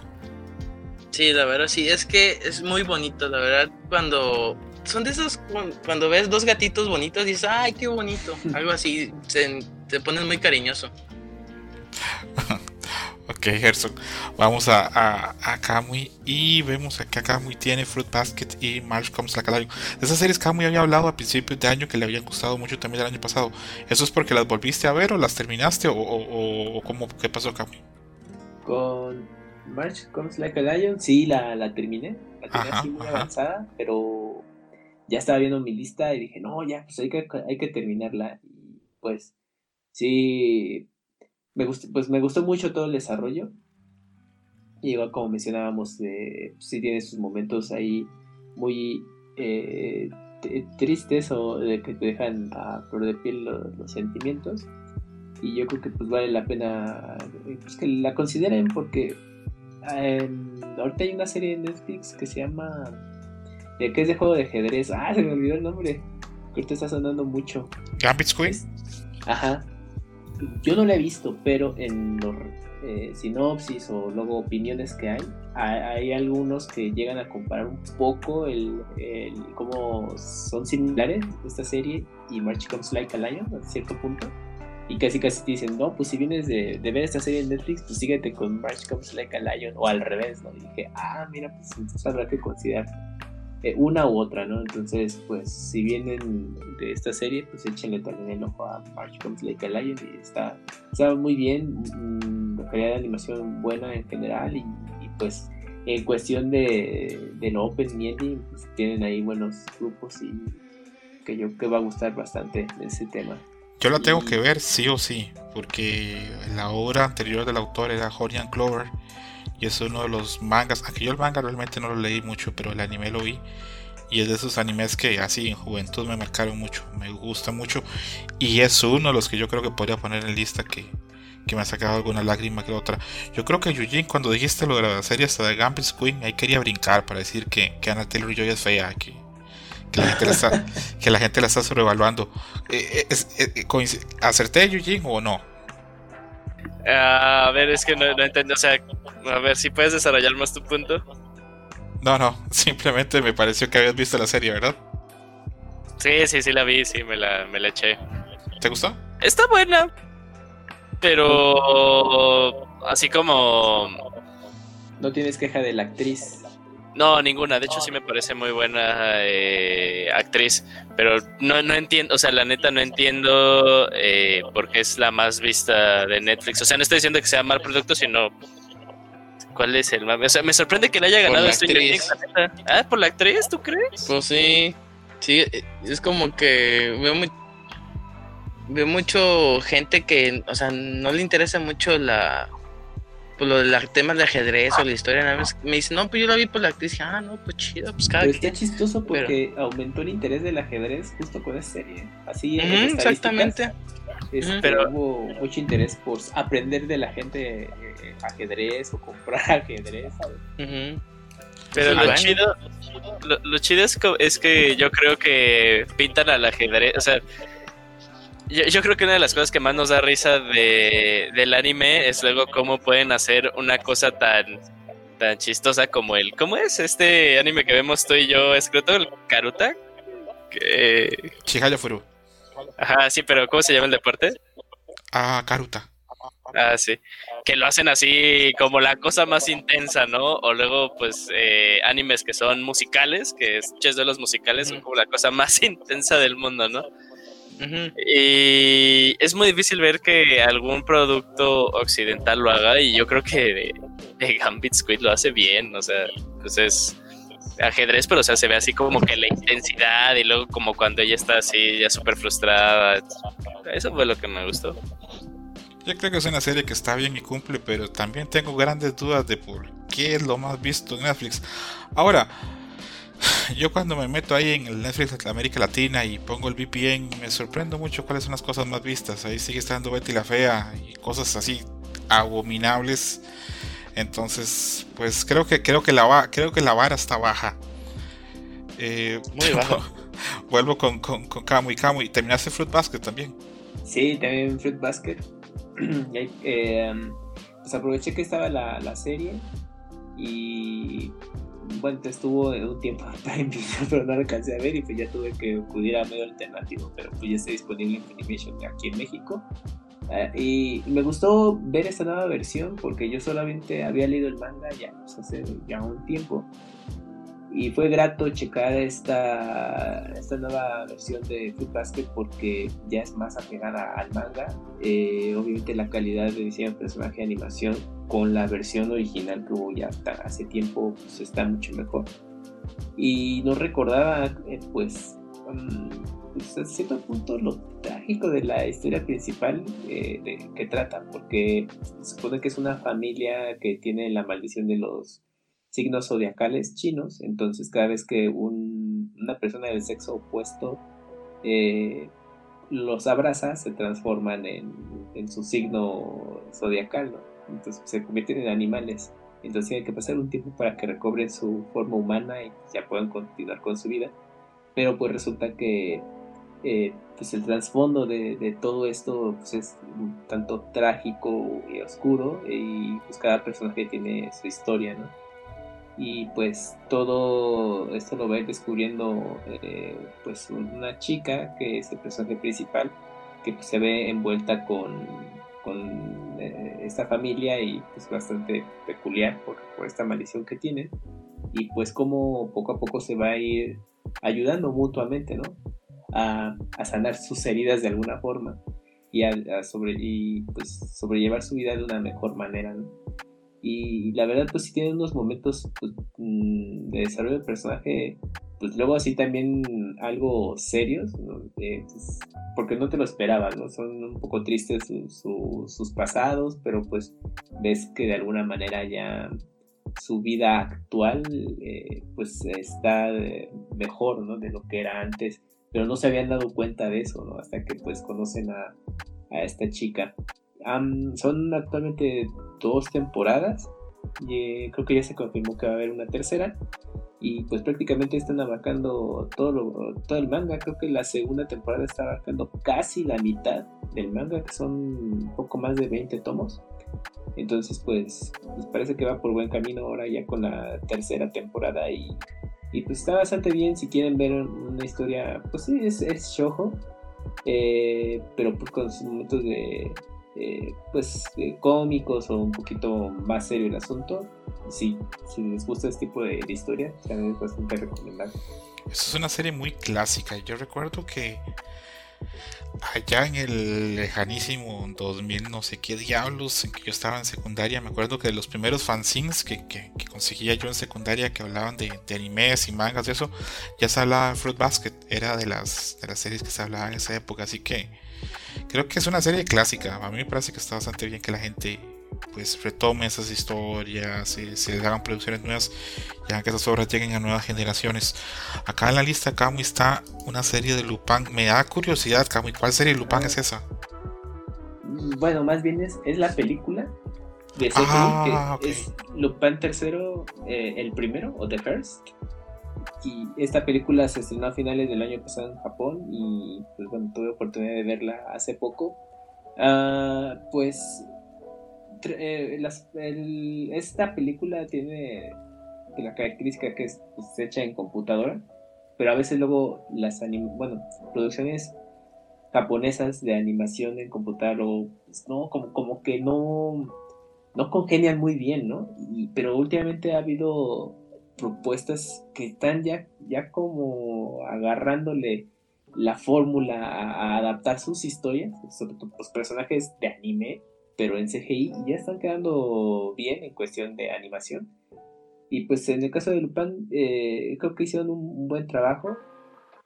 Speaker 5: Sí, la verdad, sí, es que es muy bonito, la verdad, cuando son de esos, cuando ves dos gatitos bonitos, dices, ay, qué bonito, algo así, se, te pones muy cariñoso.
Speaker 2: ok, Gerson, vamos a, a, a, Kamui y vemos que Kamui tiene Fruit Basket y March Comes Like De esas series Kamui había hablado a principios de año que le habían gustado mucho también el año pasado. ¿Eso es porque las volviste a ver o las terminaste o, o, o cómo, qué pasó Kamui?
Speaker 3: Con March Comes Like a Lion, sí, la, la terminé. La terminé así muy avanzada, pero ya estaba viendo mi lista y dije, no, ya, pues hay que, hay que terminarla. Y pues sí, me gustó, pues me gustó mucho todo el desarrollo. Y igual como mencionábamos, eh, sí tiene sus momentos ahí muy eh, tristes o de que te dejan a flor de piel los, sentimientos. Y yo creo que pues vale la pena pues, que la consideren porque ahorita hay una serie en Netflix que se llama que es de juego de ajedrez. Ah, se me olvidó el nombre. Que ahorita está sonando mucho.
Speaker 2: Gambit Queen.
Speaker 3: Ajá. Yo no la he visto, pero en los eh, sinopsis o luego opiniones que hay, hay, algunos que llegan a comparar un poco el, el cómo son similares esta serie y March Comes Like a Lion a cierto punto. Y casi casi te dicen, no, pues si vienes de, ver esta serie en Netflix, pues síguete con March Comes Like a Lion o al revés, ¿no? Y dije, ah, mira, pues entonces habrá que considerar eh, una u otra, ¿no? Entonces, pues si vienen de esta serie, pues échenle también el ojo a March Comes Like a Lion y está, está muy bien, mm, la calidad de animación buena en general y, pues en cuestión de, de lo open y pues tienen ahí buenos grupos y que yo creo que va a gustar bastante ese tema.
Speaker 2: Yo la tengo que ver sí o sí, porque la obra anterior del autor era Horian Clover y es uno de los mangas, aunque yo el manga realmente no lo leí mucho, pero el anime lo vi y es de esos animes que así en juventud me marcaron mucho, me gusta mucho y es uno de los que yo creo que podría poner en lista que, me ha sacado alguna lágrima que otra. Yo creo que Yujin cuando dijiste lo de la serie hasta de Gambit Queen, ahí quería brincar para decir que, que Anna Taylor Joy es fea, que, que la gente la está, que la gente la está sobrevaluando. Eh, eh, eh, ¿Acerté Yujin o no?
Speaker 4: a ver, es que no, no entiendo, o sea, a ver si puedes desarrollar más tu punto.
Speaker 2: No, no, simplemente me pareció que habías visto la serie, ¿verdad?
Speaker 4: Sí, sí, sí la vi, sí, me la, me la eché.
Speaker 2: ¿Te gustó?
Speaker 4: Está buena, pero así como...
Speaker 3: No tienes queja de la actriz.
Speaker 4: No, ninguna. De hecho, sí me parece muy buena eh, actriz. Pero no, no entiendo, o sea, la neta no entiendo eh, por qué es la más vista de Netflix. O sea, no estoy diciendo que sea mal producto, sino cuál es el más. O sea, me sorprende que le haya ganado este Ah, por la actriz, ¿tú crees?
Speaker 5: Pues sí. Sí, es como que veo muy. Veo mucho gente que, o sea, no le interesa mucho la pues lo del tema de ajedrez o la historia, nada más me dice, no, pues yo la vi por la actriz, ah, no, pues chido, pues cada
Speaker 3: Pero está chistoso porque aumentó el interés del ajedrez justo con esa serie. Así
Speaker 5: Exactamente.
Speaker 3: pero hubo mucho interés por aprender de la gente eh, ajedrez o comprar ajedrez.
Speaker 4: Pero lo chido, lo, chido es, es que yo creo que pintan al ajedrez, o sea, yo, creo que una de las cosas que más nos da risa de, del anime es luego cómo pueden hacer una cosa tan, tan chistosa como el. ¿Cómo es este anime que vemos tú y yo, escrito el Karuta? Que...
Speaker 2: Furu.
Speaker 4: Ajá, sí, pero ¿cómo se llama el deporte?
Speaker 2: Ah, Karuta.
Speaker 4: Ah, sí. Que lo hacen así como la cosa más intensa, ¿no? O luego, pues, eh, animes que son musicales, que es de los musicales, son como la cosa más intensa del mundo, ¿no? Y es muy difícil ver que algún producto occidental lo haga y yo creo que de, Gambit Squid lo hace bien, o sea, pues es ajedrez, pero o sea, se ve así como que la intensidad y luego como cuando ella está así ya súper frustrada. Eso fue lo que me gustó.
Speaker 2: Yo creo que es una serie que está bien y cumple, pero también tengo grandes dudas de por qué es lo más visto en Netflix. Ahora, yo cuando me meto ahí en el Netflix de América Latina y pongo el VPN, me sorprendo mucho cuáles son las cosas más vistas. Ahí sigue estando Betty la Fea y cosas así abominables. Entonces, pues creo que creo que la creo que la vara está baja. Eh,
Speaker 5: Muy baja.
Speaker 2: vuelvo con, con, con Camu y Camu. ¿Y terminaste Fruit Basket también?
Speaker 3: Sí, también Fruit Basket. eh, pues aproveché que estaba la, la serie y bueno, estuvo un tiempo en pero no alcancé a ver y pues ya tuve que acudir a medio alternativo, pero pues ya está disponible en Funimation aquí en México. Ah, y me gustó ver esta nueva versión porque yo solamente había leído el manga ya pues, hace ya un tiempo y fue grato checar esta, esta nueva versión de Fruit Basket porque ya es más apegada al manga. Eh, obviamente la calidad de diseño de personaje de animación con la versión original que hubo ya hace tiempo pues está mucho mejor. y no recordaba eh, pues, um, pues, a cierto punto lo trágico de la historia principal eh, que trata, porque se supone que es una familia que tiene la maldición de los signos zodiacales chinos, entonces cada vez que una persona del sexo opuesto eh, los abraza, se transforman en, en su signo zodiacal, entonces se convierten en animales. Entonces tiene que pasar un tiempo para que recobren su forma humana y ya puedan continuar con su vida. Pero pues resulta que eh, pues el trasfondo de, todo esto pues es un tanto trágico y oscuro y pues cada personaje tiene su historia, ¿no? Y pues todo esto lo va a ir descubriendo eh, pues una chica que es el personaje principal que pues, se ve envuelta con con eh, esta familia y es pues, bastante peculiar por, esta maldición que tienen y pues como poco a poco se va a ir ayudando mutuamente, ¿no? A, sanar sus heridas de alguna forma y a, sobre, y pues sobrellevar su vida de una mejor manera. Y la verdad, pues sí tiene unos momentos pues, mm, de desarrollo de personaje pues luego así también algo serios, pues, porque no te lo esperabas, ¿no? Son un poco tristes sus pasados, pero pues ves que de alguna manera ya su vida actual eh, pues está mejor, ¿no? De lo que era antes, pero no se habían dado cuenta de eso, ¿no? Hasta que pues conocen a, esta chica. Son actualmente dos temporadas y eh, creo que ya se confirmó que va a haber una tercera y pues prácticamente están abarcando todo, todo el manga. Creo que la segunda temporada está abarcando casi la mitad del manga, que son un poco más de 20 tomos. Entonces pues, pues, parece que va por buen camino ahora ya con la tercera temporada y, y pues está bastante bien si quieren ver una historia, pues sí, es, es shojo, eh, pero pues con sus momentos de, eh, pues cómicos o un poquito más serio el asunto sí, si les gusta este tipo de, historia, también es bastante recomendable.
Speaker 2: Es una serie muy clásica. Yo recuerdo que allá en el lejanísimo 2000, no sé qué diablos, en que yo estaba en secundaria, me acuerdo que de los primeros fanzines que, conseguía yo en secundaria que hablaban de, animes y mangas y eso, ya se hablaba de Fruit Basket, era de las, de las series que se hablaban en esa época, así que creo que es una serie clásica. A mí me parece que está bastante bien que la gente pues retome esas historias, y se les hagan producciones nuevas, ya que esas obras lleguen a nuevas generaciones. Acá en la lista, Camuy, está una serie de Lupin. Me da curiosidad, Camuy, ¿cuál serie de Lupin es esa?
Speaker 3: Bueno, más bien es, es la película de ah, que es Lupin III, eh, el primero, o The First. Y esta película se estrenó a finales del año pasado en Japón y pues bueno, tuve oportunidad de verla hace poco. Ah, pues eh, esta película tiene la característica que es pues, hecha en computadora, pero a veces luego las bueno, producciones japonesas de animación en computador, pues, no, como, como que no, no congenian muy bien, ¿no? pero últimamente ha habido propuestas que están ya, ya como agarrándole la fórmula a, adaptar sus historias, sobre todo los personajes de anime, pero en CGI ya están quedando bien en cuestión de animación. Y pues en el caso de Lupin, eh, creo que hicieron un, buen trabajo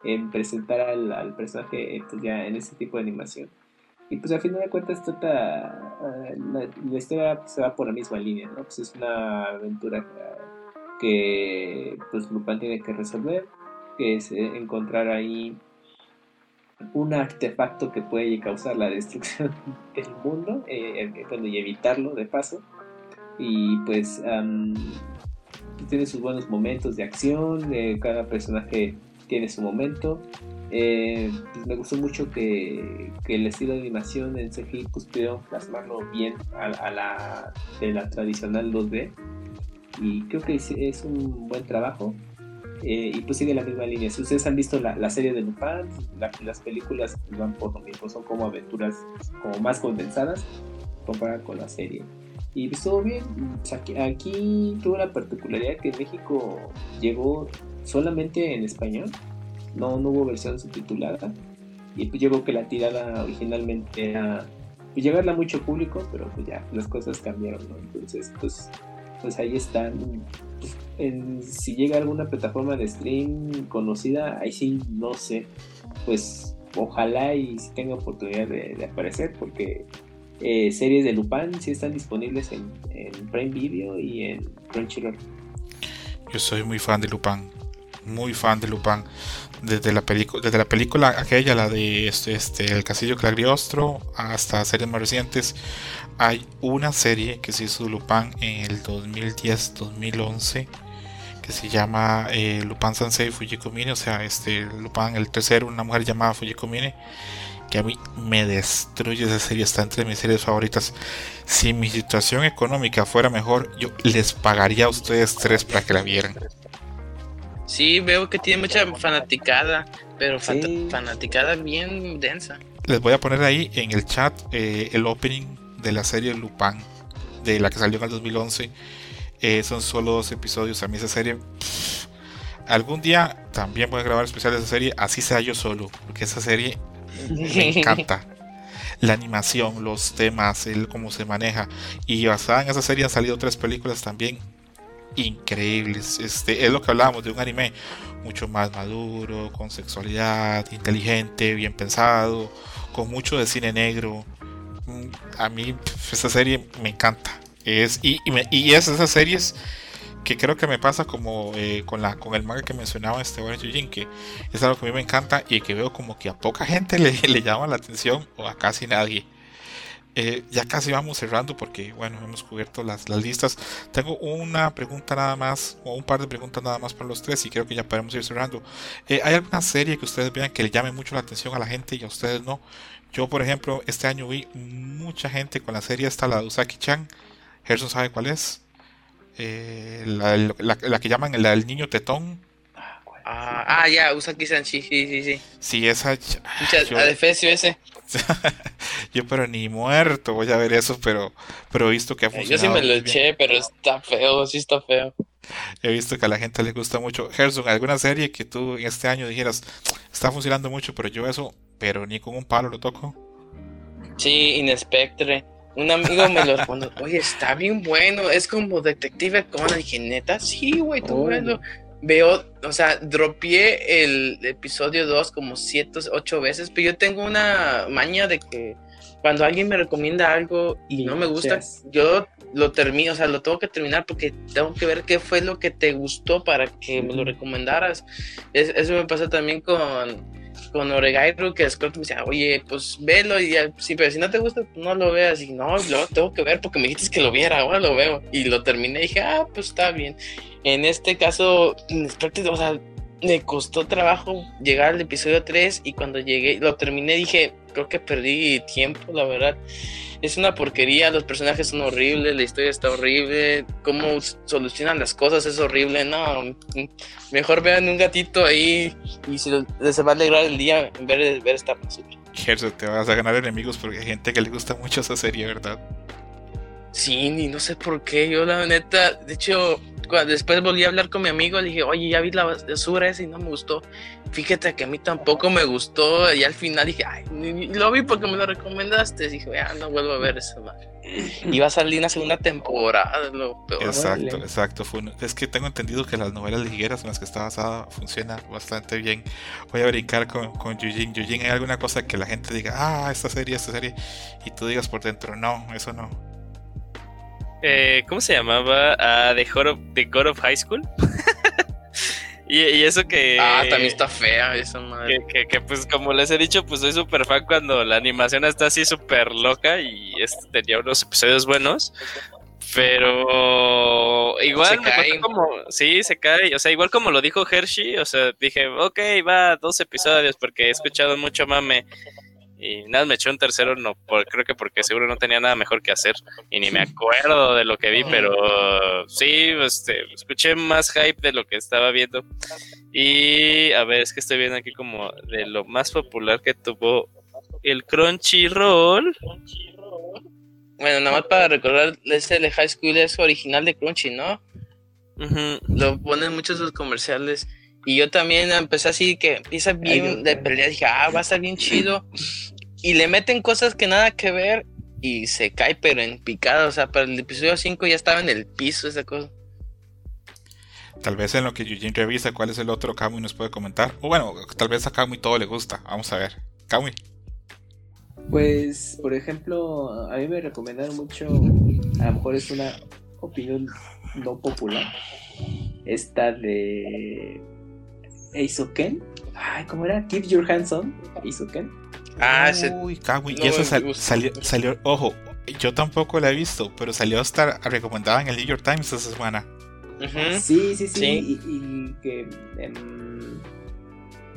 Speaker 3: en presentar al, personaje pues, ya en ese tipo de animación. Y pues al final de cuentas trata, eh, la, historia se va por la misma línea, ¿no? Pues es una aventura que pues Lupin tiene que resolver, que es eh, encontrar ahí un artefacto que puede causar la destrucción del mundo eh, y evitarlo de paso. Y pues tiene sus buenos momentos de acción, eh, cada personaje tiene su momento. Eh, pues me gustó mucho que, el estilo de animación en CGI pues pudieron plasmarlo bien a, la de la tradicional 2D y creo que es un buen trabajo eh, y pues sigue la misma línea. Si ustedes han visto la, serie de Lupin, las películas van por lo mismo, son como aventuras como más condensadas comparado con la serie. Y pues, estuvo bien, aquí, tuvo la particularidad que México llegó solamente en español, no, hubo versión subtitulada. Y pues llegó que la tirada originalmente era pues, llegarla a mucho público, pero pues ya las cosas cambiaron, Entonces, pues, pues ahí están en, si llega alguna plataforma de stream conocida, ahí sí no sé. Pues ojalá y si tenga oportunidad de, aparecer, porque eh, series de Lupin sí están disponibles en, Prime Video y en Crunchyroll.
Speaker 2: Yo soy muy fan de Lupin, muy fan de Lupin. Desde la, desde la película aquella, la de este, este, El Castillo Clariostro, hasta series más recientes, hay una serie que se hizo Lupin en el 2010-2011 que se llama eh, Lupin Sansei Fujikomine, o sea, este Lupin el tercero, una mujer llamada Fujikomine, que a mí me destruye esa serie, está entre mis series favoritas. Si mi situación económica fuera mejor, yo les pagaría a ustedes tres para que la vieran.
Speaker 5: Sí, veo que tiene mucha fanaticada, pero fanaticada bien densa.
Speaker 2: Les voy a poner ahí en el chat eh, el opening de la serie Lupin, de la que salió en el 2011. Eh, son solo dos episodios. A mí esa serie. algún día también voy a grabar especial de esa serie, así sea yo solo, porque esa serie me encanta. La animación, los temas, el cómo se maneja. Y basada en esa serie han salido tres películas también increíbles. Este, es lo que hablábamos de un anime mucho más maduro, con sexualidad, inteligente, bien pensado, con mucho de cine negro a mí esta serie me encanta. Es, y, y, es esas series que creo que me pasa como eh, con la con el manga que mencionaba este Warren Yujin, que es algo que a mí me encanta y que veo como que a poca gente le, le llama la atención o a casi nadie. Eh, ya casi vamos cerrando porque bueno hemos cubierto las, las, listas tengo una pregunta nada más o un par de preguntas nada más para los tres y creo que ya podemos ir cerrando eh, hay alguna serie que ustedes vean que le llame mucho la atención a la gente y a ustedes no yo, por ejemplo, este año vi mucha gente con la serie esta, la de Usaki-chan. Gerson sabe cuál es. Eh, la, que llaman la del niño tetón.
Speaker 5: Ah, ah ya, Usaki-chan, sí, sí, sí, sí.
Speaker 2: Sí, esa.
Speaker 5: Yo, la ese.
Speaker 2: yo, pero ni muerto voy a ver eso, pero, pero he visto que ha funcionado.
Speaker 5: Yo sí me lo eché, pero está feo, sí está feo.
Speaker 2: He visto que a la gente le gusta mucho. Gerson, ¿alguna serie que tú en este año dijeras está funcionando mucho, pero yo eso pero ni con un palo lo toco.
Speaker 5: Sí, Inspectre. Un amigo me lo respondió, oye, está bien bueno, es como Detective Conan. Dije, neta, sí, güey, tú bueno. Veo, o sea, dropié el episodio 2 como 7, 8 veces, pero yo tengo una maña de que cuando alguien me recomienda algo y no me gusta, yo lo termino, o sea, lo tengo que terminar porque tengo que ver qué fue lo que te gustó para que me lo recomendaras. eso me pasa también con con Oregairu que Scott me decía, oye, pues velo y ya, sí, pero si no te gusta, pues no lo veas. Y no, lo tengo que ver porque me dijiste que lo viera, ahora lo veo. Y lo terminé dije, ah, pues está bien. En este caso, o sea, me costó trabajo llegar al episodio 3 y cuando llegué, lo terminé, dije, creo que perdí tiempo, la verdad es una porquería, los personajes son horribles, la historia está horrible, cómo solucionan las cosas es horrible, no, mejor vean un gatito ahí y se, va a alegrar el día en vez de ver esta basura.
Speaker 2: Gerson, te vas a ganar enemigos porque hay gente que le gusta mucho esa serie, ¿verdad?
Speaker 5: Sí, y no sé por qué, yo la neta, de hecho, después volví a hablar con mi amigo, le dije, oye, ya vi la basura esa y no me gustó. Fíjate que a mí tampoco me gustó. Y al final dije, ay, lo vi porque me lo recomendaste. Y dije, ya no vuelvo a ver eso. Y va a salir una segunda temporada.
Speaker 2: Exacto, exacto. es que tengo entendido que las novelas ligueras en las que está basada funciona bastante bien. Voy a brincar con, con Yujin. Yujin, ¿hay alguna cosa que la gente diga, ah, esta serie, esta serie? Y tú digas por dentro, no, eso no.
Speaker 4: Eh, ¿Cómo se llamaba? Ah, The, God of, High School. y, eso que.
Speaker 5: Ah, también está fea esa madre.
Speaker 4: Que, pues, como les he dicho, pues soy súper fan cuando la animación está así súper loca y tenía unos episodios buenos. Pero igual como, sí, se cae, o sea, igual como lo dijo Hershey, o sea, dije, ok, va dos episodios porque he escuchado mucho mame y nada, me echó un tercero, no, creo que porque seguro no tenía nada mejor que hacer y ni me acuerdo de lo que vi, pero sí, este, escuché más hype de lo que estaba viendo. Y a ver, es que estoy viendo aquí como de lo más popular que tuvo el Crunchyroll.
Speaker 5: Bueno, nada más para recordar, ese de High School es original de Crunchy, ¿no? Lo ponen muchos sus comerciales. Y yo también empecé así que empieza bien de pelea, dije, ah, va a estar bien chido y le meten cosas que nada que ver y se cae pero en picada, o sea, para el episodio 5 ya estaba en el piso esa cosa.
Speaker 2: Tal vez en lo que Eugene revisa cuál es el otro Kamui nos puede comentar. O bueno, tal vez a Kamui todo le gusta. Vamos a ver. Kamui.
Speaker 3: Pues, por ejemplo, a mí me recomendaron mucho, a lo mejor es una opinión no popular, esta de Eisoken. Ay, ¿cómo era? Keep Your Hands On, Eisoken.
Speaker 5: Ah, ese...
Speaker 2: Uy, Kamui. y eso salió, salió, ojo, yo tampoco la he visto, pero salió a estar recomendada en el New York Times esta semana.
Speaker 3: sí, sí, sí, Y, que em,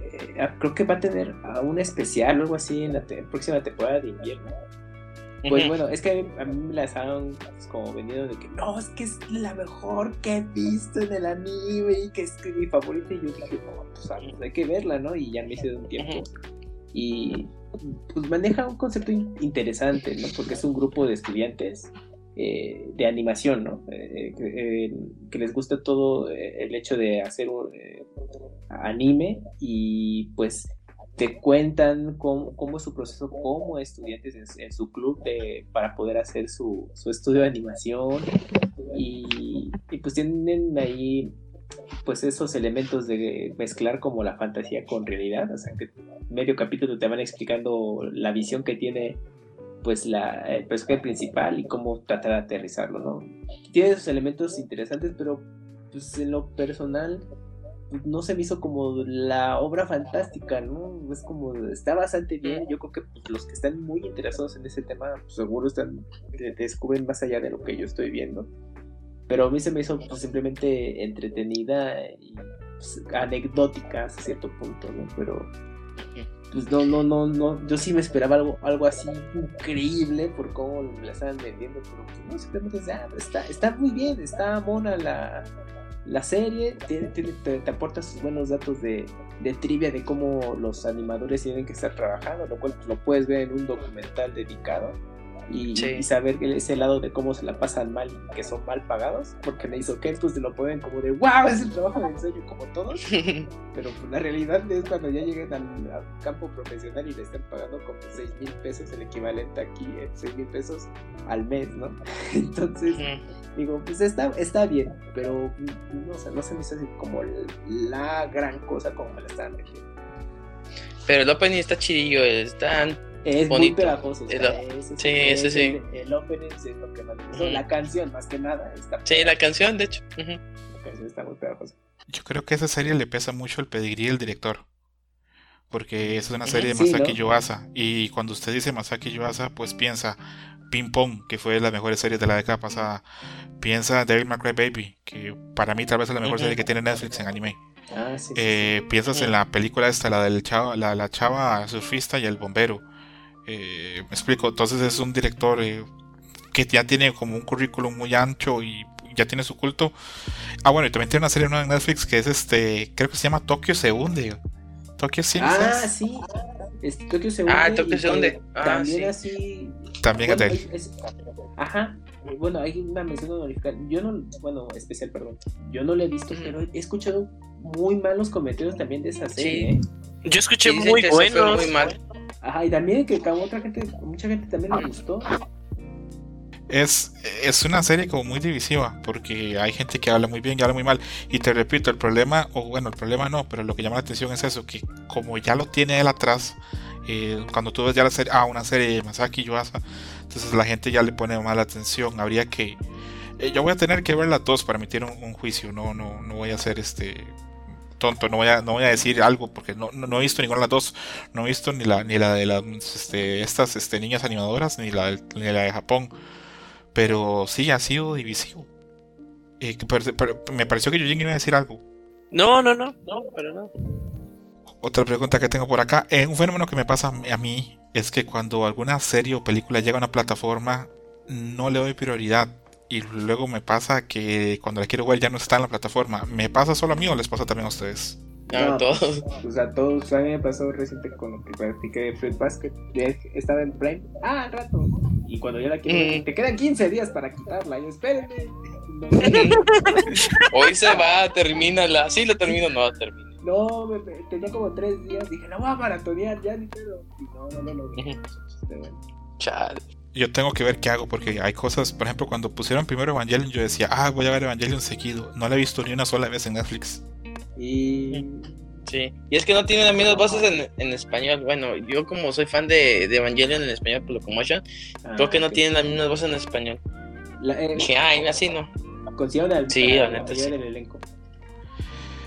Speaker 3: eh, creo que va a tener un especial o algo así en la próxima temporada de invierno. Pues bueno, es que a mí, me la estaban como vendiendo de que no, es que es la mejor que he visto en el anime y que es mi favorita. Y yo dije, no, pues, pues hay que verla, ¿no? Y ya me hice de un tiempo. Y pues maneja un concepto interesante, ¿no? Porque es un grupo de estudiantes eh, de animación, ¿no? Eh, eh, que les gusta todo el hecho de hacer un anime y pues te cuentan cómo, es su proceso como estudiantes en, su club de, para poder hacer su, su estudio de animación y, y, pues tienen ahí pues esos elementos de mezclar como la fantasía con realidad, o sea que medio capítulo te van explicando la visión que tiene pues la, el personaje principal y cómo tratar de aterrizarlo, ¿no? Tiene esos elementos interesantes, pero pues en lo personal no se me hizo como la obra fantástica, ¿no? Es como, está bastante bien, yo creo que pues, los que están muy interesados en ese tema, pues, seguro están, descubren más allá de lo que yo estoy viendo. Pero a mí se me hizo pues, simplemente entretenida y anecdótica hasta cierto punto, ¿no? Pero pues no, no, no, no, yo sí me esperaba algo, algo así increíble por cómo la estaban vendiendo, pero pues no, simplemente ah, está, está muy bien, está mona la, la serie, te, te, aporta sus buenos datos de, de, trivia de cómo los animadores tienen que estar trabajando, lo cual pues, lo puedes ver en un documental dedicado y, saber ese lado de cómo se la pasan mal y que son mal pagados, porque me hizo que pues se lo ponen como de wow, es el trabajo de ensueño como todos, pero pues, la realidad es cuando ya lleguen al, campo profesional y le están pagando como 6 mil pesos, el equivalente aquí en 6 mil pesos al mes, ¿no? Entonces, digo, pues está, está bien, pero no, no se me hizo así como la gran cosa como me la estaban metiendo.
Speaker 5: Pero el opening está chidillo, están
Speaker 3: es muy pegajoso. sí,
Speaker 5: ese sí.
Speaker 3: El, opening es lo que más La canción, más que nada. Está
Speaker 5: sí, la canción, de hecho.
Speaker 3: La canción está muy pegajosa.
Speaker 2: Yo creo que a esa serie le pesa mucho el pedigrí del director. Porque es una serie de Masaki Yuasa. Y cuando usted dice Masaki Yuasa, pues piensa Ping Pong, que fue la mejor serie de la década pasada. Piensa Devil May Cry Baby, que para mí tal vez es la mejor serie que tiene Netflix en anime. Ah, eh, piensas en la película esta, la del chava, la, la chava surfista y el bombero eh, me explico, entonces es un director eh, que ya tiene como un currículum muy ancho y ya tiene su culto. Ah, bueno, y también tiene una serie nueva en Netflix que es este, creo que se llama Tokio se hunde. Tokio
Speaker 3: Ah, sí. Tokio se hunde.
Speaker 5: Ah, Tokio se hunde.
Speaker 3: Ah, también así.
Speaker 2: También
Speaker 3: bueno,
Speaker 2: es,
Speaker 3: Ajá. Bueno, hay una mención honorífica. Yo no, bueno, especial, perdón. Yo no la he visto, pero he escuchado muy malos comentarios también de esa serie. ¿eh?
Speaker 4: Yo escuché muy buenos.
Speaker 5: Muy mal.
Speaker 3: Ajá, y también que otra gente, mucha gente también le gustó.
Speaker 2: Es, es una serie como muy divisiva, porque hay gente que habla muy bien y habla muy mal. Y te repito, el problema, o bueno, el problema no, pero lo que llama la atención es eso, que como ya lo tiene él atrás, eh, cuando tú ves ya la serie, ah, una serie de Masaki Yuasa, entonces la gente ya le pone mala atención. Habría que. Eh, yo voy a tener que ver las dos para emitir un, juicio, no, no, no voy a hacer este tonto, no voy a, no voy a decir algo porque no, no, he visto ninguna de las dos, no he visto ni la, ni la de las este, estas este, niñas animadoras, ni la, ni la de Japón, pero sí ha sido divisivo. Eh, me pareció que Yujin iba a decir algo.
Speaker 4: No, no, no, no, pero no.
Speaker 2: Otra pregunta que tengo por acá, eh, un fenómeno que me pasa a mí es que cuando alguna serie o película llega a una plataforma, no le doy prioridad y luego me pasa que cuando la quiero ver ya no está en la plataforma. ¿Me pasa solo a mí o les pasa también a ustedes?
Speaker 5: A todos.
Speaker 3: O sea, a todos. A mí me pasó reciente con lo que practiqué de Fruit Basket. Estaba en Prime. Ah, al rato. Y cuando ya la quiero, mm. te quedan 15 días para quitarla. Y espérenme.
Speaker 5: Hoy se va, termínala. Sí, lo termino, no, termino.
Speaker 3: No, me, tenía como 3 días. Dije, no voy a maratonear, ya ni pedo. Y no, no, no, no. no, no,
Speaker 5: Chale.
Speaker 2: yo tengo que ver qué hago porque hay cosas, por ejemplo, cuando pusieron primero Evangelion, yo decía, ah, voy a ver Evangelion seguido. No la he visto ni una sola vez en Netflix.
Speaker 3: Y.
Speaker 5: Sí, y es que no tienen las mismas voces en, en español. Bueno, yo como soy fan de, de Evangelion en español por Locomotion,
Speaker 3: ah,
Speaker 5: creo que no tienen las mismas voces en español.
Speaker 3: La, eh,
Speaker 5: Dije, ay, así no. Sí, la sí.
Speaker 3: del elenco.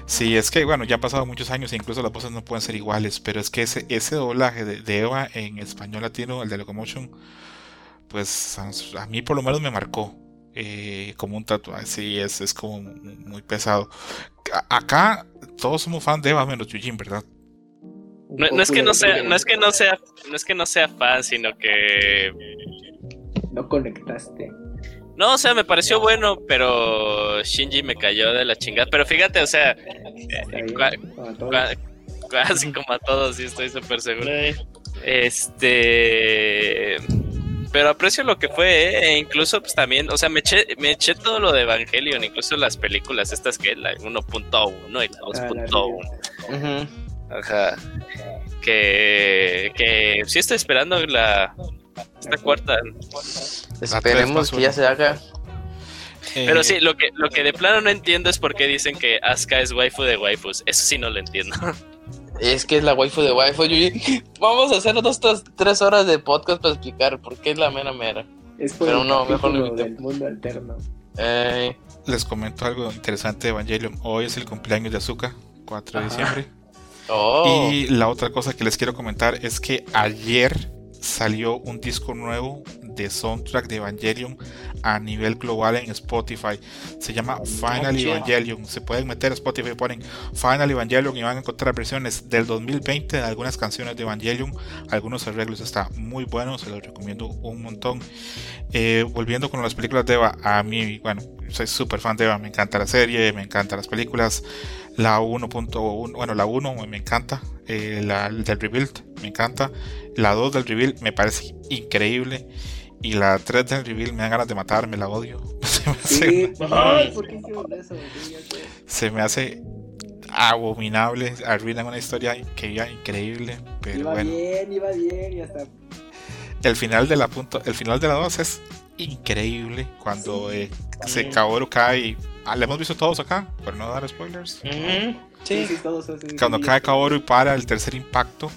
Speaker 2: Sí, es que bueno, ya han pasado muchos años e incluso las voces no pueden ser iguales, pero es que ese, ese doblaje de, de Eva en español latino, el de Locomotion, pues a, a mí por lo menos me marcó eh, como un tatuaje, sí, es, es como muy pesado. A- acá todos somos fan de Eva menos Yujin, ¿verdad?
Speaker 4: No, no es que no sea, no es que no sea, no es que no sea fan, sino que
Speaker 3: No conectaste.
Speaker 4: no, o sea, me pareció bueno, pero Shinji me cayó de la chingada. Pero fíjate, o sea, cua- casi como a todos, sí estoy súper seguro. Este. Pero aprecio lo que fue, ¿eh? e incluso pues también, o sea, me eché, me eché todo lo de Evangelion, incluso las películas estas que la 1.1 y la
Speaker 3: Ah, la
Speaker 4: 2.1.
Speaker 5: Ujú.
Speaker 4: Ajá. Que, que sí estoy esperando la esta cuarta.
Speaker 5: Esperemos que ya se haga.
Speaker 4: Pero
Speaker 2: Eh,
Speaker 4: sí, lo que, lo que de plano no entiendo es por qué dicen que Asuka es waifu de waifus. Eso sí no lo entiendo.
Speaker 5: Es que es la waifu de waifu. Yo- Vamos a hacer dos, tres, tres horas de podcast para explicar por qué es la mera mera.
Speaker 3: Es por
Speaker 5: Pero
Speaker 3: el
Speaker 5: no, mejor no
Speaker 3: del mundo alterno.
Speaker 5: Eh,
Speaker 2: Les comento algo interesante de Evangelion. Hoy es el cumpleaños de Azuka, 4 de
Speaker 3: Ajá.
Speaker 2: diciembre.
Speaker 5: oh,
Speaker 2: Y la otra cosa que les quiero comentar es que ayer salió un disco nuevo de soundtrack de Evangelion a nivel global en Spotify. Se llama Final. Evangelion. Se pueden meter a Spotify y ponen Final Evangelion y van a encontrar versiones del 2020 de algunas canciones de Evangelion. Algunos arreglos está muy buenos, se los recomiendo un montón. Eh, volviendo con las películas de Eva, a mí, bueno, soy súper fan de Eva, me encanta la serie, me encantan las películas. La 1.1, bueno, la 1 me encanta, eh, la del Rebuild me encanta, la 2 del Rebuild me parece increíble y la 3 del Rebuild me dan ganas de matarme, la odio. Se me hace,
Speaker 3: Sí. Sí,
Speaker 2: se me hace abominable, arruinan una historia que iba increíble, pero
Speaker 3: Iba
Speaker 2: bueno.
Speaker 3: bien, iba bien y hasta.
Speaker 2: El final de la punto, el final de la 2 es increíble cuando eh, se. Kaoru cae y ah, le hemos visto todos acá, por no dar spoilers.
Speaker 3: Sí,
Speaker 5: sí.
Speaker 3: sí, todos.
Speaker 2: Cuando cae. Kaoru y para el tercer impacto,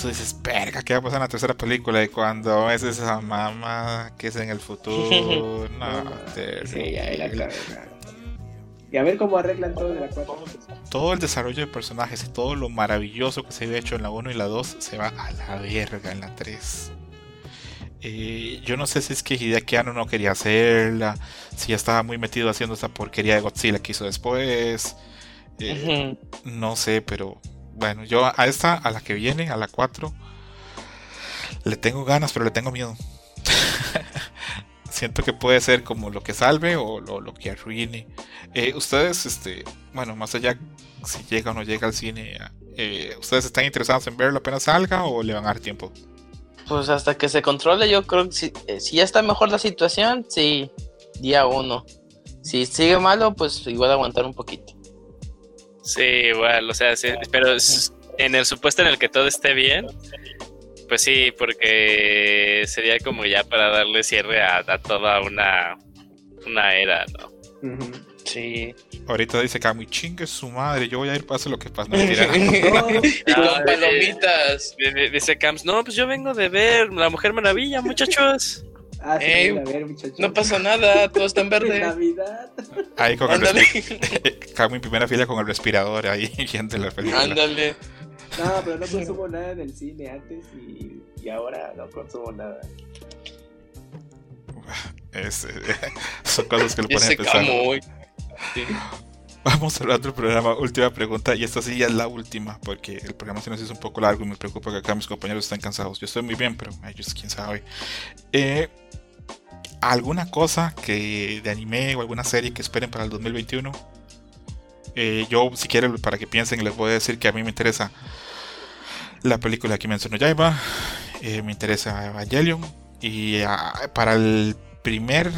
Speaker 2: tú dices, verga, ¿qué va a pasar en la tercera película? Y cuando ves esa mamá que es en el futuro, no.
Speaker 3: Sí, ya era claro. claro. Y a ver cómo arreglan todo de la 4.
Speaker 2: Todo el desarrollo de personajes y todo lo maravilloso que se había hecho en la 1 y la 2 se va a la verga en la 3. Eh, yo no sé si es que Hideaki Anno no quería hacerla, si ya estaba muy metido haciendo esa porquería de Godzilla que hizo después. Eh. No sé, pero bueno, yo a esta, a la que viene, a la 4, le tengo ganas, pero le tengo miedo. Siento que puede ser como lo que salve o lo, lo que arruine. Eh, ustedes, este, bueno, más allá si llega o no llega al cine, eh, ¿ustedes están interesados en verlo apenas salga o le van a dar tiempo?
Speaker 5: Pues hasta que se controle, yo creo que si, eh, si ya está mejor la situación, sí, día uno. Si sigue malo, pues igual aguantar un poquito.
Speaker 4: Sí, igual, o sea, sí, pero es- en el supuesto en el que todo esté bien, pues sí, porque sería como ya para darle cierre a, a toda una, una era, ¿no?
Speaker 5: Sí.
Speaker 2: Ahorita dice que muy chingue su madre, yo voy a ir pase lo que pase. Mentira.
Speaker 4: Ah,
Speaker 5: Con palomitas.
Speaker 4: Dice Camps, no, pues yo vengo de ver La Mujer Maravilla, muchachos.
Speaker 3: Ah, sí,
Speaker 5: Ey,
Speaker 3: a ver, muchachos.
Speaker 5: No pasa nada, todo está en verde.
Speaker 3: Navidad.
Speaker 2: Ahí con el
Speaker 5: Ándale.
Speaker 2: respi- Cago en primera fila con el respirador ahí viendo la película.
Speaker 5: Ándale.
Speaker 3: No, pero no consumo nada en el cine antes y, y ahora no consumo nada.
Speaker 2: Es, eh, son cosas que lo ponen a pensar.
Speaker 5: Sí.
Speaker 2: Vamos al otro programa, última pregunta, y esta sí ya es la última, porque el programa se nos hizo un poco largo y me preocupa que acá mis compañeros están cansados. Yo estoy muy bien, pero ellos quién sabe. Eh, ¿Alguna cosa que de anime o alguna serie que esperen para el 2021? Eh, yo, si quieren, para que piensen, les voy a decir que a mí me interesa la película Kimetsu no Yaiba, eh, me interesa Evangelion, y ah, para el primer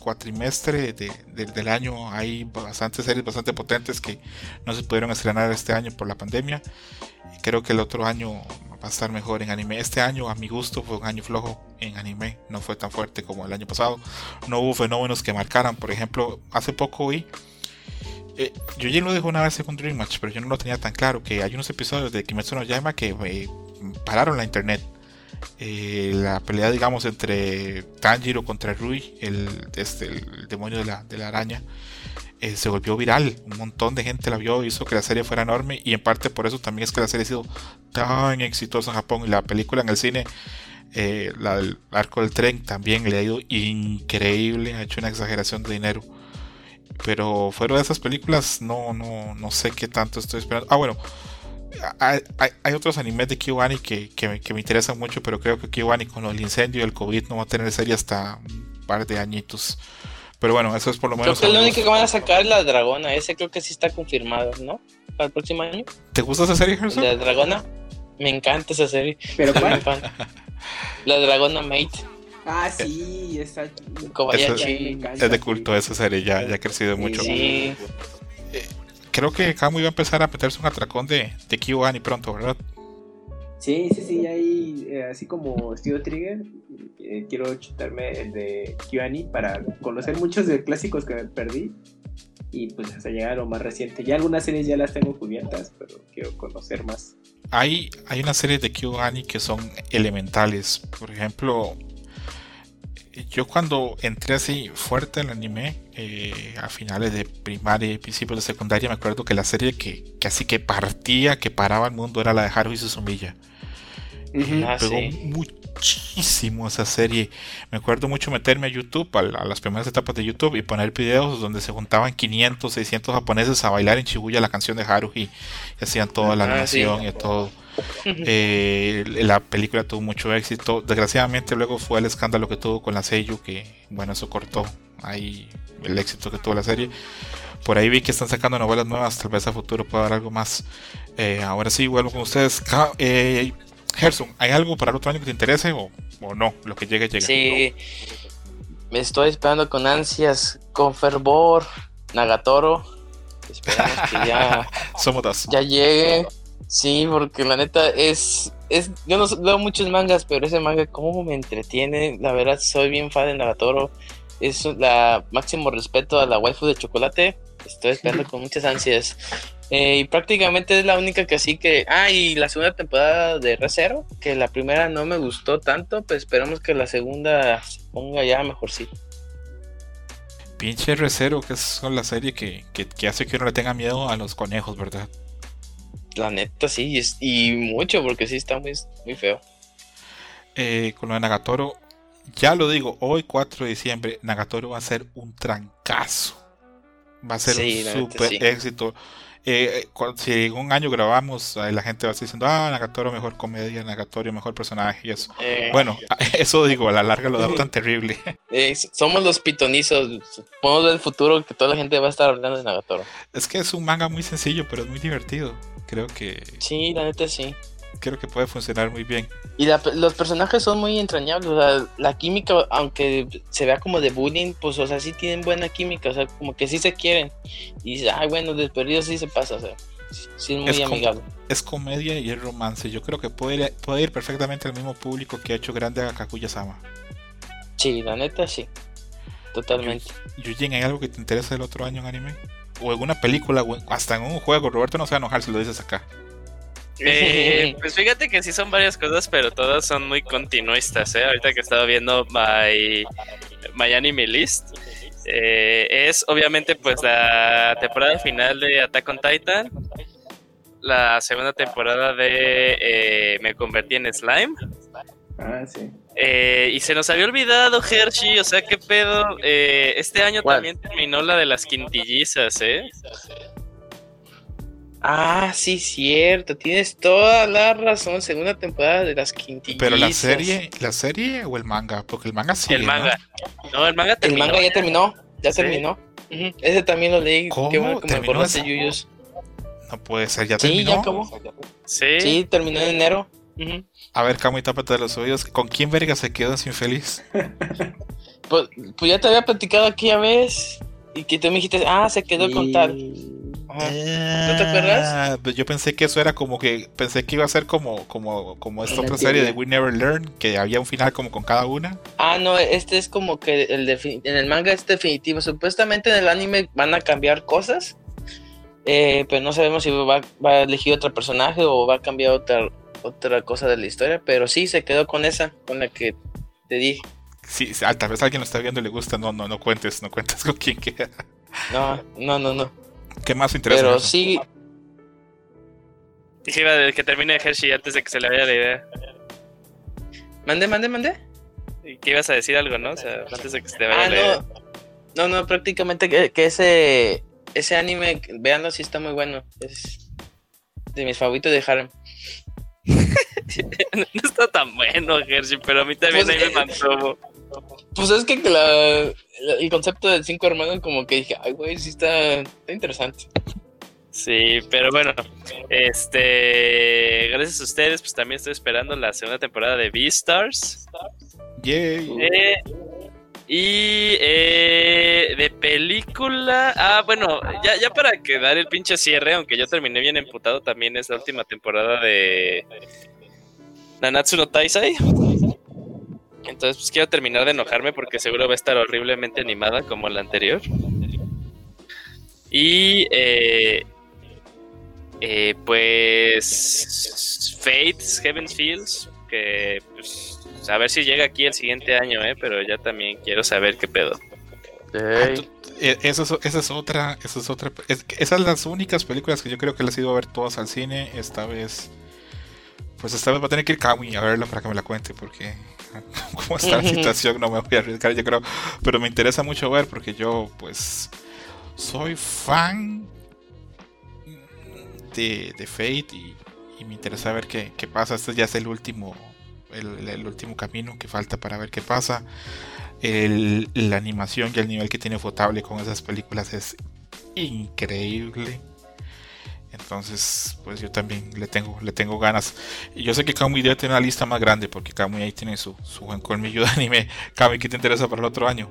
Speaker 2: cuatrimestre de- de- del año hay bastantes series bastante potentes que no se pudieron estrenar este año por la pandemia. Creo que el otro año a estar mejor en anime. Este año, a mi gusto, fue un año flojo en anime. No fue tan fuerte como el año pasado. No hubo fenómenos que marcaran. Por ejemplo, hace poco vi. Eh, yo ya lo dijo una vez con Dream Match, pero yo no lo tenía tan claro. Que hay unos episodios de Kimetsu no Yaiba que eh, pararon la internet. Eh, la pelea, digamos, entre Tanjiro contra Rui, el, este, el demonio de la, de la araña eh, se volvió viral. Un montón de gente la vio, hizo que la serie fuera enorme y en parte por eso también es que la serie ha sido tan exitosa en Japón y la película en el cine, eh, la del arco del tren también le ha ido increíble, ha hecho una exageración de dinero. Pero fuera de esas películas no, no, no sé qué tanto estoy esperando. Ah, bueno, hay, hay, otros animes de Kiwani que, que, que, me interesan mucho, pero creo que Kiwani con el incendio y el COVID no va a tener serie hasta un par de añitos. Pero bueno, eso es por lo menos.
Speaker 5: Creo que lo único que van a sacar es la Dragona. Ese creo que sí está confirmado, ¿no? Para el próximo año.
Speaker 2: ¿Te gusta esa serie, Gerson?
Speaker 5: La Dragona. Me encanta esa serie.
Speaker 3: ¿Pero cuál?
Speaker 5: La Dragona Mate.
Speaker 3: Ah, sí, esa.
Speaker 5: Kobayashi.
Speaker 2: Es de culto esa serie, ya, ya ha crecido mucho.
Speaker 5: Sí.
Speaker 2: Creo que Camu iba a empezar a meterse un atracón de, de Kiwani pronto, ¿verdad?
Speaker 3: Sí, sí, sí, ahí, eh, así como Steve Trigger, eh, quiero chutarme el de Kiwani para conocer muchos de clásicos que me perdí y pues hasta llegar a lo más reciente. Ya algunas series ya las tengo cubiertas, pero quiero conocer más.
Speaker 2: Hay, hay una serie de Kiwani que son elementales. Por ejemplo, yo cuando entré así fuerte en el anime, eh, a finales de primaria y principios de secundaria, me acuerdo que la serie que, que así que partía, que paraba el mundo, era la de Haruhi Suzumiya.
Speaker 5: Ah,
Speaker 2: pegó
Speaker 5: sí.
Speaker 2: muchísimo esa serie. Me acuerdo mucho meterme a YouTube, a, a, las primeras etapas de YouTube, y poner videos donde se juntaban 500, 600 japoneses a bailar en Shibuya la canción de Haruhi. Y hacían toda la
Speaker 5: Ah,
Speaker 2: animación
Speaker 5: sí.
Speaker 2: y todo. Eh, la película tuvo mucho éxito. Desgraciadamente luego fue el escándalo que tuvo con la Seiyu, que bueno, eso cortó ahí el éxito que tuvo la serie. Por ahí vi que están sacando novelas nuevas, tal vez a futuro pueda haber algo más. Eh, ahora sí, vuelvo con ustedes. Eh, Gerson, ¿hay algo para el otro año que te interese o, o no? Lo que llegue, llega.
Speaker 5: Sí. Me estoy esperando con ansias, con fervor, Nagatoro. Esperamos que ya,
Speaker 2: Somos dos.
Speaker 5: ya llegue. Sí, porque la neta es, es. Yo no leo muchos mangas, pero ese manga, como me entretiene. La verdad, soy bien fan de Nagatoro. Es la máximo respeto a la waifu de chocolate. Estoy esperando con muchas ansias. Eh, y prácticamente es la única que así que. Ah, y la segunda temporada de Recero, que la primera no me gustó tanto, pues esperamos que la segunda se ponga ya mejorcito.
Speaker 2: Pinche Recero, que es la serie que, que, que hace que uno le tenga miedo a los conejos, ¿verdad?
Speaker 5: La neta, sí, y es- y mucho, porque sí está muy, muy feo.
Speaker 2: Eh, con lo de Nagatoro, ya lo digo, hoy 4 de diciembre, Nagatoro va a ser un trancazo. Va a ser
Speaker 5: Sí,
Speaker 2: un super
Speaker 5: sí.
Speaker 2: éxito. Eh, cu- si en un año grabamos, eh, la gente va a estar diciendo, ah, Nagatoro mejor comedia, Nagatoro mejor personaje y eso.
Speaker 5: Eh,
Speaker 2: Bueno, eso digo, a la larga lo adaptan terrible.
Speaker 5: eh, somos los pitonizos. Podemos ver el futuro que toda la gente va a estar hablando de Nagatoro.
Speaker 2: es que es un manga muy sencillo, pero es muy divertido. Creo que,
Speaker 5: Sí, la neta, sí.
Speaker 2: creo que puede funcionar muy bien.
Speaker 5: Y la- los personajes son muy entrañables, o sea, la química, aunque se vea como de bullying, pues, o sea, sí tienen buena química, o sea, como que sí se quieren. Y dices, ay, bueno, de perdido sí se pasa, o sea, sí es muy
Speaker 2: Es
Speaker 5: amigable.
Speaker 2: Es comedia y es romance. Yo creo que puede ir, puede ir perfectamente al mismo público que ha hecho grande a Kaguya-sama.
Speaker 5: Sí, la neta, sí. Totalmente.
Speaker 2: Yujin, ¿hay algo que te interesa del otro año en anime? O en una película, o hasta en un juego. Roberto no se va a enojar si lo dices acá.
Speaker 4: Eh, pues fíjate que sí son varias cosas, pero todas son muy continuistas, ¿eh? Ahorita que estaba viendo My, My Anime List, eh, es obviamente pues la temporada final de Attack on Titan, la segunda temporada de eh, Me convertí en slime,
Speaker 3: Ah, sí.
Speaker 4: Eh, y se nos había olvidado Hershey, o sea, qué pedo, eh, este año
Speaker 5: ¿Cuál?
Speaker 4: también terminó la de las quintillizas, ¿eh?
Speaker 5: Ah, sí, cierto, tienes toda la razón, segunda temporada de las quintillizas.
Speaker 2: Pero la serie, ¿la serie o el manga? Porque el manga sí.
Speaker 4: el manga. No, el manga
Speaker 5: El
Speaker 4: terminó.
Speaker 5: manga ya terminó, ya
Speaker 4: Sí.
Speaker 5: terminó. Ese también lo leí,
Speaker 2: ¿Cómo?
Speaker 5: qué bueno que me. Yuyos.
Speaker 2: No puede ser, ya
Speaker 5: Sí,
Speaker 2: terminó.
Speaker 5: ya acabó.
Speaker 4: Sí.
Speaker 5: Sí, terminó en enero.
Speaker 2: A ver, Camo, y tápate de los oídos. ¿Con quién verga se quedó sin feliz?
Speaker 5: Pues, pues ya te había platicado aquella vez y que tú me dijiste, ah, se quedó con tal. ¿No te acuerdas?
Speaker 2: Ah, pues yo pensé que eso era como que pensé que iba a ser como como como esta otra serie de We Never Learn que había un final como con cada una.
Speaker 5: Ah, no, este es como que el en el manga es definitivo. Supuestamente en el anime van a cambiar cosas, eh, pero no sabemos si va, va, a elegir otro personaje o va a cambiar otra otra cosa de la historia, pero sí se quedó con esa, con la que te dije.
Speaker 2: Sí, tal vez alguien lo está viendo y le gusta, no, no, no cuentes, no cuentes con quién queda.
Speaker 5: No, no, no, no.
Speaker 2: ¿Qué más interesa?
Speaker 5: Pero sí.
Speaker 4: Dije iba que termine Hershey antes de que se le vaya la idea.
Speaker 5: Mande, mande, mande.
Speaker 4: ¿Y qué ibas a decir algo, no? O sea, antes de que se te vaya ah, la
Speaker 5: no.
Speaker 4: idea.
Speaker 5: No, no, prácticamente que, que, ese ese anime, veanlo, sí está muy bueno. Es de mis favoritos de Harem.
Speaker 4: no está tan bueno, Hershey, pero a mí también pues, ahí me mantuvo.
Speaker 5: Pues es que la, el concepto de cinco hermanos, como que dije, ay, güey, sí está, interesante.
Speaker 4: Sí, pero bueno, este, gracias a ustedes, pues también estoy esperando la segunda temporada de Beastars.
Speaker 2: Yay.
Speaker 4: Eh, y eh, de película. Ah, bueno, ya, ya para quedar el pinche cierre, aunque yo terminé bien emputado, también es la última temporada de Nanatsu no Taisai. Entonces, pues quiero terminar de enojarme porque seguro va a estar horriblemente animada como la anterior. Y eh, eh, pues Fate, Heaven's Fields, que pues, a ver si llega aquí el siguiente año, eh, pero ya también quiero saber qué pedo.
Speaker 2: Ah, eh, esa, es, esa es otra, esa es otra, esas son las únicas películas que yo creo que las he ido a ver todas al cine. Esta vez, pues esta vez va a tener que ir Kami a verla para que me la cuente, porque como está la situación, no me voy a arriesgar, yo creo. Pero me interesa mucho ver porque yo, pues, soy fan de, de Fate y, me interesa ver qué, pasa. Este ya es el último, el, último camino que falta para ver qué pasa. la animación y el nivel que tiene Fotable con esas películas es increíble. Entonces, pues yo también le tengo, le tengo ganas. Y yo sé que Kamui debe tener una lista más grande porque Kamui ahí tiene su, su buen colmillo de anime. Kamui, ¿qué te interesa para el otro año?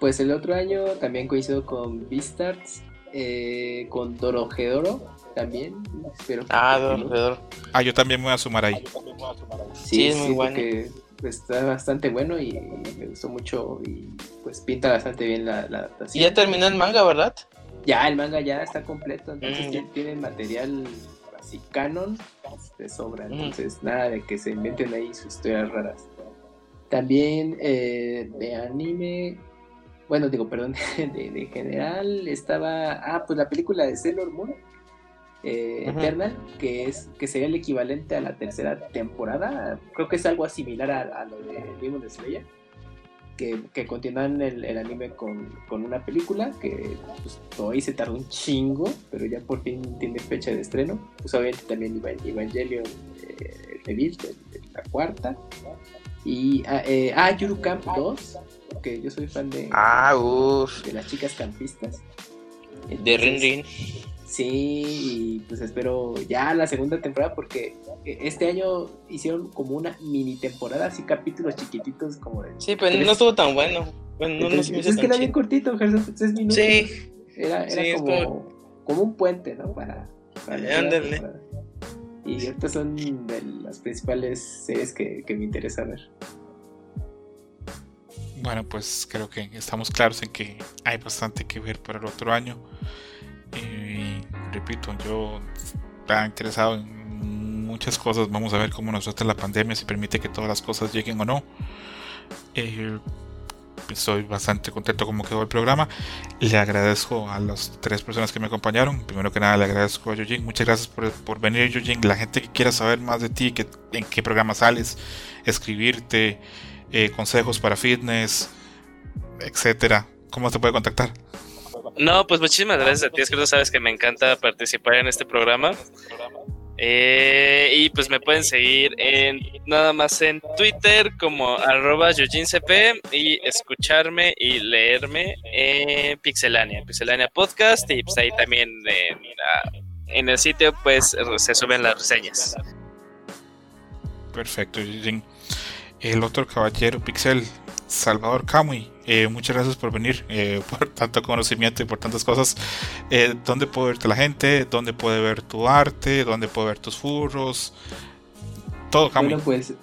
Speaker 3: Pues el otro año también coincido con Beastars, eh, con Dorojedoro también. Espero
Speaker 5: ah, Dorojedoro.
Speaker 2: Ah, yo también me voy a sumar ahí.
Speaker 3: Sí, es muy bueno. está bastante bueno y me gustó mucho y pues pinta bastante bien la, la adaptación.
Speaker 5: Y ya terminó el manga, ¿verdad?
Speaker 3: Ya, el manga ya está completo, entonces mm. ya tienen material así canon de sobra, mm. entonces nada de que se inventen ahí sus historias raras. También eh, de anime, bueno, digo, perdón, de, general estaba, ah, pues la película de Sailor Moon, eh, Eternal, que es que sería el equivalente a la tercera temporada, creo que es algo similar a, lo de Demon Slayer que, continúan el, anime con, una película que pues, todavía se tardó un chingo, pero ya por fin tiene fecha de estreno. Pues obviamente también Evangelion eh, Rebirth, la cuarta. Y ah, eh, ah, Yuru Camp 2, que yo soy fan de,
Speaker 5: ah,
Speaker 3: de las chicas campistas.
Speaker 5: de Rin Rin.
Speaker 3: Sí, y pues espero ya la segunda temporada porque este año hicieron como una mini temporada, así capítulos chiquititos como de...
Speaker 5: Sí, pero no estuvo tan bueno. Bueno, no,
Speaker 3: es que era bien cortito, tres minutos. Sí. Era, era como, como... un puente, ¿no? Para... para y estas son de las principales series que, que me interesa ver.
Speaker 2: Bueno, pues creo que estamos claros en que hay bastante que ver para el otro año. Y repito, yo estaba interesado en muchas cosas. Vamos a ver cómo nos trata la pandemia, si permite que todas las cosas lleguen o no. Eh, estoy bastante contento como quedó el programa. Le agradezco a las tres personas que me acompañaron. Primero que nada, le agradezco a Yojin. Muchas gracias por, por venir, Yojin. La gente que quiera saber más de ti, que, en qué programa sales, escribirte, eh, consejos para fitness, etcétera. ¿Cómo te puede contactar?
Speaker 4: No, pues muchísimas gracias a ti. Es que tú sabes que me encanta participar en este programa. Eh, y pues me pueden seguir en nada más en Twitter como arroba y escucharme y leerme en Pixelania, Pixelania Podcast y pues ahí también en, el sitio pues se suben las reseñas.
Speaker 2: Perfecto, El otro caballero Pixel, Salvador Camuy, Eh, muchas gracias por venir, eh, por tanto conocimiento y por tantas cosas. Eh, ¿Dónde puede verte la gente? ¿Dónde puede ver tu arte? ¿Dónde puede ver tus furros? Todo,
Speaker 3: Bueno, pues,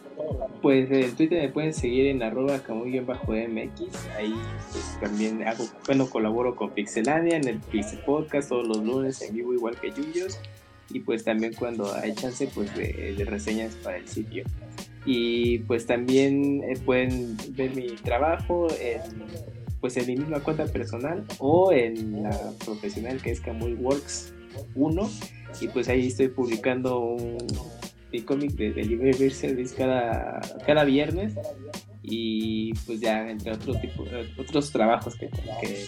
Speaker 3: pues en Twitter me pueden seguir en arroba camuy-mx. Ahí pues, también hago, bueno, colaboro con Pixelania en el Pixel Podcast todos los lunes en vivo, igual que Yuyos. Y pues también cuando hay chance, pues de, de reseñas para el sitio. Y pues también eh, pueden ver mi trabajo en, pues en mi misma cuenta personal o en la profesional que es Camuy Works 1. Y pues ahí estoy publicando un, mi cómic de Delivery Service cada, cada viernes y pues ya entre otros tipo, otros trabajos que,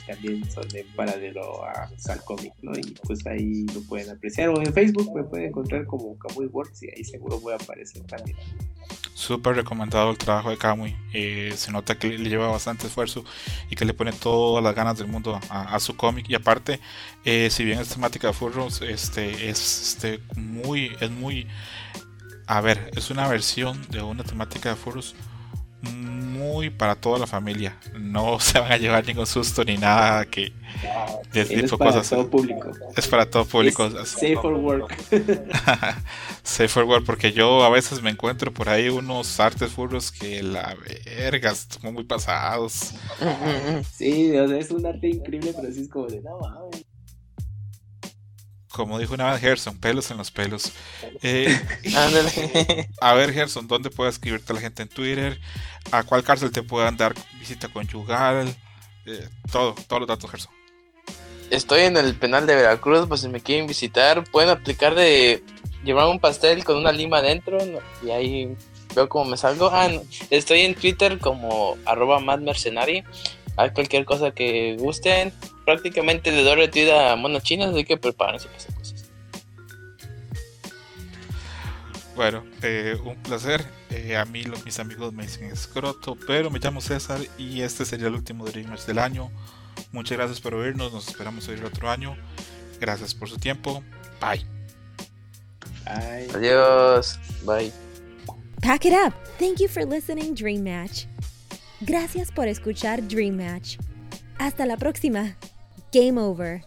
Speaker 3: también son de paralelo a, al cómic, ¿no? Y pues ahí lo pueden apreciar o en Facebook me pueden encontrar como Kamui Works y ahí seguro voy a aparecer también.
Speaker 2: Súper recomendado el trabajo de Kamui. Eh, se nota que le lleva bastante esfuerzo y que le pone todas las ganas del mundo a, a su cómic. Y aparte, eh, si bien es temática de furros, este es este, muy, es muy, a ver, es una versión de una temática de furros muy para toda la familia. No se van a llevar ningún susto ni nada que
Speaker 3: de tipo es para cosas. Todo público.
Speaker 2: Es para todo público.
Speaker 3: Es safe for work.
Speaker 2: safe for work, porque yo a veces me encuentro por ahí unos artes furros que la verga, están muy pasados.
Speaker 3: Sí, o sea, es un arte increíble, pero sí es como de no mames
Speaker 2: como dijo una vez Gerson, pelos en los pelos. Eh, a ver, Gerson, ¿dónde puede escribirte la gente en Twitter? ¿A cuál cárcel te puedan dar visita conyugal? Eh, todo, todos los datos, Gerson.
Speaker 5: Estoy en el penal de Veracruz, pues si me quieren visitar, pueden aplicar de llevar un pastel con una lima adentro y ahí veo cómo me salgo. Ah, estoy en Twitter como arroba madmercenari. Hay cualquier cosa que gusten, prácticamente de doble tira a mono chinas, así que prepárense para esas cosas.
Speaker 2: Bueno, eh, un placer. Eh, a mí los, mis amigos me dicen escroto, pero me llamo César y este sería el último Dreamers del año. Muchas gracias por oírnos, nos esperamos oír otro año. Gracias por su tiempo. Bye.
Speaker 3: Bye.
Speaker 5: Adiós. Bye.
Speaker 1: Pack it up. Thank you for listening, Dream Match. Gracias por escuchar Dream Match. Hasta la próxima. Game over.